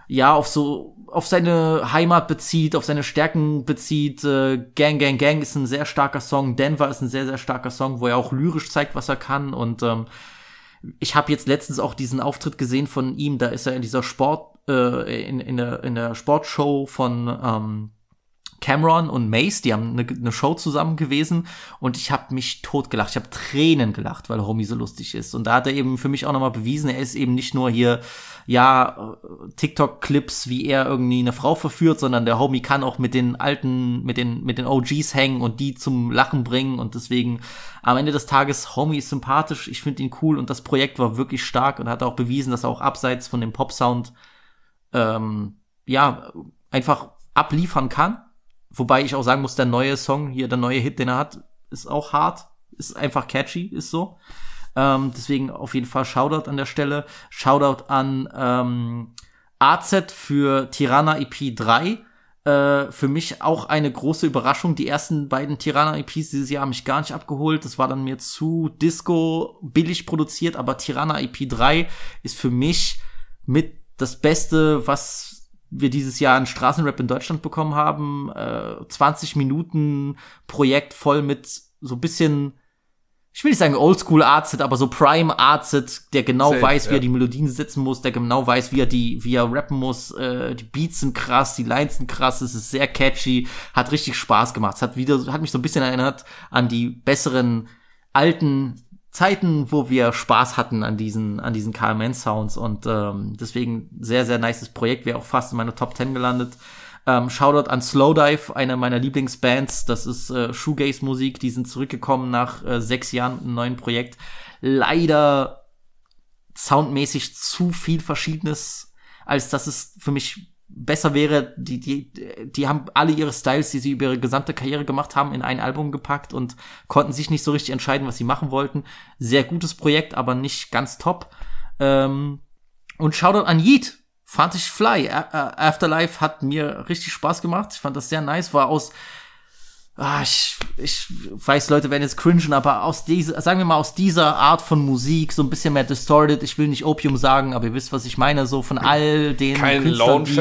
ja auf so auf seine Heimat bezieht, auf seine Stärken bezieht. Äh, Gang Gang Gang ist ein sehr starker Song. Denver ist ein sehr sehr starker Song, wo er auch lyrisch zeigt, was er kann. Und ähm, ich habe jetzt letztens auch diesen Auftritt gesehen von ihm. Da ist er in dieser Sport äh, in, in der in der Sportshow von ähm, Cameron und Mace, die haben eine, eine Show zusammen gewesen und ich habe mich totgelacht. Ich habe Tränen gelacht, weil Homie so lustig ist. Und da hat er eben für mich auch nochmal bewiesen, er ist eben nicht nur hier, ja, TikTok-Clips, wie er irgendwie eine Frau verführt, sondern der Homie kann auch mit den alten, mit den, mit den OGs hängen und die zum Lachen bringen. Und deswegen am Ende des Tages, Homie ist sympathisch, ich finde ihn cool und das Projekt war wirklich stark und hat auch bewiesen, dass er auch abseits von dem Pop-Sound ähm, ja, einfach abliefern kann. Wobei ich auch sagen muss, der neue Song hier, der neue Hit, den er hat, ist auch hart, ist einfach catchy, ist so. Ähm, deswegen auf jeden Fall Shoutout an der Stelle. Shoutout an ähm, AZ für Tirana EP 3. Äh, für mich auch eine große Überraschung. Die ersten beiden Tirana EPs dieses Jahr haben mich gar nicht abgeholt. Das war dann mir zu Disco billig produziert, aber Tirana EP 3 ist für mich mit das Beste, was wir dieses Jahr an Straßenrap in Deutschland bekommen haben. Äh, 20 Minuten Projekt voll mit so bisschen, ich will nicht sagen Oldschool Artset, aber so Prime Artset, der genau Safe, weiß, wie ja. er die Melodien setzen muss, der genau weiß, wie er die, wie er rappen muss. Äh, die Beats sind krass, die Lines sind krass, es ist sehr catchy, hat richtig Spaß gemacht. Es hat wieder, hat mich so ein bisschen erinnert an die besseren alten Zeiten, wo wir Spaß hatten an diesen, an diesen KMN-Sounds und ähm, deswegen sehr, sehr nices Projekt, wäre auch fast in meine Top 10 gelandet. Ähm, Shoutout an Slowdive, eine meiner Lieblingsbands. Das ist äh, Shoegaze-Musik. Die sind zurückgekommen nach äh, sechs Jahren mit einem neuen Projekt. Leider soundmäßig zu viel Verschiedenes, als dass es für mich besser wäre. Die, die, die haben alle ihre Styles, die sie über ihre gesamte Karriere gemacht haben, in ein Album gepackt und konnten sich nicht so richtig entscheiden, was sie machen wollten. Sehr gutes Projekt, aber nicht ganz top. Ähm, und Shoutout an Yeet. Fand ich fly. Afterlife hat mir richtig Spaß gemacht. Ich fand das sehr nice. War aus, ah, ich, ich weiß, Leute werden jetzt cringen, aber aus dieser, sagen wir mal, aus dieser Art von Musik, so ein bisschen mehr distorted. Ich will nicht Opium sagen, aber ihr wisst, was ich meine. So von all den Kein Künstlern, die-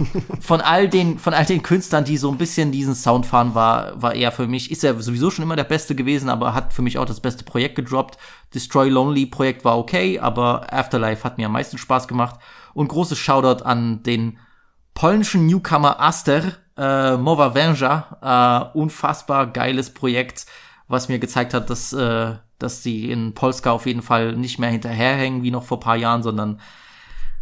von all den von all den Künstlern, die so ein bisschen diesen Sound fahren, war war er für mich ist er sowieso schon immer der Beste gewesen, aber hat für mich auch das beste Projekt gedroppt. Destroy Lonely Projekt war okay, aber Afterlife hat mir am meisten Spaß gemacht und großes Shoutout an den polnischen Newcomer Aster äh, Mowa Węża, äh, unfassbar geiles Projekt, was mir gezeigt hat, dass äh, dass sie in Polska auf jeden Fall nicht mehr hinterherhängen wie noch vor paar Jahren, sondern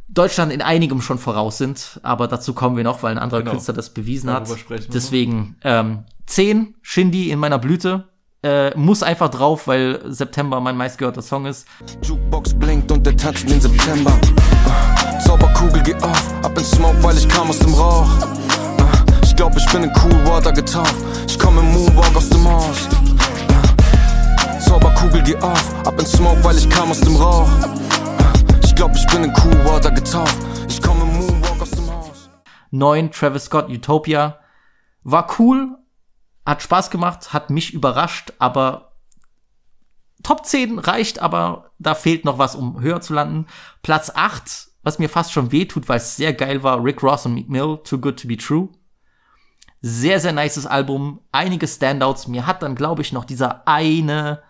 Deutschland in einigem schon voraus sind, aber dazu kommen wir noch, weil ein anderer Genau. Künstler das bewiesen hat. Darüber Deswegen ähm, 10 Shindy in meiner Blüte. Äh, muss einfach drauf, weil September mein meistgehörter Song ist. Jukebox blinkt und der tanzt den September. Zauberkugel geht auf, ab in Smoke, weil ich kam aus dem Rauch. Ich glaub, ich bin in Cool Water getaucht. Ich komm im Moonwalk aus dem Haus. Zauberkugel geht auf, ab in Smoke, weil ich kam aus dem Rauch. Ich glaub, ich bin in Cool Water getaucht. Ich komm im Moonwalk aus dem Haus. 9 Travis Scott Utopia. War cool, hat Spaß gemacht, hat mich überrascht, aber Top 10 reicht, aber da fehlt noch was, um höher zu landen. Platz 8, was mir fast schon wehtut, weil es sehr geil war, Rick Ross und Meek Mill, Too Good To Be True. Sehr, sehr nices Album, einige Standouts. Mir hat dann, glaube ich, noch dieser eine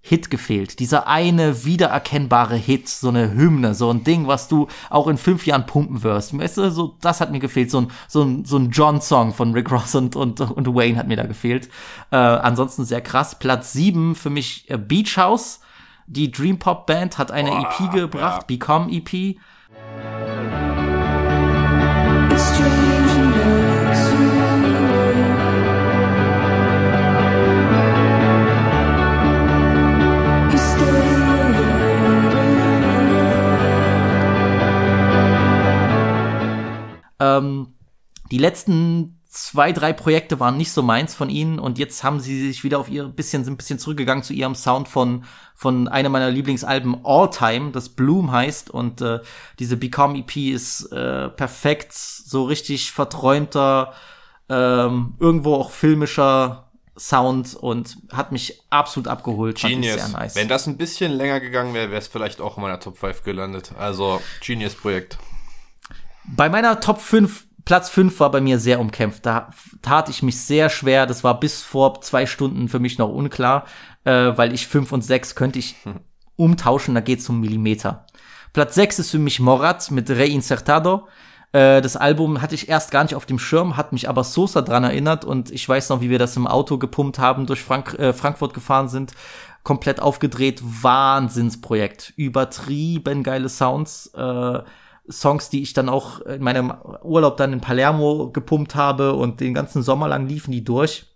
Hit gefehlt. Dieser eine wiedererkennbare Hit, so eine Hymne, so ein Ding, was du auch in fünf Jahren pumpen wirst. Weißt du, so, das hat mir gefehlt. So ein, so ein, so ein John-Song von Rick Ross und, und, und Wayne hat mir da gefehlt. Äh, ansonsten sehr krass. Platz sieben für mich äh, Beach House. Die Dream Pop Band hat eine EP gebracht, Become E EP. Ähm, die letzten zwei, drei Projekte waren nicht so meins von ihnen und jetzt haben sie sich wieder auf ihr bisschen, sind ein bisschen zurückgegangen zu ihrem Sound von, von einem meiner Lieblingsalben All Time, das Bloom heißt und äh, diese Become EP ist äh, perfekt, so richtig verträumter, ähm, irgendwo auch filmischer Sound und hat mich absolut abgeholt. Genius. Nice. Wenn das ein bisschen länger gegangen wäre, wäre es vielleicht auch in meiner Top 5 gelandet. Also, Genius-Projekt. Bei meiner Top 5, Platz 5 war bei mir sehr umkämpft. Da tat ich mich sehr schwer. Das war bis vor zwei Stunden für mich noch unklar, äh, weil ich 5 und 6 könnte ich umtauschen, da geht's um Millimeter. Platz 6 ist für mich Morat mit Reinsertado. Äh, das Album hatte ich erst gar nicht auf dem Schirm, hat mich aber Sosa dran erinnert und ich weiß noch, wie wir das im Auto gepumpt haben, durch Frank äh, Frankfurt gefahren sind, komplett aufgedreht, Wahnsinnsprojekt, übertrieben geile Sounds, äh, Songs, die ich dann auch in meinem Urlaub dann in Palermo gepumpt habe und den ganzen Sommer lang liefen die durch.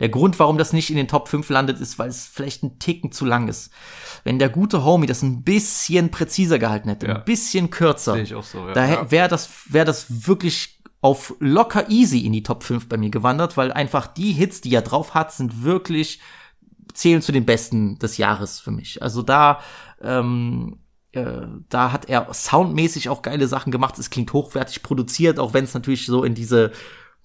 Der Grund, warum das nicht in den Top 5 landet, ist, weil es vielleicht ein Ticken zu lang ist. Wenn der gute Homie das ein bisschen präziser gehalten hätte, Ja. ein bisschen kürzer, Sehe ich auch so, ja. da wäre das, wäre das wirklich auf locker easy in die Top 5 bei mir gewandert, weil einfach die Hits, die er drauf hat, sind wirklich, zählen zu den besten des Jahres für mich. Also da, ähm, äh, da hat er soundmäßig auch geile Sachen gemacht. Es klingt hochwertig produziert, auch wenn es natürlich so in diese,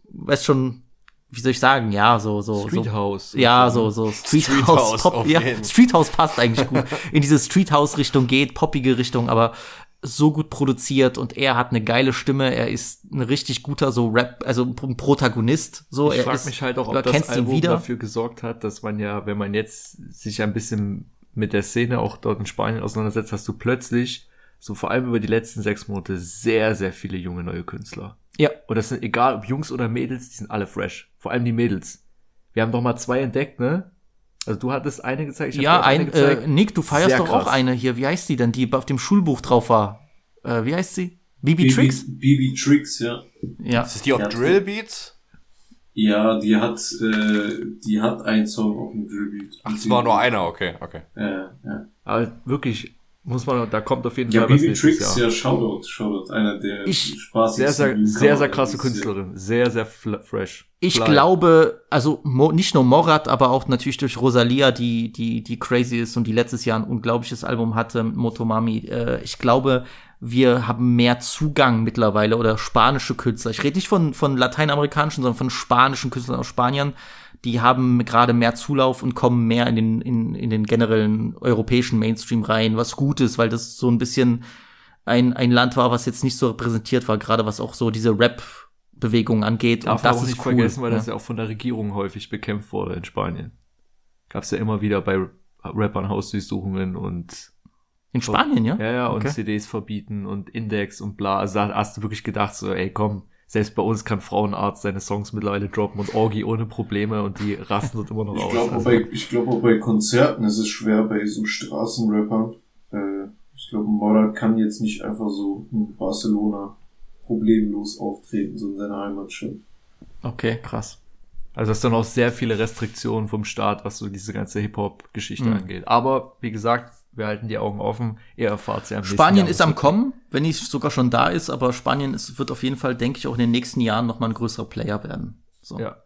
weißt schon, wie soll ich sagen, ja, so, so, Street so, House. ja, so, so Street, Street House, House Pop, ja. Street House passt eigentlich gut, in diese Street House Richtung geht, poppige Richtung, aber so gut produziert und er hat eine geile Stimme, er ist ein richtig guter so Rap, also ein Protagonist, so, Ich er frage ist, mich halt auch, ob das Album wieder. dafür gesorgt hat, dass man ja, wenn man jetzt sich ein bisschen mit der Szene auch dort in Spanien auseinandersetzt, hast du plötzlich, so vor allem über die letzten sechs Monate, sehr, sehr viele junge neue Künstler. Ja. Und das sind egal ob Jungs oder Mädels, die sind alle fresh. Vor allem die Mädels. Wir haben doch mal zwei entdeckt, ne? Also du hattest eine gezeigt, ich Ja, auch ein, gezeigt. äh, Nick, du feierst Sehr doch auch krass. eine hier, wie heißt die denn, die auf dem Schulbuch drauf war? Äh, wie heißt sie? Bibi Tricks? BB Tricks, ja. Ja. Ist das die auf Ja. Drill Beats? Ja, die hat, äh, die hat einen Song auf dem Drillbeat. Ach, es war nur einer, okay, okay. Ja, ja. Aber wirklich, muss man, da kommt auf jeden Ja, Fall was BB nächstes Tricks, Jahr. ja, Shoutout, Shoutout. Einer der Ich- spaßigsten. Sehr, sehr, sehr, sehr krasse. Künstlerin. Sehr, sehr fresh. Ich Fly. glaube, also Mo, nicht nur Morat, aber auch natürlich durch Rosalia, die, die, die crazy ist und die letztes Jahr ein unglaubliches Album hatte Motomami. Äh, ich glaube, wir haben mehr Zugang mittlerweile oder spanische Künstler. Ich rede nicht von, von lateinamerikanischen, sondern von spanischen Künstlern aus Spanien. Die haben gerade mehr Zulauf und kommen mehr in den, in, in den generellen europäischen Mainstream rein, was gut ist, weil das so ein bisschen ein, ein Land war, was jetzt nicht so repräsentiert war, gerade was auch so diese Rap-Bewegung angeht. Darf und das auch ist nicht cool. vergessen, weil ja. das ja auch von der Regierung häufig bekämpft wurde in Spanien. Gab's ja immer wieder bei Rappern Hausdurchsuchungen und In Spanien, ja? Ja, ja, und Okay. CDs verbieten und Index und bla. Also da hast du wirklich gedacht, so, ey, komm, selbst bei uns kann Frauenarzt seine Songs mittlerweile droppen und Orgi ohne Probleme und die rasten dort immer noch Ich aus. glaube, Also, bei, ich glaube auch bei Konzerten ist es schwer bei so Straßenrappern. Äh, ich glaube, Morat kann jetzt nicht einfach so in Barcelona problemlos auftreten, so in seiner Heimatstadt. Okay, krass. also das sind auch sehr viele Restriktionen vom Staat, was so diese ganze Hip-Hop-Geschichte Mhm. angeht. Aber, wie gesagt, wir halten die Augen offen. Ihr erfahrt sie am Spanien ist am. Kommen, wenn nicht sogar schon da ist, aber Spanien ist, wird auf jeden Fall, denke ich, auch in den nächsten Jahren noch mal ein größerer Player werden. So. Ja.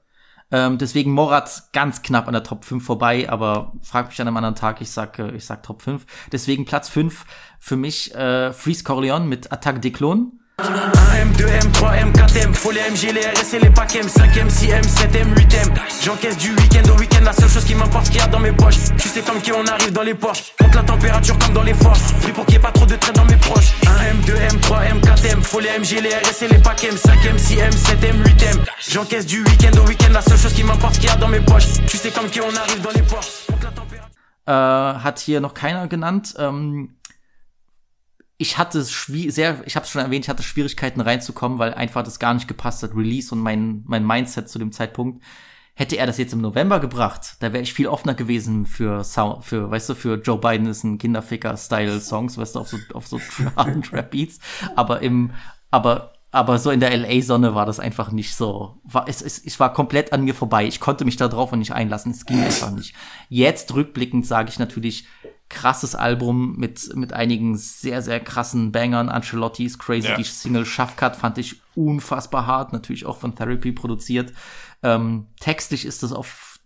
Ähm, deswegen Morat ganz knapp an der Top 5 vorbei, aber frag mich an einem anderen Tag, ich sag, äh, ich sag Top 5. Deswegen Platz 5 für mich äh, Freeze Corleone mit Attaque des Clones. 1M, 2M, 3M, 4M, faut les MG, les RS et les paquets, 5M, 6M, 7M, 8M. J'encaisse du week-end au week-end, la seule chose qui m'importe, qu'il y a dans mes poches. Tu sais comme qui on arrive dans les Porsche. Monte la température comme dans les forges. Pris pour qu'il n'y ait pas trop de traits dans mes proches. 1M, 2M, 3M, 4M, faut les MG, les RS et les paquets, 5M, 6M, 7M, 8M. J'encaisse du week-end au week-end, la seule chose qui m'importe, qu'il y a dans mes poches. Tu sais comme qui on arrive dans les Porsche. Monte la température. äh, hat hier noch keiner genannt. Ähm, ich hatte sehr, ich habe es schon erwähnt, ich hatte Schwierigkeiten reinzukommen, weil einfach das gar nicht gepasst hat, Release und mein mein Mindset zu dem Zeitpunkt. Hätte er das jetzt im November gebracht, da wäre ich viel offener gewesen für Sound, für, weißt du, für Joe Biden ist ein Kinderficker-Style-Songs, weißt du, auf so, auf so Trap-Beats. Aber im, aber, aber so in der LA-Sonne war das einfach nicht so. War, es, es, es war komplett an mir vorbei. Ich konnte mich da drauf und nicht einlassen. Es ging einfach nicht. Jetzt rückblickend sage ich natürlich, krasses Album mit, mit einigen sehr, sehr krassen Bangern. Ancelotti ist crazy. Ja. Die Single Shafkat fand ich unfassbar hart. Natürlich auch von Therapy produziert. Ähm, textlich ist das auf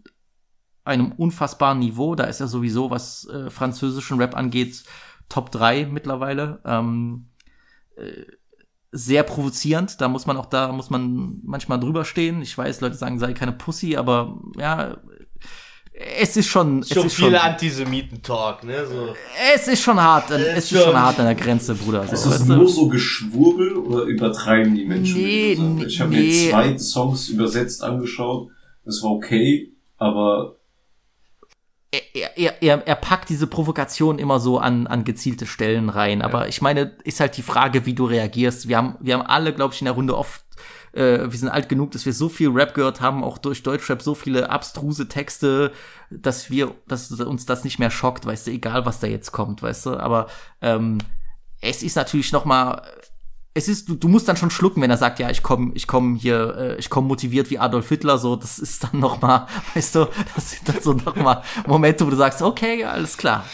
einem unfassbaren Niveau. Da ist er sowieso, was äh, französischen Rap angeht, Top 3 mittlerweile. Ähm, äh, sehr provozierend. Da muss man auch, da muss man manchmal drüber stehen. Ich weiß, Leute sagen, sei keine Pussy, aber ja, es ist schon, es Schon ist viel schon, Antisemiten-Talk, ne? So. es ist schon hart, es ist schon hart an der Grenze, Bruder. Ist So, das weißt du? nur so Geschwurbel oder übertreiben die Menschen? Nee, mit dieser- ich habe nee. mir zwei Songs übersetzt angeschaut. Das war okay, aber er, er, er, er packt diese Provokation immer so an, an gezielte Stellen rein. Aber ich meine, ist halt die Frage, wie du reagierst. Wir haben, wir haben alle, glaube ich, in der Runde oft, äh, wir sind alt genug, dass wir so viel Rap gehört haben, auch durch Deutschrap, so viele abstruse Texte, dass wir, dass uns das nicht mehr schockt, weißt du, egal was da jetzt kommt, weißt du. Aber ähm, es ist natürlich noch mal es ist, du, du musst dann schon schlucken, wenn er sagt, ja, ich komme, ich komme hier, äh, ich komme motiviert wie Adolf Hitler, so, das ist dann noch mal, weißt du, das sind dann so noch mal Momente, wo du sagst, okay, alles klar,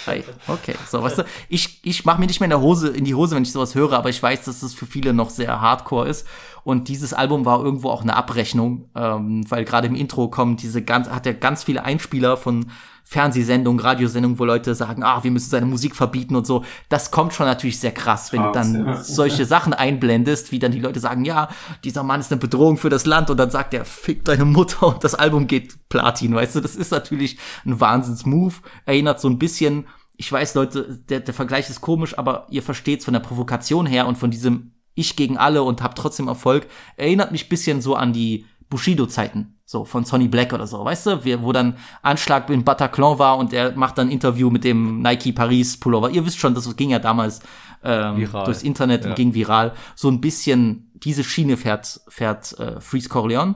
okay, so, weißt du, ich, ich mache mir nicht mehr in der Hose, in die Hose, wenn ich sowas höre, aber ich weiß, dass das für viele noch sehr hardcore ist. Und dieses Album war irgendwo auch eine Abrechnung, ähm, weil gerade im Intro kommen diese ganz, hat er ganz viele Einspieler von Fernsehsendungen, Radiosendungen, wo Leute sagen, ah, wir müssen seine Musik verbieten und so. Das kommt schon natürlich sehr krass, wenn Hart, du dann ja. solche Sachen einblendest, wie dann die Leute sagen, ja, dieser Mann ist eine Bedrohung für das Land und dann sagt er, fick deine Mutter und das Album geht Platin, weißt du, das ist natürlich ein Wahnsinns-Move, erinnert so ein bisschen, ich weiß, Leute, der, der Vergleich ist komisch, aber ihr versteht's von der Provokation her und von diesem Ich gegen alle und hab trotzdem Erfolg, erinnert mich bisschen so an die Bushido-Zeiten, so von Sonny Black oder so, weißt du, wo dann Anschlag in Bataclan war und er macht dann Interview mit dem Nike Paris Pullover. Ihr wisst schon, das ging ja damals ähm, Viral. durchs Internet Ja. und ging viral. So ein bisschen diese Schiene fährt, fährt äh, Freeze Corleone.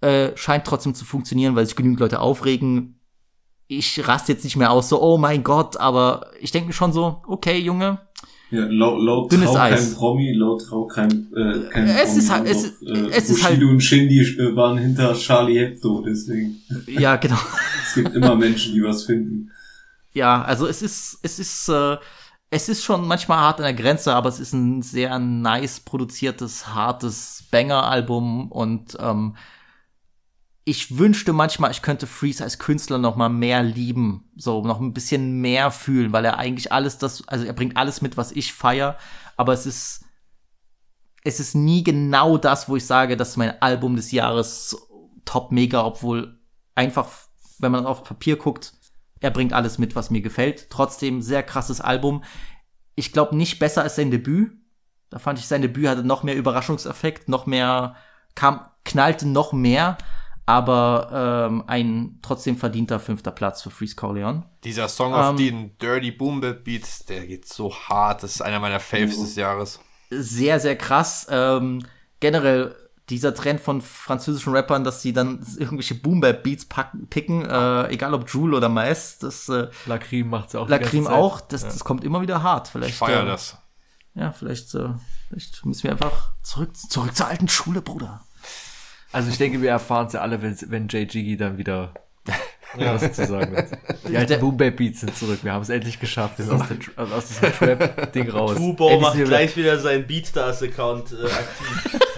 Äh, scheint trotzdem zu funktionieren, weil sich genügend Leute aufregen. Ich raste jetzt nicht mehr aus, so, oh mein Gott, aber ich denke mir schon so, okay, Junge, ja, laut, laut Dünnes Trau Eis. kein Promi, laut Trau kein, äh, kein Es Promi. ist halt- es noch, ist- äh, es ist halt- Bushido und Shindy äh, waren hinter Charlie Hebdo, deswegen. ja, genau. Es gibt immer Menschen, die was finden. Ja, also es ist, es ist, äh, es ist schon manchmal hart an der Grenze, aber es ist ein sehr nice produziertes, hartes Banger-Album und ähm, ich wünschte manchmal, ich könnte Freeze als Künstler noch mal mehr lieben, so noch ein bisschen mehr fühlen, weil er eigentlich alles das, also er bringt alles mit, was ich feier, aber es ist, es ist nie genau das, wo ich sage, das ist mein Album des Jahres top mega, obwohl einfach, wenn man auf Papier guckt, er bringt alles mit, was mir gefällt. Trotzdem sehr krasses Album. Ich glaube nicht besser als sein Debüt. Da fand ich sein Debüt hatte noch mehr Überraschungseffekt, noch mehr kam knallte noch mehr, aber ähm, ein trotzdem verdienter fünfter Platz für Freeze Corleone. Dieser Song auf Ähm, den Dirty Boom Bap Beats, der geht so hart. Das ist einer meiner Faves des Jahres. sehr, sehr krass. Ähm, generell dieser Trend von französischen Rappern, dass sie dann irgendwelche Boom-Bap-Beats packen- picken, äh, egal ob Joule oder Maes, das äh, Lacrim macht's auch Lacrim auch, das, Ja. das kommt immer wieder hart. Vielleicht, Ich feier äh, das. Ja, vielleicht, äh, vielleicht müssen wir einfach zurück, zurück zur alten Schule, Bruder. Also ich denke, wir erfahren es ja alle, wenn, wenn Jay Jiggy dann wieder was zu sagen hat. Die alten Boom Bap Beats sind zurück. Wir haben es endlich geschafft. Wir sind aus, der, aus diesem Trap-Ding raus. Tubo Endlich macht wir- gleich wieder seinen Beatstars-Account äh, aktiv.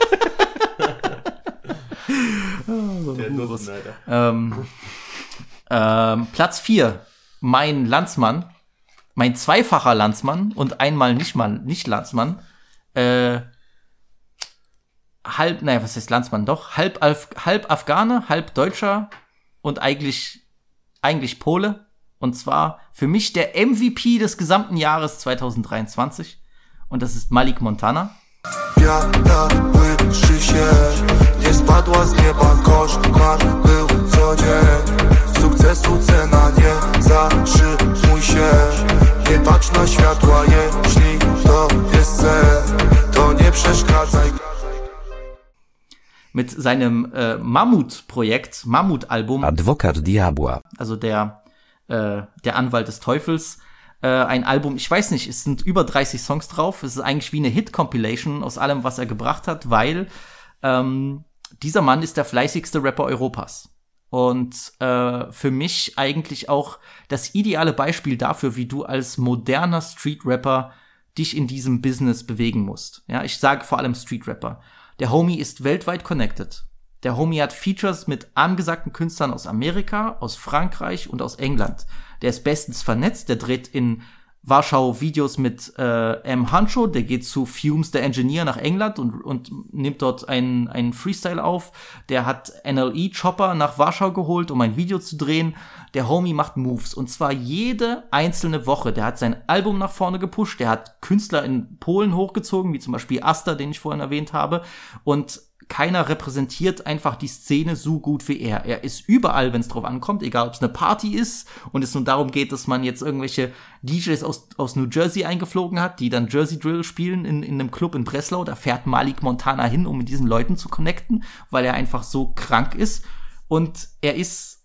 Der Nutzen, Alter. Ähm, ähm, Platz 4, mein Landsmann, mein zweifacher Landsmann und einmal nicht mal nicht Landsmann, äh, halb, naja, was heißt Landsmann doch, halb, Af halb Afghane, halb Deutscher und eigentlich, eigentlich Pole. Und zwar für mich der MVP des gesamten Jahres 2023. Und das ist Malik Montana. Przeszkadzaj mit seinem äh, Mammut-Projekt, Mammut-Album. Adwokat Diabła. Also der, äh, der Anwalt des Teufels. Äh, ein Album, ich weiß nicht, es sind über 30 Songs drauf. Es ist eigentlich wie eine Hit-Compilation aus allem, was er gebracht hat, weil ähm, dieser Mann ist der fleißigste Rapper Europas. Und äh, für mich eigentlich auch das ideale Beispiel dafür, wie du als moderner Street-Rapper dich in diesem Business bewegen musst. Ja, ich sage vor allem Street-Rapper. Der Homie ist weltweit connected. Der Homie hat Features mit angesagten Künstlern aus Amerika, aus Frankreich und aus England. Der ist bestens vernetzt, der dreht in Warschau Videos mit äh, M. Hancho, der geht zu Fumes, der Engineer, nach England und, und nimmt dort einen, einen Freestyle auf. Der hat NLE Chopper nach Warschau geholt, um ein Video zu drehen. Der Homie macht Moves und zwar jede einzelne Woche. Der hat sein Album nach vorne gepusht, der hat Künstler in Polen hochgezogen, wie zum Beispiel Asta, den ich vorhin erwähnt habe. Und keiner repräsentiert einfach die Szene so gut wie er. Er ist überall, wenn es drauf ankommt, egal ob es eine Party ist und es nun darum geht, dass man jetzt irgendwelche DJs aus, aus New Jersey eingeflogen hat, die dann Jersey Drill spielen in, in einem Club in Breslau. Da fährt Malik Montana hin, um mit diesen Leuten zu connecten, weil er einfach so krank ist. Und er ist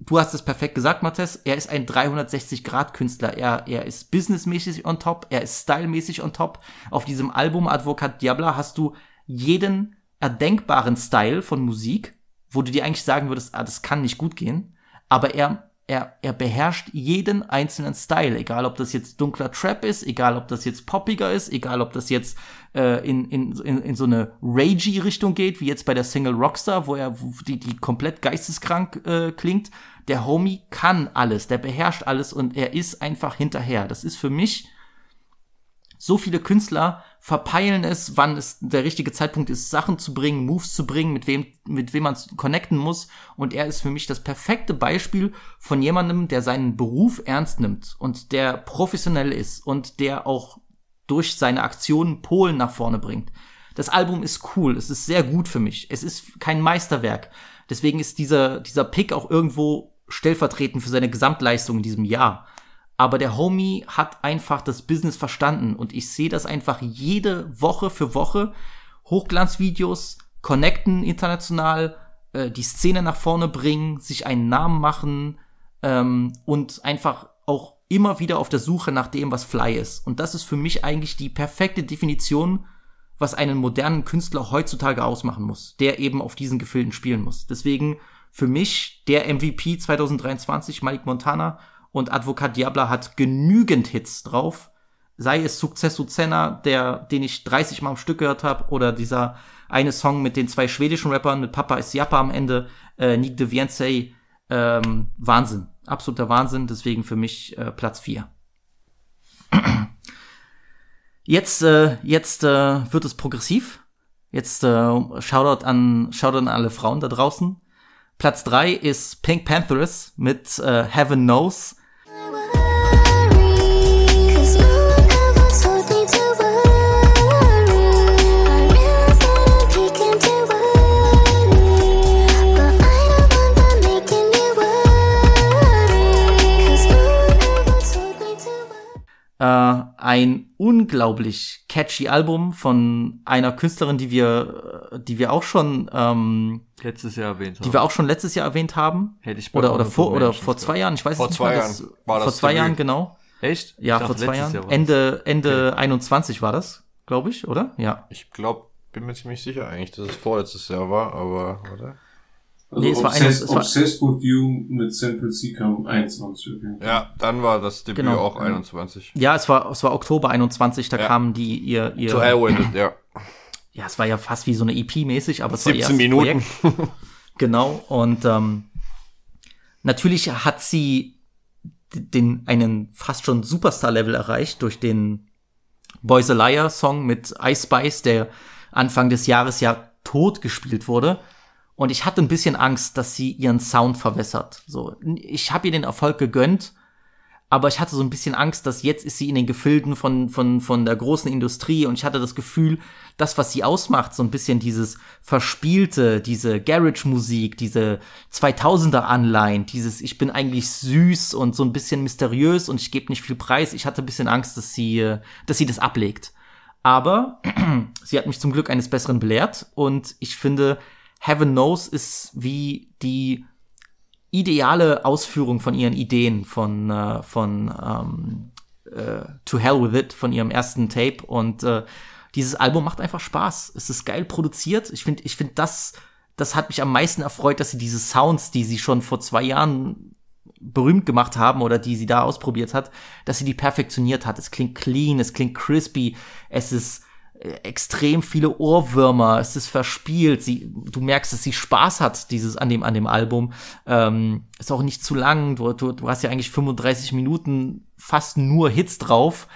du hast es perfekt gesagt, Matthias, er ist ein 360-Grad-Künstler. Er, er ist businessmäßig on top, er ist stylmäßig on top. Auf diesem Album Advocat Diabla hast du jeden erdenkbaren Style von Musik, wo du dir eigentlich sagen würdest, ah, das kann nicht gut gehen. Aber er, er, er beherrscht jeden einzelnen Style, egal ob das jetzt dunkler Trap ist, egal ob das jetzt poppiger ist, egal ob das jetzt äh, in, in, in, in so eine ragey Richtung geht, wie jetzt bei der Single Rockstar, wo er wo die, die komplett geisteskrank äh, klingt. Der Homie kann alles, der beherrscht alles und er ist einfach hinterher. Das ist für mich so viele Künstler verpeilen es, wann es der richtige Zeitpunkt ist, Sachen zu bringen, Moves zu bringen, mit wem, mit wem man connecten muss. Und er ist für mich das perfekte Beispiel von jemandem, der seinen Beruf ernst nimmt und der professionell ist und der auch durch seine Aktionen Polen nach vorne bringt. Das Album ist cool, es ist sehr gut für mich. Es ist kein Meisterwerk. Deswegen ist dieser, dieser Pick auch irgendwo stellvertretend für seine Gesamtleistung in diesem Jahr. Aber der Homie hat einfach das Business verstanden und ich sehe das einfach jede Woche für Woche. Hochglanzvideos, connecten international, äh, die Szene nach vorne bringen, sich einen Namen machen ähm, und einfach auch immer wieder auf der Suche nach dem, was Fly ist. Und das ist für mich eigentlich die perfekte Definition, was einen modernen Künstler heutzutage ausmachen muss, der eben auf diesen Gefilden spielen muss. Deswegen für mich der MVP 2023, Malik Montana, und Advocat Diabla hat genügend Hits drauf. Sei es Successo Zenna, der, den ich 30 Mal am Stück gehört habe, oder dieser eine Song mit den zwei schwedischen Rappern, mit Papa ist Jappa am Ende, äh, Nick de Viencey, ähm, Wahnsinn. Absoluter Wahnsinn, deswegen für mich äh, Platz 4. Jetzt, äh, jetzt äh, wird es progressiv. Jetzt äh, Shoutout an Shoutout an alle Frauen da draußen. Platz 3 ist Pink Panthers mit äh, Heaven Knows. Äh, ein unglaublich catchy Album von einer Künstlerin, die wir, äh, die wir auch schon ähm, letztes Jahr erwähnt haben. Die wir auch schon letztes Jahr erwähnt haben. Hätte ich oder oder vor oder vor zwei. Jahren. Ich weiß Vor nicht zwei mehr. Jahren Das, war vor das zwei Debüt. Jahren genau. Echt? Ja, Ich vor dachte, zwei Jahren. Jahr. Ende Ende 21 war das, glaube ich, oder? Ja. Ich glaube, bin mir ziemlich sicher eigentlich, dass es vorletztes Jahr war, aber, oder? Also Nee, es war Obsessed, eines- es war- Obsessed with You mit Central C kam 21 auf jeden Fall. Ja, dann war das Debüt Genau. auch 21. Ja, es war es war Oktober 21, da Ja. kamen die ihr ihr To hell with it, ja. Ja, es war ja fast wie so eine EP mäßig, aber es war ihr 17 erstes Minuten. Projekt. genau und ähm, natürlich hat sie den einen fast schon Superstar Level erreicht durch den Boys a Liar Song mit Ice Spice, der Anfang des Jahres ja tot gespielt wurde. Und ich hatte ein bisschen Angst, dass sie ihren Sound verwässert. So, ich habe ihr den Erfolg gegönnt, aber ich hatte so ein bisschen Angst, dass jetzt ist sie in den Gefilden von, von, von der großen Industrie und ich hatte das Gefühl, das, was sie ausmacht, so ein bisschen dieses Verspielte, diese Garage-Musik, diese 2000er-Anleihen, dieses ich bin eigentlich süß und so ein bisschen mysteriös und ich gebe nicht viel Preis. Ich hatte ein bisschen Angst, dass sie, äh, dass sie das ablegt. Aber sie hat mich zum Glück eines Besseren belehrt und ich finde, Heaven Knows ist wie die ideale Ausführung von ihren Ideen von, äh, von ähm, äh, To Hell With It, von ihrem ersten Tape. Und äh, dieses Album macht einfach Spaß. Es ist geil produziert. Ich finde, ich finde das, das hat mich am meisten erfreut, dass sie diese Sounds, die sie schon vor zwei Jahren berühmt gemacht haben oder die sie da ausprobiert hat, dass sie die perfektioniert hat. Es klingt clean, es klingt crispy, es ist extrem viele Ohrwürmer, es ist verspielt, sie, du merkst, dass sie Spaß hat, dieses an dem, an dem Album. Ähm, ist auch nicht zu lang, du, du, du hast ja eigentlich 35 Minuten fast nur Hits drauf,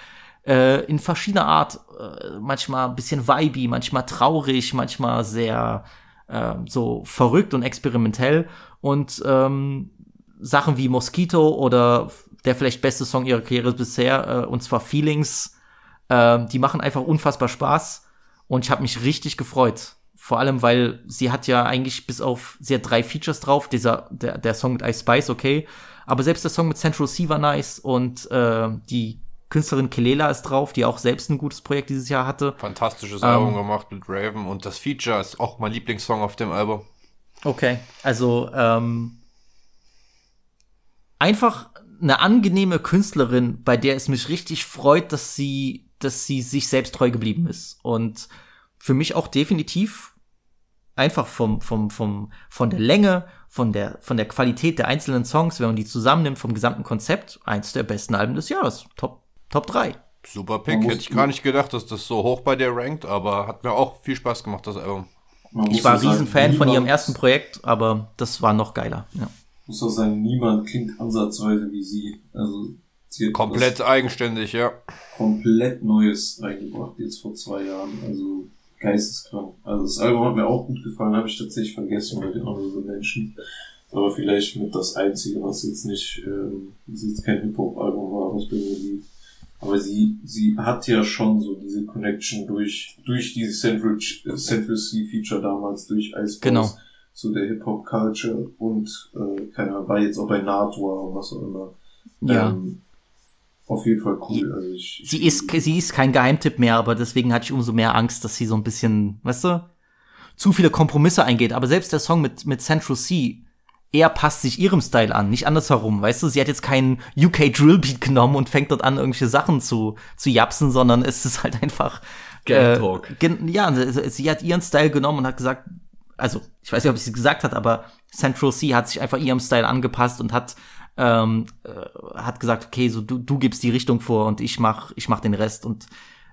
äh, in verschiedener Art, äh, manchmal ein bisschen vibey, manchmal traurig, manchmal sehr äh, so verrückt und experimentell und ähm, Sachen wie Mosquito oder der vielleicht beste Song ihrer Karriere bisher, äh, und zwar Feelings, äh, die machen einfach unfassbar Spaß und ich habe mich richtig gefreut. Vor allem, weil sie hat ja eigentlich bis auf, sie hat drei Features drauf, dieser, der, der Song mit Ice Spice, okay, aber selbst der Song mit Central C war nice und äh, die Künstlerin Kelela ist drauf, die auch selbst ein gutes Projekt dieses Jahr hatte. Fantastisches Ähm, Album gemacht mit Raven und das Feature ist auch mein Lieblingssong auf dem Album. Okay, also ähm, einfach eine angenehme Künstlerin, bei der es mich richtig freut, dass sie, dass sie sich selbst treu geblieben ist. Und für mich auch definitiv einfach vom, vom, vom, von der Länge, von der, von der Qualität der einzelnen Songs, wenn man die zusammennimmt, vom gesamten Konzept, eins der besten Alben des Jahres. Top, Top 3. Super Pick. Hätte ich gar nicht gedacht, dass das so hoch bei dir rankt, aber hat mir auch viel Spaß gemacht, das Album. Ich war ein Riesenfan von ihrem ersten Projekt, aber das war noch geiler. Ja. muss auch sagen, niemand klingt ansatzweise wie sie. Also hat Komplett eigenständig, ja. komplett Neues eingebracht jetzt vor zwei Jahren. Also geisteskrank. Also das Album hat mir auch gut gefallen, habe ich tatsächlich vergessen bei den Honorable Menschen. Aber vielleicht mit das Einzige, was jetzt nicht, ähm, was jetzt kein Hip-Hop-Album war, was bei mir lief. Aber sie, sie hat ja schon so diese Connection durch, durch dieses Central, Central C Feature damals, durch Ice Genau. so der Hip-Hop-Culture und, äh, keine Ahnung, war jetzt auch bei Natua und was auch immer. Ja. Ähm, auf jeden Fall cool. Also ich, Sie ist, sie ist kein Geheimtipp mehr, aber deswegen hatte ich umso mehr Angst, dass sie so ein bisschen, weißt du, zu viele Kompromisse eingeht. Aber selbst der Song mit, mit Central C, er passt sich ihrem Style an, nicht andersherum, weißt du? Sie hat jetzt keinen UK Drillbeat genommen und fängt dort an, irgendwelche Sachen zu, zu japsen, sondern es ist halt einfach, Gang äh, Talk. gen- ja, sie, sie hat ihren Style genommen und hat gesagt, also, ich weiß nicht, ob sie es gesagt hat, aber Central C hat sich einfach ihrem Style angepasst und hat, ähm, äh, hat gesagt, okay, so du, du gibst die Richtung vor und ich mach, ich mach den Rest und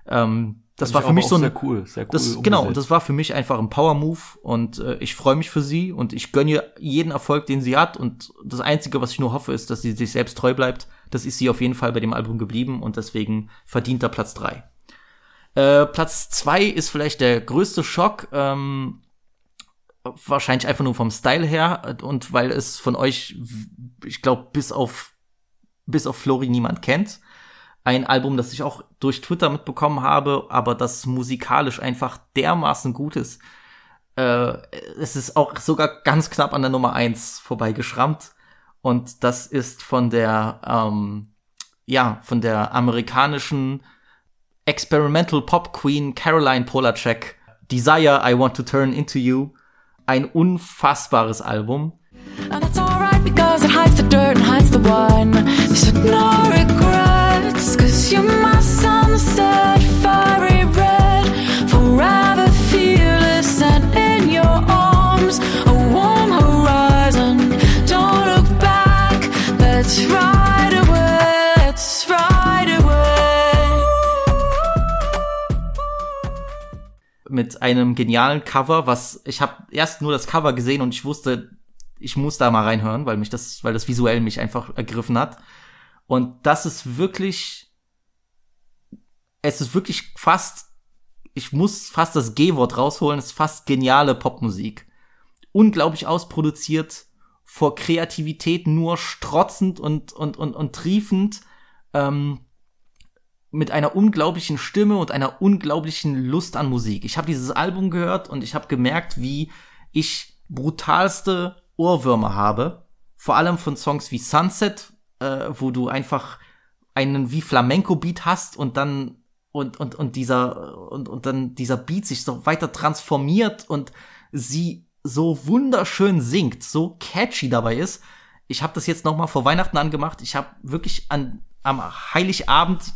ähm, das Fand war für mich so ein, sehr cool, sehr cool das, umgesetzt. genau, und das war für mich einfach ein Power Move und äh, ich freue mich für sie und ich gönne ihr jeden Erfolg, den sie hat und das einzige, was ich nur hoffe, ist, dass sie sich selbst treu bleibt. Das ist sie auf jeden Fall bei dem Album geblieben und deswegen verdient er Platz drei. Äh, Platz zwei ist vielleicht der größte Schock. Ähm, wahrscheinlich einfach nur vom Style her und weil es von euch, ich glaube, bis auf bis auf Flori niemand kennt. Ein Album, das ich auch durch Twitter mitbekommen habe, aber das musikalisch einfach dermaßen gut ist. Äh, es ist auch sogar ganz knapp an der Nummer eins vorbeigeschrammt. Und das ist von der, ähm, ja, von der amerikanischen Experimental Pop Queen Caroline Polacek. Desire I Want to Turn Into You. Ein unfassbares Album. And mit einem genialen Cover, was ich habe erst nur das Cover gesehen und ich wusste, ich muss da mal reinhören, weil mich das, weil das visuell mich einfach ergriffen hat. Und das ist wirklich, es ist wirklich fast, ich muss fast das G-Wort rausholen, es ist fast geniale Popmusik. Unglaublich ausproduziert, vor Kreativität nur strotzend und, und, und, und triefend, ähm, mit einer unglaublichen Stimme und einer unglaublichen Lust an Musik. Ich habe dieses Album gehört und ich habe gemerkt, wie ich brutalste Ohrwürmer habe. Vor allem von Songs wie Sunset, äh, wo du einfach einen wie Flamenco-Beat hast und dann und, und, und dieser und, und dann dieser Beat sich so weiter transformiert und sie so wunderschön singt, so catchy dabei ist. Ich habe das jetzt noch mal vor Weihnachten angemacht. Ich habe wirklich an am Heiligabend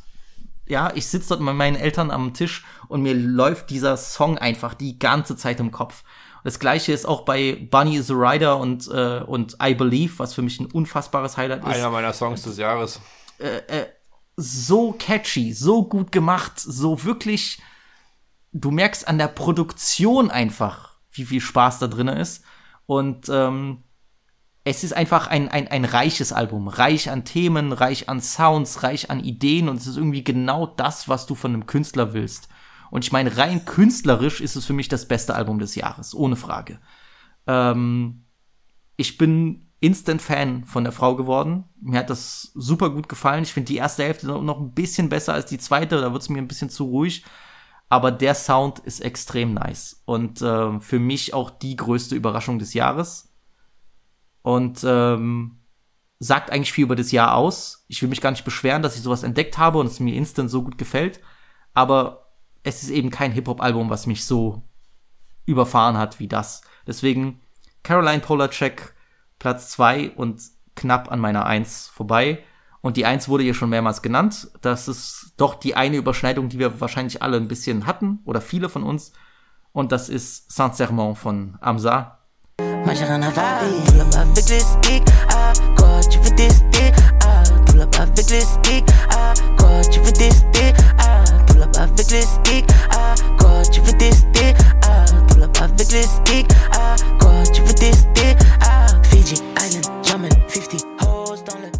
ja, ich sitze dort mit meinen Eltern am Tisch und mir läuft dieser Song einfach die ganze Zeit im Kopf. Das gleiche ist auch bei Bunny is a Rider und, äh, und I Believe, was für mich ein unfassbares Highlight ist. Einer meiner Songs des Jahres. Äh, äh, so catchy, so gut gemacht, so wirklich, du merkst an der Produktion einfach, wie viel Spaß da drin ist. Und ähm, es ist einfach ein, ein, ein reiches Album, reich an Themen, reich an Sounds, reich an Ideen und es ist irgendwie genau das, was du von einem Künstler willst. Und ich meine, rein künstlerisch ist es für mich das beste Album des Jahres, ohne Frage. Ähm, ich bin Instant-Fan von der Frau geworden. Mir hat das super gut gefallen. Ich finde die erste Hälfte noch- ein bisschen besser als die zweite, da wird es mir ein bisschen zu ruhig. Aber der Sound ist extrem nice. Und ähm, für mich auch die größte Überraschung des Jahres. Und ähm, sagt eigentlich viel über das Jahr aus. Ich will mich gar nicht beschweren, dass ich sowas entdeckt habe und es mir instant so gut gefällt. Aber es ist eben kein Hip-Hop-Album, was mich so überfahren hat wie das. Deswegen Caroline Polacek Platz zwei und knapp an meiner Eins vorbei. Und die Eins wurde hier schon mehrmals genannt. Das ist doch die eine Überschneidung, die wir wahrscheinlich alle ein bisschen hatten oder viele von uns. Und das ist Saint-Serment von Amsa. Moi j'ai rien à vailler. Pull up avec les sticks. Ah, quoi, tu veux des sticks? Ah, pull up avec les sticks. Ah, quoi, tu veux des sticks? Ah, pull up avec les sticks. Ah, quoi, tu veux des sticks? Ah, pull up avec les sticks. Ah, quoi, tu veux des sticks? Ah, Fiji Island, jumping 50 hoes dans le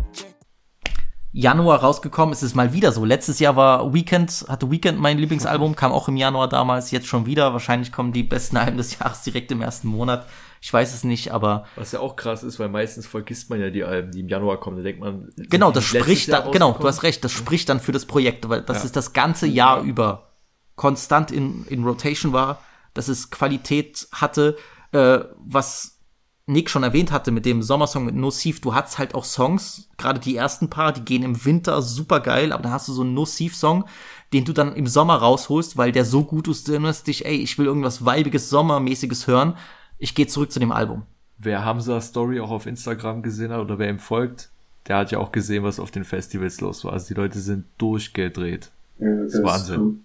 Januar rausgekommen, ist es mal wieder so. Letztes Jahr war Weekend, hatte Weekend mein Lieblingsalbum, kam auch im Januar damals, jetzt schon wieder. Wahrscheinlich kommen die besten Alben des Jahres direkt im ersten Monat. Ich weiß es nicht, aber Was ja auch krass ist, weil meistens vergisst man ja die Alben, die im Januar kommen. Da denkt man, genau, das spricht dann, genau, du hast recht, das spricht dann für das Projekt, weil das Ja. ist das ganze Jahr über konstant in, in Rotation war, dass es Qualität hatte, äh, was Nick schon erwähnt hatte mit dem Sommersong mit Nociv, du hast halt auch Songs, gerade die ersten paar, die gehen im Winter super geil, aber dann hast du so einen Nociv-Song, den du dann im Sommer rausholst, weil der so gut ist, du erinnerst dich, ey, ich will irgendwas weibiges, sommermäßiges hören, ich gehe zurück zu dem Album. Wer Hamza Story auch auf Instagram gesehen hat oder wer ihm folgt, der hat ja auch gesehen, was auf den Festivals los war. Also die Leute sind durchgedreht. Ja, das das ist ist Wahnsinn. cool.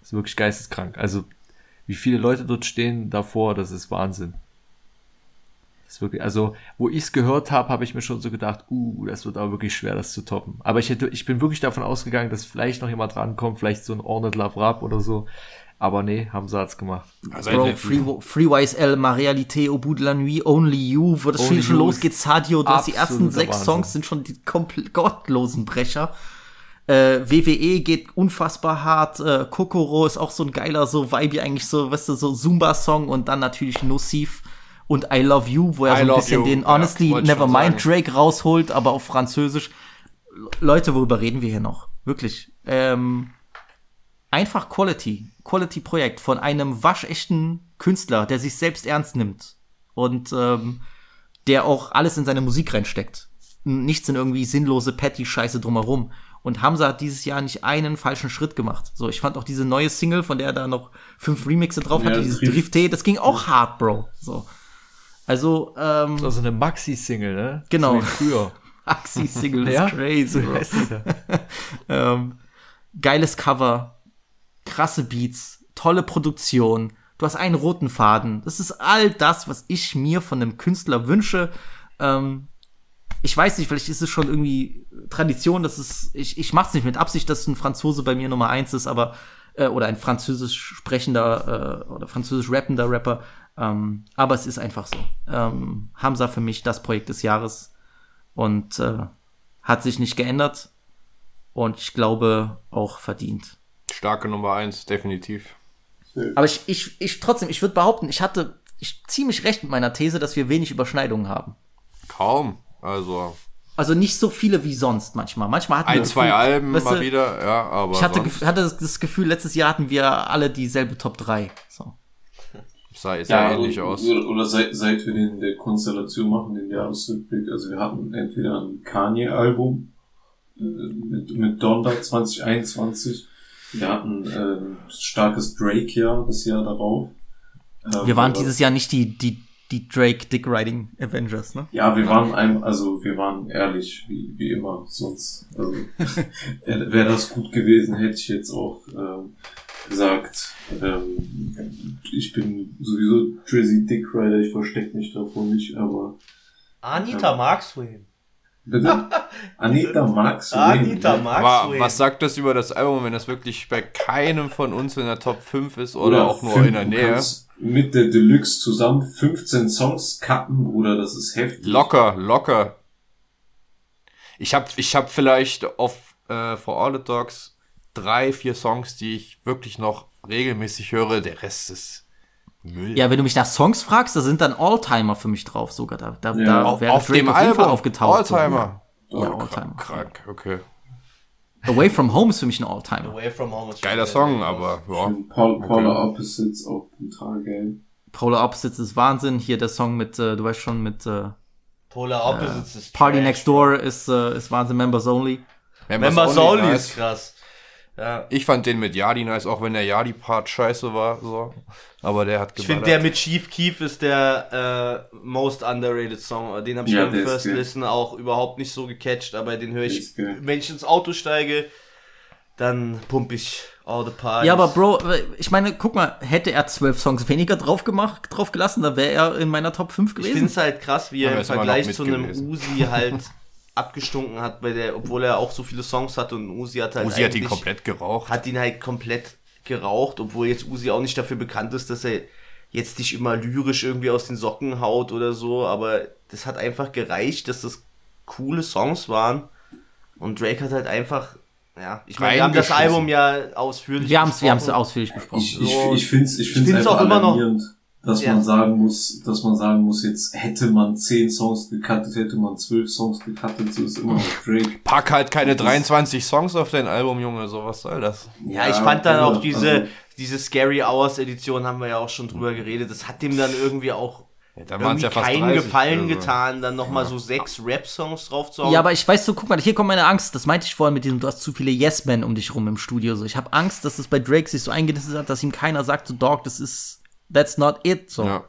Das ist wirklich geisteskrank. Also wie viele Leute dort stehen davor, das ist Wahnsinn. Das ist wirklich, also wo ich es gehört habe, habe ich mir schon so gedacht, uh, das wird aber wirklich schwer, das zu toppen. Aber ich hätte, ich bin wirklich davon ausgegangen, dass vielleicht noch jemand rankommt, vielleicht so ein Ornette Love Rap oder so. Aber nee, Hamza hat's gemacht. Bro, Free, FreeYSL, Ma Réalité, Au bout de la nuit, Only You, wo das Only Spiel schon losgeht, Sadio, du hast die ersten sechs Wahnsinn. Songs, sind schon die komplett gottlosen Brecher. Äh, WWE geht unfassbar hart, äh, Kokoro ist auch so ein geiler, so Vibe eigentlich so, weißt du, so Zumba-Song und dann natürlich Nociv und I Love You, wo er I so ein bisschen You, den ja, Honestly schon Nevermind. Drake rausholt, aber auf Französisch. Leute, worüber reden wir hier noch? Wirklich. Ähm, einfach Quality, Quality-Projekt von einem waschechten Künstler, der sich selbst ernst nimmt und ähm, der auch alles in seine Musik reinsteckt. Nichts in irgendwie sinnlose Patty-Scheiße drumherum. Und Hamza hat dieses Jahr nicht einen falschen Schritt gemacht. So, ich fand auch diese neue Single, von der er da noch fünf Remixe drauf Ja, hatte, dieses Drift. Drifte, das ging auch hart, Bro. So. Also, ähm, Das war so eine Maxi-Single, ne? Genau. So früher. Maxi-Single ist Ja, crazy, so Bro. heißt es ja. ähm, geiles Cover, krasse Beats, tolle Produktion. Du hast einen roten Faden. Das ist all das, was ich mir von einem Künstler wünsche. Ähm, ich weiß nicht, vielleicht ist es schon irgendwie Tradition, dass es, ich, ich mach's nicht mit Absicht, dass ein Franzose bei mir Nummer eins ist, aber, äh, oder ein französisch sprechender, äh, oder französisch rappender Rapper, ähm, aber es ist einfach so. Ähm, Hamza für mich das Projekt des Jahres und äh, hat sich nicht geändert und ich glaube auch verdient. Starke Nummer eins, definitiv. Aber ich, ich, ich trotzdem, ich würde behaupten, ich hatte ich ziemlich recht mit meiner These, dass wir wenig Überschneidungen haben. Kaum. Also Also nicht so viele wie sonst manchmal. Manchmal hatten ein, wir zwei Gefühl- Alben weißt mal du, wieder, ja, aber Ich hatte, hatte das Gefühl, letztes Jahr hatten wir alle dieselbe Top 3. So. sah sehr Ja, ähnlich oder, aus. Oder, oder seit, seit wir den der Konstellation machen, den Jahresrückblick, also wir hatten entweder ein Kanye-Album äh, mit, mit Donda 2021, wir hatten äh, ein starkes Drake-Jahr das Jahr darauf. Äh, Wir waren dieses Jahr nicht die, die, die Drake Dick Riding Avengers, ne? Ja, wir waren einem, also wir waren ehrlich, wie, wie immer, sonst, also wäre wär das gut gewesen, hätte ich jetzt auch ähm, sagt, ähm, ich bin sowieso Drizzy Dick Rider, ich verstecke mich davor nicht, aber Anita mag Swim. Bitte? Anita du Anita mag Aber was sagt das über das Album, wenn das wirklich bei keinem von uns in der Top 5 ist oder, auch nur fünf- in der Nähe? Mit der Deluxe zusammen 15 Songs cutten, Bruder, das ist heftig. Locker, locker. Ich habe ich hab vielleicht auf äh, For All the Dogs drei, vier Songs, die ich wirklich noch regelmäßig höre. Der Rest ist Müll. Ja, wenn du mich nach Songs fragst, da sind dann Alltimer für mich drauf sogar. Da, da, Ja. da Auf- wäre auf Drake dem auf jeden Fall aufgetaucht. Alltimer. So. Ja, Oh, Alltimer. Krank, okay. Away from Home ist für mich ein Alltimer. Away from Home ist Geiler Song, aber ja. Paula Okay. Opposites auch brutal geil. Polar Opposites ist Wahnsinn. Hier der Song mit, äh, du weißt schon, mit äh, Polar Opposites äh, ist Party trash. Next Door ist, äh, ist Wahnsinn. Members Only. Members Only ist krass. Ja. Ich fand den mit Yadi nice, auch wenn der Yadi-Part scheiße war. So. Aber der hat Ich finde, geballert. der mit Chief Keef ist der äh, most underrated Song. Den habe ich Ja, beim ist First. Listen auch überhaupt nicht so gecatcht, aber den höre ich, wenn ich ins Auto steige, dann pump ich all the parties. Ja, aber Bro, äh, ich meine, guck mal, hätte er zwölf Songs weniger drauf gemacht, drauf gelassen, dann wäre er in meiner Top 5 Ich gewesen. finde es halt krass, wie Aber er er im Vergleich zu einem. Uzi halt abgestunken hat, bei der, obwohl er auch so viele Songs hatte und Uzi hat halt Uzi hat ihn komplett geraucht. Hat ihn halt komplett geraucht, obwohl jetzt Uzi auch nicht dafür bekannt ist, dass er jetzt nicht immer lyrisch irgendwie aus den Socken haut oder so, aber das hat einfach gereicht, dass das coole Songs waren und Drake hat halt einfach ja, ich meine, wir haben das. Album ja ausführlich Wir haben's- wir haben's besprochen. ausführlich besprochen. Ich, ich, ich finde es ich find's find's einfach auch immer noch- dass Ja. man sagen muss, dass man sagen muss, jetzt hätte man 10 Songs gecuttet, hätte man 12 Songs gecuttet, so ist immer noch Drake. Pack halt keine Das- 23 Songs auf dein Album, Junge, so was soll das? Ja, ich fand dann auch also- diese, diese Scary Hours Edition, haben wir ja auch schon drüber geredet, das hat dem dann irgendwie auch dann waren's irgendwie ja fast keinen 30 Gefallen oder so. getan, dann nochmal so sechs Rap-Songs drauf zu hauen. Ja, aber ich weiß so, guck mal, hier kommt meine Angst. Das meinte ich vorhin mit diesem, du hast zu viele Yes-Men um dich rum im Studio. So, ich habe Angst, dass es bei Drake sich so eingenistet hat, dass ihm keiner sagt, so Dog, das ist, that's not it. So. Ja.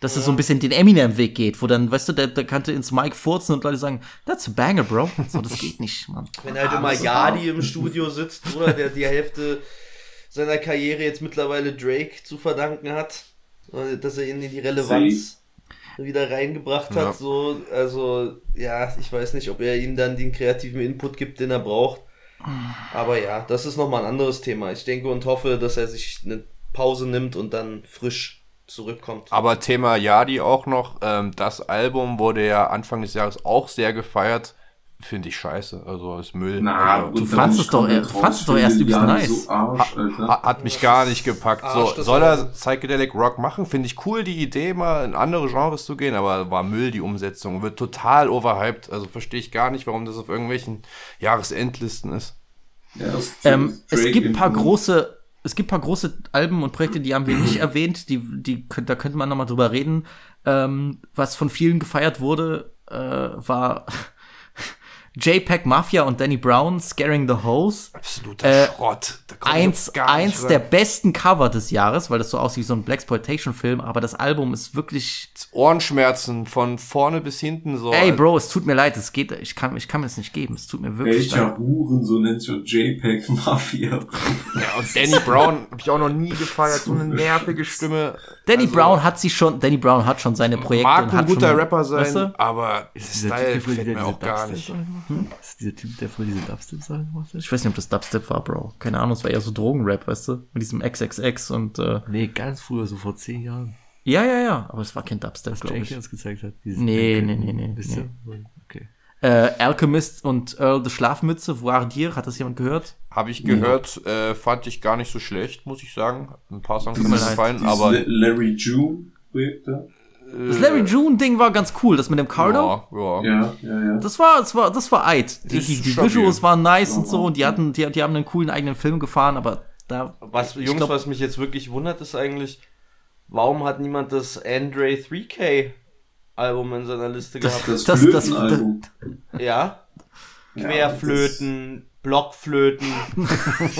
Dass es so ein bisschen den Eminem-Weg geht, wo dann, weißt du, der, der kannte ins Mic furzen und Leute sagen, that's a banger, bro. So, das geht nicht, Mann. Wenn halt immer Yadi im Studio sitzt, oder der die Hälfte seiner Karriere jetzt mittlerweile Drake zu verdanken hat, dass er ihn in die Relevanz wieder reingebracht hat, Ja. so, also, ja, ich weiß nicht, ob er ihm dann den kreativen Input gibt, den er braucht. Aber ja, das ist nochmal ein anderes Thema. Ich denke und hoffe, dass er sich eine Pause nimmt und dann frisch zurückkommt. Aber Thema Yadi auch noch, ähm, das Album wurde ja Anfang des Jahres auch sehr gefeiert. Finde ich scheiße, also ist Müll. Na, also, Du fandst es doch- fandst es doch erst übelst Ja, nice. so Arsch. Ha- Hat mich gar nicht gepackt. Arsch So, soll er. Psychedelic Rock machen? Finde ich cool, die Idee, mal in andere Genres zu gehen, aber war Müll die Umsetzung. Wird total overhyped. Also verstehe ich gar nicht, warum das auf irgendwelchen Jahresendlisten ist. Ähm, es gibt ein paar große, es gibt ein paar große Alben und Projekte, die haben wir nicht erwähnt, die, die, da könnte man nochmal drüber reden. Ähm, was von vielen gefeiert wurde, äh, war JPEG Mafia und Danny Brown, Scaring the Hose. Absoluter Schrott. Da komm ich Eins, eins der besten Cover des Jahres, weil das so aussieht wie so ein Blaxploitation-Film, aber das Album ist wirklich. Ohrenschmerzen von vorne bis hinten so. Ey, Bro, es tut mir leid, es geht, ich kann, ich kann mir das nicht geben, es tut mir wirklich Welcher leid. Huren, so nennt sich JPEG Mafia. Ja, und Danny Brown habe ich auch noch nie gefeiert. So eine nervige Stimme. Danny Also, Brown hat sich schon, Danny Brown hat schon seine Projekte Mag ein hat guter schon, Rapper sein, weißt du? aber Ist dieser Style Typ, gefällt mir diese auch gar nicht. Gemacht hat? Ist dieser Typ, der früher diese Dubstep-Sachen gemacht hat? Ich weiß nicht, ob das Dubstep war, Bro. Keine Ahnung, es war eher so Drogenrap, weißt du? Mit diesem XXX und, äh, Nee, ganz früher, so vor zehn Jahren. Ja, ja, ja, aber es war kein Dubstep, Was glaube ich. Uns gezeigt hat. dieses Nee, nee, nee, nee. Nee. Äh, Alchemist und Earl the Schlafmütze, Voir dire, hat das jemand gehört? Habe ich gehört, äh, fand ich gar nicht so schlecht, muss ich sagen. Ein paar Songs haben mir gefallen, aber Larry June Projekt da. Das Larry June-Ding war ganz cool, das mit dem Cardo. Ja, ja. Ja, ja, ja. Das war, das war, das war Eid. Die, die, die. Visuals waren nice und so und die hatten, die, die haben einen coolen eigenen Film gefahren, aber da. Was, ich Jungs, glaub- was mich jetzt wirklich wundert, ist eigentlich, warum hat niemand das Andre 3K Album in seiner Liste Das- gehabt? Das, das- Flötenalbum. Ja. Ja, Querflöten, Blockflöten,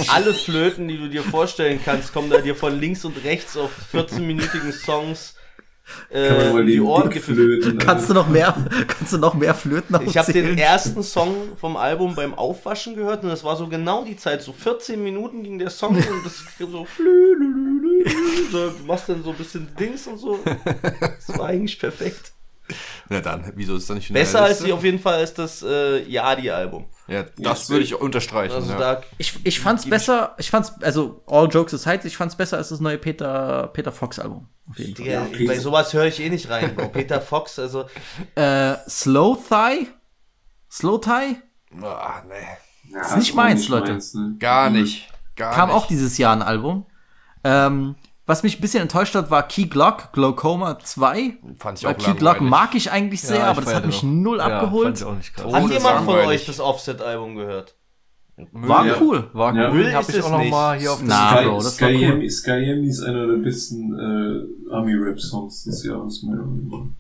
alle Flöten, die du dir vorstellen kannst, kommen da dir von links und rechts auf 14-minütigen Songs Kann man äh, mal die Ohren Dick gefühlt. flöten, Kannst du noch mehr, kannst du noch mehr flöten Ich habe den ersten Song vom Album beim Aufwaschen gehört und das war so genau die Zeit, so 14 Minuten ging der Song und das so, so du machst dann so ein bisschen Dings und so. Das war eigentlich perfekt. Na dann, wieso ist das nicht in Besser als die auf jeden Fall als das äh, Yadi-Album. Ja, das würde ich unterstreichen. Also ja. da Ich, ich fand's besser, ich fand's, also all jokes aside, ich fand's besser als das neue Peter, Peter Fox Album. Auf jeden Fall. Digga, bei sowas höre ich eh nicht rein. Bro. Peter Fox, also Äh, Slow Thigh? Slow Thigh? Ah, nee. ist nicht meins, Leute. ne? Gar nicht. Gar Kam nicht. auch dieses Jahr ein Album. Ähm, was mich ein bisschen enttäuscht hat, war Key Glock, Glaucoma 2. Fand ich Weil auch Key Glock mag ich eigentlich sehr, Ja, ich aber das hat mich noch. null Ja, abgeholt. fand ich auch nicht krass. hat jemand von euch das Offset-Album gehört? War Ja. cool. War Ja. cool, Müll hab ist ich es auch noch nicht. mal hier auf der Na, Liste. Bro, das war cool. Skyemi Skyemi ist einer der besten äh, Army-Rap-Songs des Jahres, meiner Meinung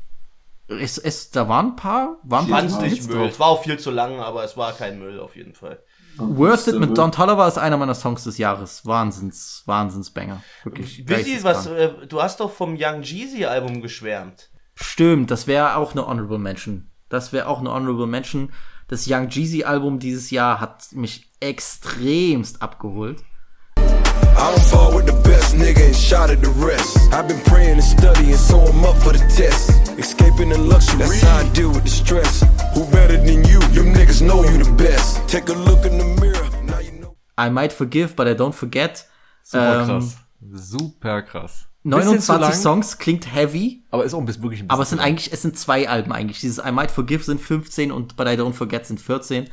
nach. Es, es, da waren ein paar, waren ein paar nicht Müll. Es war auch viel zu lang, aber es war kein Müll auf jeden Fall. Worth It mit Don Tolliver ist einer meiner Songs des Jahres. Wahnsinns, Wahnsinnsbanger. Wirklich. Busy, was, äh, du hast doch vom Young Jeezy Album geschwärmt. Stimmt, das wäre auch eine Honorable Mention. Das wäre auch eine Honorable Mention. Das Young Jeezy Album dieses Jahr hat mich extremst abgeholt. I don't fall with the best nigga and shot at the rest. I've been praying and studying, so I'm up for the test. Escaping the luxury, that's how I deal with the stress. Who better than you? Them niggas know you the best. Take a look in the mirror, now you know. I might forgive, but I don't forget. Super Ähm, krass. Super krass. Bisschen zu 29 lang, Songs klingt heavy, Aber ist auch ein bisschen, wirklich ein bisschen aber es sind lang. eigentlich, es sind zwei Alben eigentlich. Dieses I Might Forgive sind 15 und But I Don't Forget sind 14.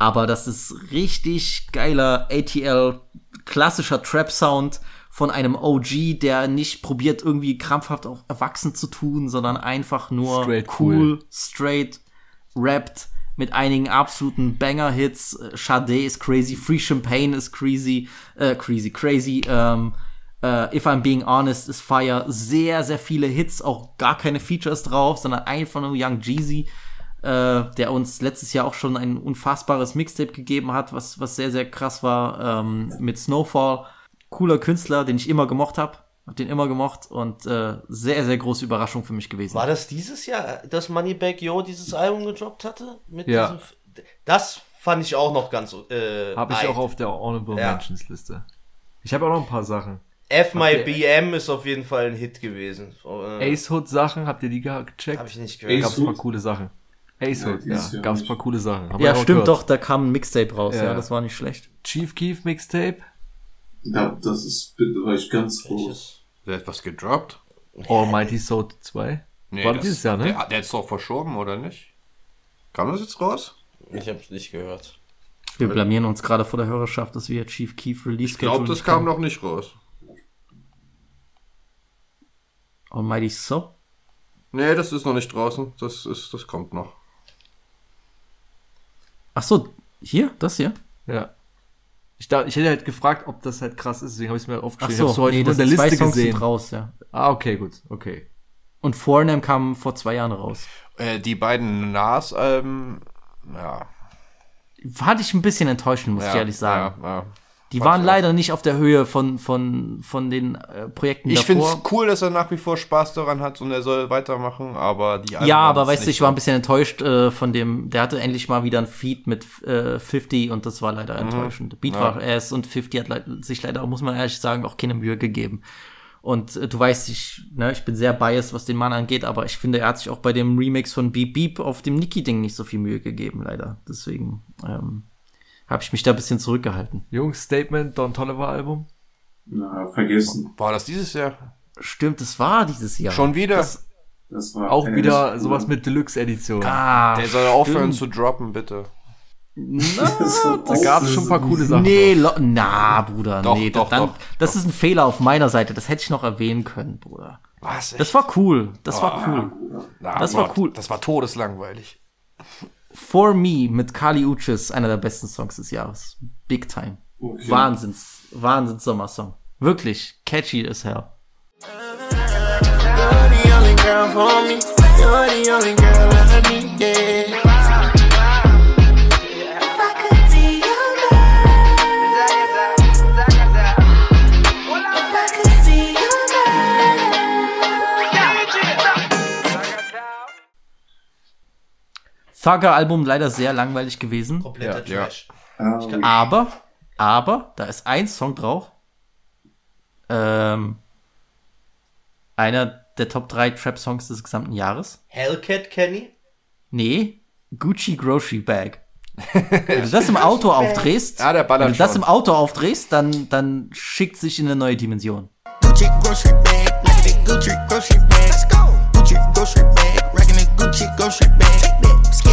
Aber das ist richtig geiler ATL, klassischer Trap-Sound von einem OG, der nicht probiert, irgendwie krampfhaft auf erwachsen zu tun, sondern einfach nur Straight cool, cool. straight rappt mit einigen absoluten Banger-Hits. Äh, Sade ist crazy, Free Champagne ist crazy, äh, crazy, crazy. Ähm, äh, If I'm Being Honest ist Fire. Sehr, sehr viele Hits, auch gar keine Features drauf, sondern einfach nur Young Jeezy, äh, der uns letztes Jahr auch schon ein unfassbares Mixtape gegeben hat, was, was sehr, sehr krass war, ähm, mit Snowfall. Cooler Künstler, den ich immer gemocht habe. Hab den immer gemocht und äh, sehr, sehr große Überraschung für mich gewesen. War das dieses Jahr, dass Moneybag Yo dieses Album gedroppt hatte? Mit Ja. diesem das fand ich auch noch ganz äh, Habe ich auch auf der Honorable Ja. Mentions Liste. Ich habe auch noch ein paar Sachen. F My Habt BM ist auf jeden Fall ein Hit gewesen. Äh, Ace Hood Sachen, habt ihr die ge- gecheckt? Hab ich nicht gehört. Ace Hood? coole Sachen. Ace Ja, Hood, ja, ist ja gab's ein nicht- paar coole Sachen. Haben ja, stimmt gehört. doch, da kam ein Mixtape raus, ja. Ja. das war nicht schlecht. Chief Keef Mixtape, Ja, das ist, da war ich ganz groß. Der hat was gedroppt? Almighty Soul 2. War das- dieses Jahr, ne? Der, der ist doch verschoben, oder nicht? Kam das jetzt raus? ich hab's nicht gehört. Wir blamieren uns gerade vor der Hörerschaft, dass wir Chief Keef Release Ich glaube, das kam noch nicht raus. Almighty So. Nee, das ist noch nicht draußen. Das ist, das kommt noch. Ach so, hier, das hier? Ja. Ich, da, ich hätte halt gefragt, ob das halt krass ist, deswegen habe ich es mir Ach aufgeschrieben. so, ich hab's heute nee, das in der zwei Liste Songs gesehen. sind raus, ja. Ah, okay, gut, okay. Und Foreigner kam vor zwei Jahren raus. Äh, die beiden Nas-Alben, ja. Hatte ich ein bisschen enttäuschend, muss ja, ich ehrlich sagen. Ja, ja. Die waren leider nicht auf der Höhe von, von, von den äh, Projekten Ich finde es cool, dass er nach wie vor Spaß daran hat und er soll weitermachen, aber die Alben Ja, aber weißt du, ich war ein bisschen enttäuscht äh, von dem, der hatte endlich mal wieder ein Feed mit äh, 50 und das war leider Mhm. enttäuschend. Beat Ja. war ass und 50 hat le sich leider, muss man ehrlich sagen, auch keine Mühe gegeben. Und äh, du weißt, ich, ne, ich bin sehr biased, was den Mann angeht, aber ich finde, er hat sich auch bei dem Remix von Beep Beep auf dem Niki-Ding nicht so viel Mühe gegeben, leider. Deswegen ähm, habe ich mich da ein bisschen zurückgehalten. Jungs, Statement, Don Tolliver Album. Na, vergessen. War das dieses Jahr? Stimmt, es war dieses Jahr. Schon wieder? Das, Das war Auch wieder das- sowas mit Deluxe-Edition. ah, Der soll aufhören stimmt. zu droppen, bitte. da gab es schon ein paar coole Sachen. Nee, lo- na, Bruder, Doch, nee, doch, dann, doch, das ist ein Fehler auf meiner Seite. Das hätte ich noch erwähnen können, Bruder. Was? Das war cool. Das war cool. Na, das war Gott, cool. Das war todeslangweilig. For Me mit Kali Uchis, einer der besten Songs des Jahres. Big time. Okay. Wahnsinns, Wahnsinns Sommersong. Wirklich catchy as hell. You're the only girl for me. You're the only girl I need, yeah. Thugger-Album leider sehr langweilig gewesen. Kompletter Ja, ja. Trash. Aber, aber, da ist ein Song drauf. Ähm, einer der Top 3 Trap-Songs des gesamten Jahres. Hellcat Kenny? Nee, Gucci Grocery Bag. Wenn du das im Auto aufdrehst, Ja, wenn du das im Auto aufdrehst, dann, dann schickt sich in eine neue Dimension. Gucci grocery bag, Gucci grocery bag. Let's go. Gucci grocery bag, Gucci grocery bag.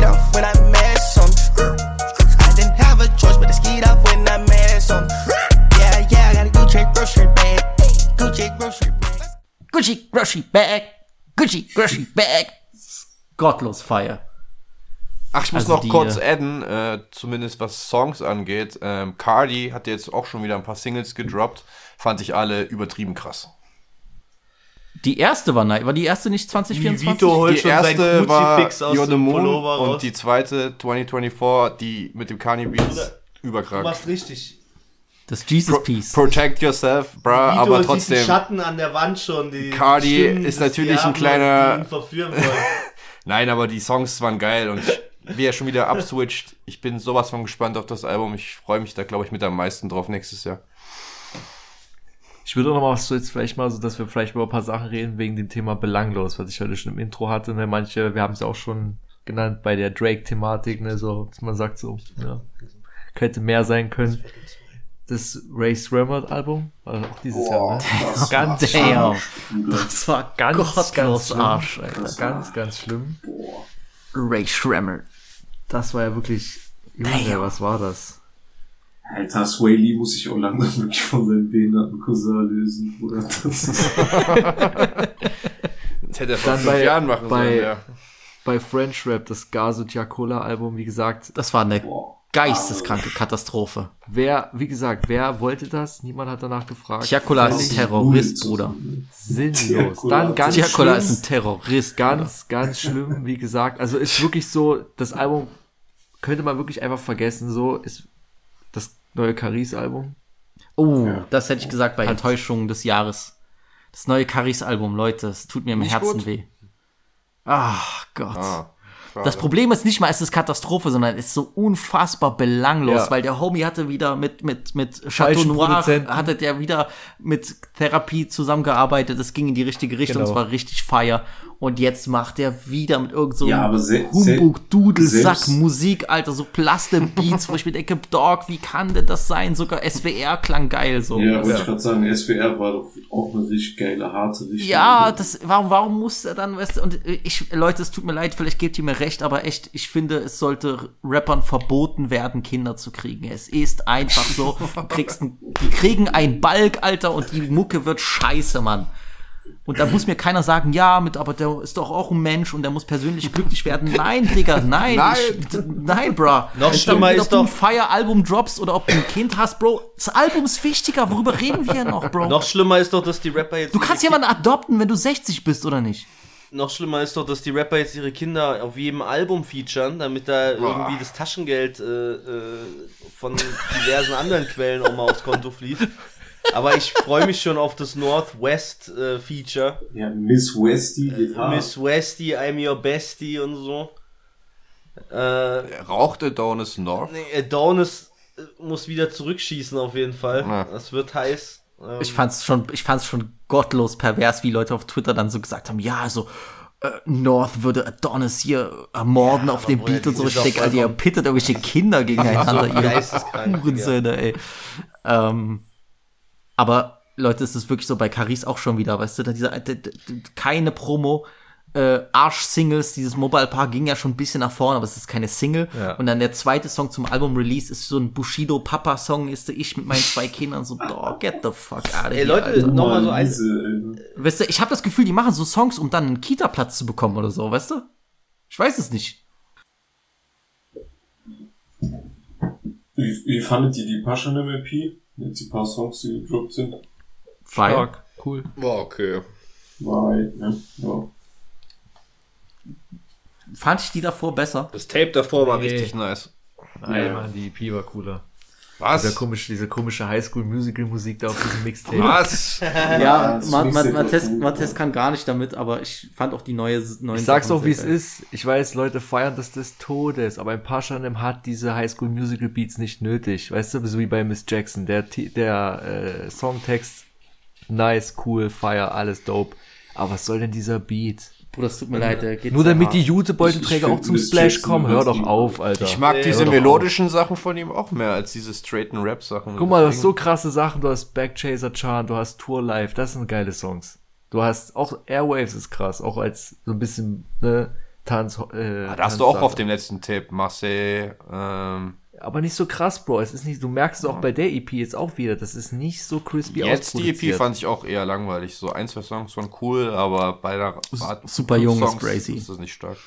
Off when I mess on. I didn't have a choice but to skeet off when I mess on. Yeah, yeah, I got a Gucci grocery bag. Gucci grocery bag. Gucci Grocery Bag, Gucci Grocery Bag. Gottlos Feier. Ach, ich muss Also noch die, kurz äh, adden, äh, zumindest was Songs angeht. Ähm, Cardi hat jetzt auch schon wieder ein paar Singles gedroppt. Fand ich alle übertrieben krass. Die erste war, nice. war die erste nicht 2024? Vito holt Die schon sein erste war aus You're the Moon Pullover raus. und die zweite 2024, die mit dem Kanye Beats, Du überkrank. machst richtig. Das Jesus Pro Piece. Protect yourself, bruh, Vito aber sieht die trotzdem. Schatten an der Wand schon. Die Cardi Stimmen ist natürlich ein kleiner-. Nein, aber die Songs waren geil und wie er schon wieder abswitcht. Ich bin sowas von gespannt auf das Album. Ich freue mich da, glaube ich, mit am meisten drauf nächstes Jahr. Ich würde auch noch mal was so jetzt vielleicht mal so, dass wir vielleicht über ein paar Sachen reden wegen dem Thema belanglos, was ich heute schon im Intro hatte. Ne? Manche, wir haben es auch schon genannt bei der Drake-Thematik, ne? so, dass man sagt so, ja, könnte mehr sein können. Das Ray Sremmerd Album war auch dieses Jahr, ne? das ganz war schlimm. damn. Das war ganz, gottlos ganz schlimm. Arsch, Alter. Das war ganz, ganz schlimm. Ray Shremmer. Das war ja wirklich, Junge, was war das? Alter, Sway Lee muss sich auch langsam wirklich von seinem behinderten Cousin lösen, Bruder. Das Das hätte er vor Dann fünf bei, Jahren machen bei, sollen, ja. bei French Rap, das Gaso Giacola Album, wie gesagt, Das war eine geisteskranke Katastrophe. wer, wie gesagt, wer wollte das? Niemand hat danach gefragt. Giacola ist ein Terrorist, Bruder. Sinnlos. Dann ganz schlimm, ist ein Terrorist. ganz, ganz schlimm, wie gesagt. Also ist wirklich so, das Album könnte man wirklich einfach vergessen. So ist neue Caris-Album. Oh, das hätte ich gesagt bei Enttäuschungen des Jahres. Das neue Caris-Album, Leute, es tut mir im Nicht Herzen gut? weh. Ach Gott. Ah. Das Problem ist nicht mal, es ist Katastrophe, sondern es ist so unfassbar belanglos, Ja. weil der Homie hatte wieder mit, mit, mit Chateau Noir, hatte der wieder mit Therapie zusammengearbeitet, es ging in die richtige Richtung, Genau. es war richtig feier. Und jetzt macht er wieder mit irgend so Ja, Humbug, Dudelsack, Musik, Alter, so Plaste-Beats, wo ich mir denke, Dog, wie kann denn das sein? Sogar SWR klang geil, so. ja, wollte ich gerade sagen, SWR war doch auch eine richtig geile, harte Richtung. Ja, das, warum, warum muss er dann, weißt du, und ich, Leute, es tut mir leid, vielleicht gebt ihr mir recht, aber echt, ich finde, es sollte Rappern verboten werden, Kinder zu kriegen. Es ist einfach so, kriegst ein, die kriegen ein Balk, Alter, und die Mucke wird scheiße, Mann. Und da muss mir keiner sagen, ja, mit, aber der ist doch auch ein Mensch und der muss persönlich glücklich werden. Nein, Digga, nein. Nein. Ich, nein, bro. Noch Es schlimmer geht, ist ob du ein doch- Fire-Album droppst oder ob du ein Kind hast, Bro. Das Album ist wichtiger. Worüber reden wir hier noch, Bro? Noch schlimmer ist doch, dass die Rapper jetzt. Du kannst jemanden adopten, wenn du 60 bist, oder nicht? Noch schlimmer ist doch, dass die Rapper jetzt ihre Kinder auf jedem Album featuren, damit da irgendwie das Taschengeld äh, äh, von diversen anderen Quellen auch mal aufs Konto fließt. Aber ich freue mich schon auf das Northwest äh, Feature. Ja, Miss Westy geht hart. Miss Westy, I'm your bestie und so. Äh, Raucht Adonis North? nee, Adonis äh, muss wieder zurückschießen auf jeden Fall. Ja. Das wird heiß. Ähm, Ich fand's schon, ich fand's schon gottlos pervers, wie Leute auf Twitter dann so gesagt haben, ja, so, äh, North würde Adonis hier ermorden auf dem Beat und so. Ich denke, Alter, ihr pittet irgendwelche Kinder gegeneinander, So ihr Hurensöhne, ey. Ähm, aber Leute, es ist wirklich so bei Caris auch schon wieder, weißt du, da dieser, keine Promo, äh, Arsch-Singles, dieses Mobile-Paar ging ja schon ein bisschen nach vorne, aber es ist keine Single. Ja. Und dann der zweite Song zum Album-Release ist so ein Bushido-Papa-Song, ist ich mit meinen zwei Kindern so, dog, get the fuck out of Ey, here, Leute, Alter. nochmal so ein. Weißt du, ich habe das Gefühl, die machen so Songs, um dann einen Kita-Platz zu bekommen oder so, weißt du? Ich weiß es nicht. wie, wie fandet ihr die Passion MP? Jetzt die paar Songs, die gedroppt sind. Fire. Stark, cool. War okay. War halt, ne? Ja. Fand ich die davor besser? Das Tape davor war Nee. richtig nice. Nein, Ja. Mann, die EP war cooler. Was? Dieser komische, diese komische Highschool-Musical-Musik da auf diesem Mixtape. Was? Ja, das Ma- Ma- Mixtape war Matthias cool, Matthias kann gar nicht damit, aber ich fand auch die neue neuen Ich sag's Sachen auch, wie es ist. Ich weiß, Leute feiern das des Todes, aber ein Paschanem hat diese Highschool Musical Beats nicht nötig. Weißt du, so wie bei Miss Jackson. Der, der äh, Songtext, nice, cool, fire, alles dope. Aber was soll denn dieser Beat? Bruder, es tut mir leid, der geht Nur damit hart. die Jutebeutelträger auch zum Splash kommen. Hör doch auf, Alter. Ich mag diese melodischen Sachen von ihm auch mehr als diese straighten Rap-Sachen. Guck mal, du hast so krasse Sachen. Du hast Backchaser Chant, du hast Tour Life. Das sind geile Songs. Du hast auch Airwaves ist krass, auch als so ein bisschen ne, Tanz. Äh, Ah, da hast du auch auf dem letzten Tape Marseille, ähm, Aber nicht so krass, Bro. Es ist nicht, du merkst es auch bei der EP jetzt auch wieder. Das ist nicht so crispy Jetzt die EP fand ich auch eher langweilig. So ein, zwei Songs waren cool, aber bei der Art super jung ist Songs crazy. ist das nicht stark.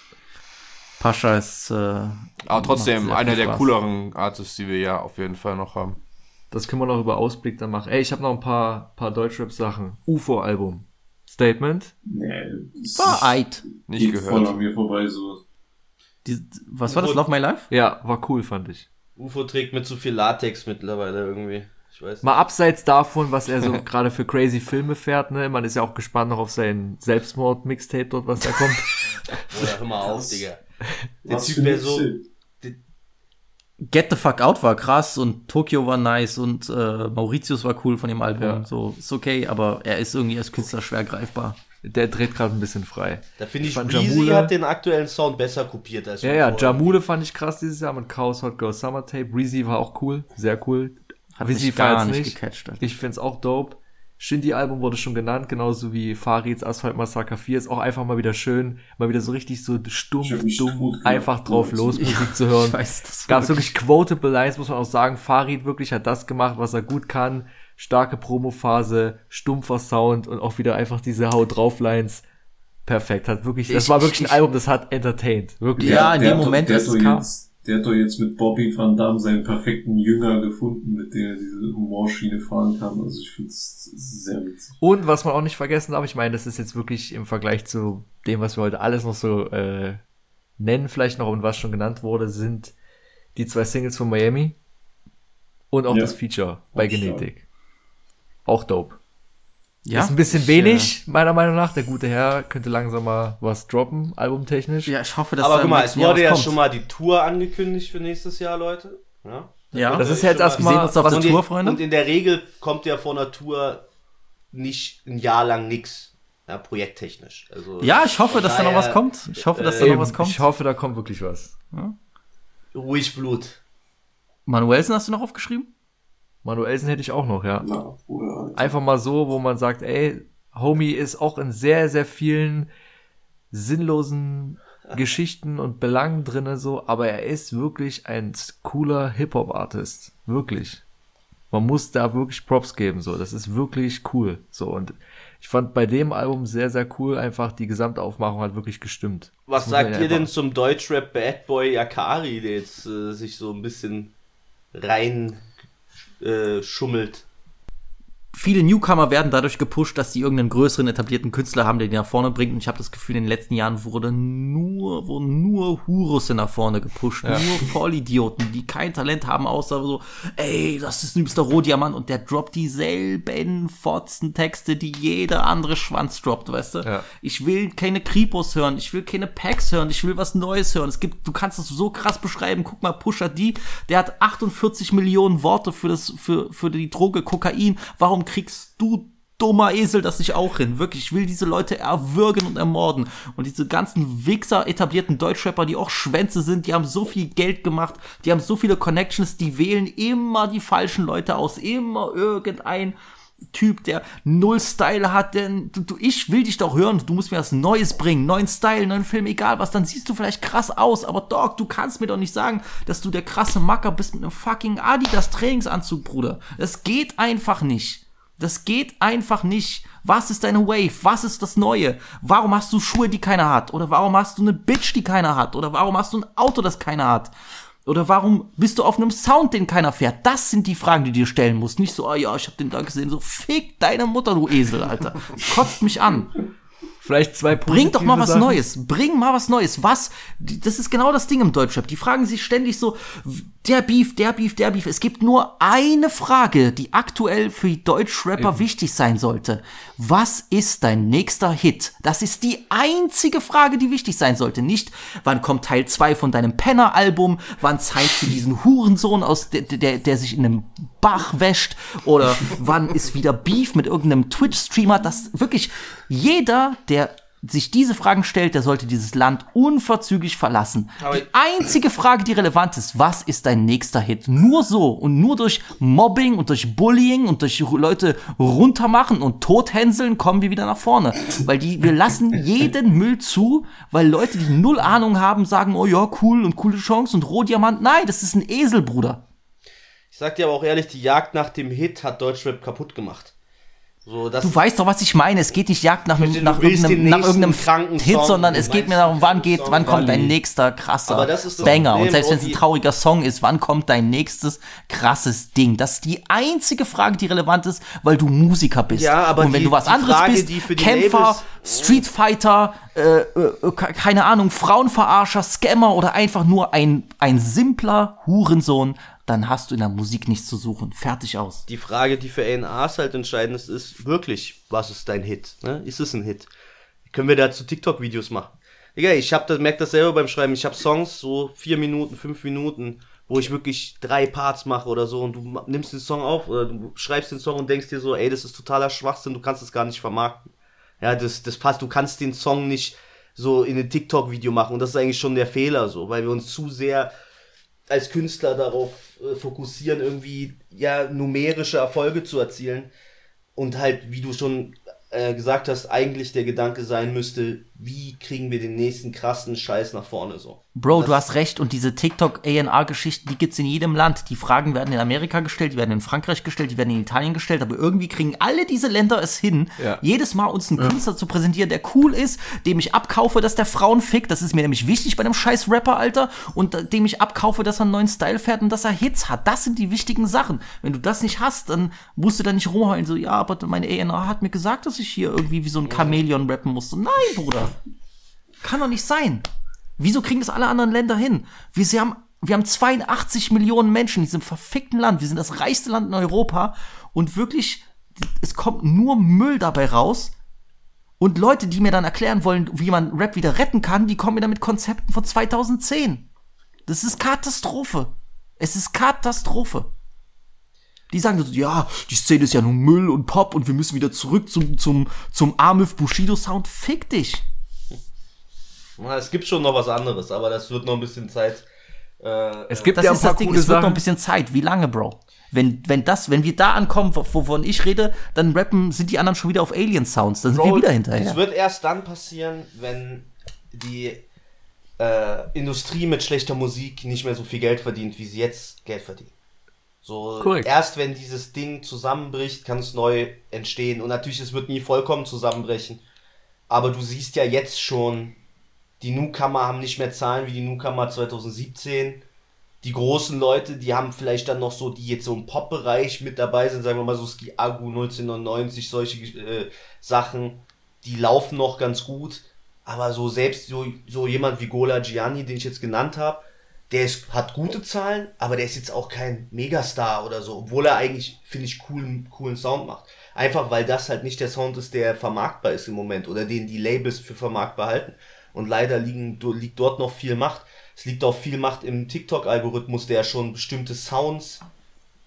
Pascha ist. Äh, Aber trotzdem einer der Spaß. cooleren Artists, die wir ja auf jeden Fall noch haben. Das können wir noch über Ausblick dann machen. Ey, ich habe noch ein paar, paar Deutschrap-Sachen. UFO-Album. Statement. Nee, War ist- Eid. Nicht gehört. voll an mir vorbei, so. Die, was war das? Love My Life? Ja, war cool, fand ich. UFO trägt mit zu viel Latex mittlerweile irgendwie. Ich weiß Mal abseits davon, was er so gerade für crazy Filme fährt, ne? Man ist ja auch gespannt noch auf sein Selbstmord-Mixtape dort, was da kommt. Oder hör mal auf, Digga. Der Typ wäre so. Get the Fuck Out war krass und Tokyo war nice und äh, Mauritius war cool von dem Album. Ja. So, ist okay, aber er ist irgendwie als Künstler schwer greifbar. Der dreht gerade ein bisschen frei. Da finde ich, fand Breezy hat den aktuellen Sound besser kopiert als Ja, ja. Jamule fand ich krass dieses Jahr mit Chaos Hot Girl Summer Tape. Breezy war auch cool, sehr cool. Hat Wizzy mich gar feiert's nicht gecatcht, Alter. Ich find's auch dope. Shindy-Album wurde schon genannt, genauso wie Farids Asphalt Massacre 4. Ist auch einfach mal wieder schön, mal wieder so richtig so stumpf, Ich mich dumm, einfach drauf los Ich- Musik zu hören. ich weiß, Gab's wirklich- wirklich quotable Lines, muss man auch sagen. Farid wirklich hat das gemacht, was er gut kann. Starke Promophase, stumpfer Sound und auch wieder einfach diese Haut drauf Lines. Perfekt, hat wirklich, das Ich- war wirklich ein ich- Album, das hat entertained. Wirklich. Ja, in der dem Moment hat es doch kam. jetzt, Der hat doch jetzt mit Bobby Van Damme seinen perfekten Jünger gefunden, mit dem er diese Humorschiene fahren kann. Also ich finde es sehr witzig. Und was man auch nicht vergessen darf, ich meine, das ist jetzt wirklich im Vergleich zu dem, was wir heute alles noch so äh, nennen, vielleicht noch und was schon genannt wurde, sind die zwei Singles von Miami und auch Ja. das Feature bei. Genetik. Auch dope. Ja, ist ein bisschen ich, wenig, meiner Meinung nach. Der gute Herr könnte langsam mal was droppen, albumtechnisch. Ja, ich hoffe, dass Aber da guck mal, es wurde ja kommt. schon mal die Tour angekündigt für nächstes Jahr, Leute. Ja, Ja, Das ist jetzt schon mal- erstmal- Wir sehen uns auf was der und, Tour, in, Freunde. und in der Regel kommt ja vor einer Tour nicht ein Jahr lang nix. Ja, projekttechnisch. Also Ja, ich hoffe, dass da noch was kommt. Ich hoffe, dass da äh, noch Eben, was kommt. Ich hoffe, da kommt wirklich was. Ruhig Blut. Manuelsen hast du noch aufgeschrieben? Manuelsen hätte ich auch noch, ja. Ja, Bruder. Einfach mal so, wo man sagt, ey, Homie ist auch in sehr, sehr vielen sinnlosen Geschichten und Belangen drinne so, aber er ist wirklich ein cooler Hip-Hop-Artist. Wirklich. Man muss da wirklich Props geben, so. Das ist wirklich cool, so. Und ich fand bei dem Album sehr, sehr cool, einfach die Gesamtaufmachung hat wirklich gestimmt. Was Das sagt ihr denn zum Deutschrap Bad Boy Yakari, der jetzt äh, sich so ein bisschen rein äh, schummelt? Viele Newcomer werden dadurch gepusht, dass sie irgendeinen größeren etablierten Künstler haben, der die nach vorne bringt. Und ich habe das Gefühl, in den letzten Jahren wurde nur, wurden nur Hurusse nach vorne gepusht. Ja. Nur Vollidioten, die kein Talent haben, außer so, ey, das ist ein Mr. Rohdiamant und der droppt dieselben Fotzen-Texte, die jeder andere Schwanz droppt, weißt du? Ja. Ich will keine Kripos hören, ich will keine Packs hören, ich will was Neues hören. Es gibt, du kannst das so krass beschreiben. Guck mal, Pusha D, der hat 48 Millionen Worte für das, für, für die Droge Kokain. Warum kriegst du dummer Esel das nicht auch hin? Wirklich, ich will diese Leute erwürgen und ermorden. Und diese ganzen Wichser etablierten Deutschrapper, die auch Schwänze sind, die haben so viel Geld gemacht, die haben so viele Connections, die wählen immer die falschen Leute aus, immer irgendein Typ, der null Style hat, denn du, du, ich will dich doch hören, du musst mir was Neues bringen, neuen Style, neuen Film, egal was, dann siehst du vielleicht krass aus, aber Dog, du kannst mir doch nicht sagen, dass du der krasse Macker bist mit einem fucking Adidas Trainingsanzug, Bruder. Das geht einfach nicht. Das geht einfach nicht. Was ist deine Wave? Was ist das Neue? Warum hast du Schuhe, die keiner hat? Oder warum hast du eine Bitch, die keiner hat? Oder warum hast du ein Auto, das keiner hat? Oder warum bist du auf einem Sound, den keiner fährt? Das sind die Fragen, die du dir stellen musst. Nicht so, ah ja, ich hab den da gesehen. So, fick deine Mutter, du Esel, Alter. Kotzt mich an. Vielleicht zwei Bring doch mal was Sachen. Neues. Bring mal was Neues. Was? Das ist genau das Ding im Deutschrap. Die fragen sich ständig so, der Beef, der Beef, der Beef. Es gibt nur eine Frage, die aktuell für die Deutschrapper wichtig sein sollte. Was ist dein nächster Hit? Das ist die einzige Frage, die wichtig sein sollte. Nicht, wann kommt Teil 2 von deinem Penner-Album? Wann zeigst du diesen Hurensohn aus, der, der, der sich in einem Bach wäscht? Oder wann ist wieder Beef mit irgendeinem Twitch-Streamer? Das wirklich jeder, der sich diese Fragen stellt, der sollte dieses Land unverzüglich verlassen. die einzige Frage, die relevant ist, was ist dein nächster Hit? Nur so und nur durch Mobbing und durch Bullying und durch Leute runtermachen und tothänseln kommen wir wieder nach vorne. Weil die, wir lassen jeden Müll zu, weil Leute, die null Ahnung haben, sagen, oh ja, cool und coole Chance und Rohdiamant. Nein, das ist ein Esel, Bruder. Ich sag dir aber auch ehrlich, die Jagd nach dem Hit hat Deutschrap kaputt gemacht. So, Du weißt doch, was ich meine. Es geht nicht Jagd nach, nach, willst irgendeinem, nach irgendeinem kranken Hit, Song. sondern es geht mir darum, wann geht, Song, wann kommt dein nächster krasser Banger. Problem, Und selbst wenn es ein trauriger Song ist, wann kommt dein nächstes krasses Ding? Das ist die einzige Frage, die relevant ist, weil du Musiker bist. Ja, aber Und wenn die- du was anderes Frage, bist, Kämpfer, Street Fighter, äh, äh, ke- keine Ahnung, Frauenverarscher, Scammer oder einfach nur ein, ein simpler Hurensohn, dann hast du in der Musik nichts zu suchen. Fertig aus. Die Frage, die für A&Rs halt entscheidend ist, ist wirklich, was ist dein Hit? Ne? Ist es ein Hit? Können wir dazu TikTok-Videos machen? Digga, ich hab das, merk das selber beim Schreiben. Ich habe Songs, so vier Minuten, fünf Minuten, wo ich wirklich drei Parts mache oder so und du nimmst den Song auf oder du schreibst den Song und denkst dir so, ey, das ist totaler Schwachsinn, du kannst es gar nicht vermarkten. Ja, das, das passt, du kannst den Song nicht so in ein TikTok-Video machen und das ist eigentlich schon der Fehler so, weil wir uns zu sehr als Künstler darauf äh, fokussieren, irgendwie ja numerische Erfolge zu erzielen. Und halt, wie du schon äh, gesagt hast, eigentlich der Gedanke sein müsste, wie kriegen wir den nächsten krassen Scheiß nach vorne so. Bro, du hast recht. Und diese TikTok A&R-Geschichten, die gibt's in jedem Land. Die Fragen werden in Amerika gestellt, die werden in Frankreich gestellt, die werden in Italien gestellt. Aber irgendwie kriegen alle diese Länder es hin, Ja. jedes Mal uns einen Künstler zu präsentieren, der cool ist, dem ich abkaufe, dass der Frauen fickt. Das ist mir nämlich wichtig bei dem scheiß Rapper, Alter. Und äh, dem ich abkaufe, dass er einen neuen Style fährt und dass er Hits hat. Das sind die wichtigen Sachen. Wenn du das nicht hast, dann musst du da nicht rumheulen. So, ja, aber mein A&R hat mir gesagt, dass ich hier irgendwie wie so ein Chamäleon rappen musste. Nein, Bruder. Kann doch nicht sein. Wieso kriegen das alle anderen Länder hin? Wir sie haben, wir haben 82 Millionen Menschen in diesem verfickten Land. Wir sind das reichste Land in Europa. Und wirklich, es kommt nur Müll dabei raus. Und Leute, die mir dann erklären wollen, wie man Rap wieder retten kann, die kommen mir dann mit Konzepten von 2010. Das ist Katastrophe. Es ist Katastrophe. Die sagen so, ja, die Szene ist ja nur Müll und Pop und wir müssen wieder zurück zum, zum, zum Armif Bushido Sound. Fick dich. Na, Es gibt schon noch was anderes, aber das wird noch ein bisschen Zeit. Äh, Es gibt das ja ein ist paar das Ding, coole es wird noch ein bisschen Zeit. Wie lange, Bro? Wenn, wenn das, wenn wir da ankommen, wo- wovon ich rede, dann rappen, sind die anderen schon wieder auf Alien Sounds. Dann sind wir wieder hinterher. Es wird erst dann passieren, wenn die äh, Industrie mit schlechter Musik nicht mehr so viel Geld verdient, wie sie jetzt Geld verdient. So Korrekt. erst wenn dieses Ding zusammenbricht, kann es neu entstehen. Und natürlich, es wird nie vollkommen zusammenbrechen. Aber du siehst ja jetzt schon, die Newcomer haben nicht mehr Zahlen wie die Newcomer 2017. Die großen Leute, die haben vielleicht dann noch so, die jetzt so im Pop-Bereich mit dabei sind, sagen wir mal so Ski Agu 1999, solche äh, Sachen, die laufen noch ganz gut. Aber so selbst so, so jemand wie Gola Gianni, den ich jetzt genannt habe, der ist, hat gute Zahlen, aber der ist jetzt auch kein Megastar oder so, obwohl er eigentlich, finde ich, coolen, coolen Sound macht. Einfach weil das halt nicht der Sound ist, der vermarktbar ist im Moment oder den die Labels für vermarktbar halten. Und leider liegen, liegt dort noch viel Macht. Es liegt auch viel Macht im TikTok-Algorithmus, der schon bestimmte Sounds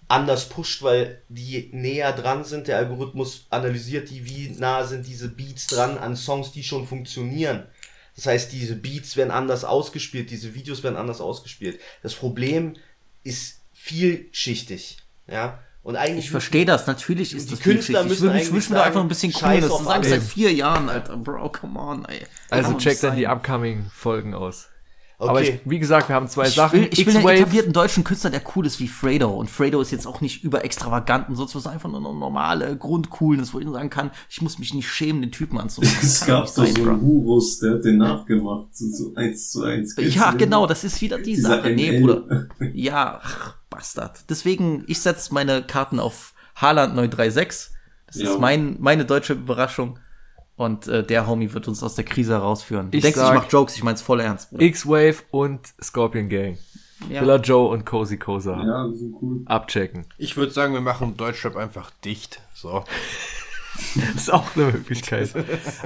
anders pusht, weil die näher dran sind. Der Algorithmus analysiert die, wie nah sind diese Beats dran an Songs, die schon funktionieren. Das heißt, diese Beats werden anders ausgespielt, diese Videos werden anders ausgespielt. Das Problem ist vielschichtig, ja. Und eigentlich Ich verstehe das, natürlich ist die das Künstler müssen Ich wünsche mir da einfach ein bisschen auf Du sagst seit vier Jahren, Alter. Bro, come on, ey. Also check dann die upcoming Folgen aus. Okay. Aber ich, wie gesagt, wir haben zwei Ich Sachen. will, ich will einen etablierten deutschen Künstler, der cool ist wie Fredo. Und Fredo ist jetzt auch nicht über extravagant und sonst was, einfach nur eine normale Grundcoolness, wo ich nur sagen kann, ich muss mich nicht schämen, den Typen anzumachen. Es gab nicht doch sein, so einen Hurus, der hat den nachgemacht, so, so eins zu eins. Ja, genau, das ist wieder die Sache. Nee, NL. Bruder. Ja, ach, Bastard. Deswegen, ich setze meine Karten auf Haaland 936. Das Ja. ist mein, meine deutsche Überraschung. Und äh, der Homie wird uns aus der Krise herausführen. Du Ich denkst, ich sag- mach Jokes, ich mein's voll ernst. X-Wave und Scorpion Gang. Ja. Billa Joe und Cozy Kosa. Ja, die sind cool. Abchecken. Ich würde sagen, wir machen Deutschrap einfach dicht. So. Das ist auch eine Möglichkeit.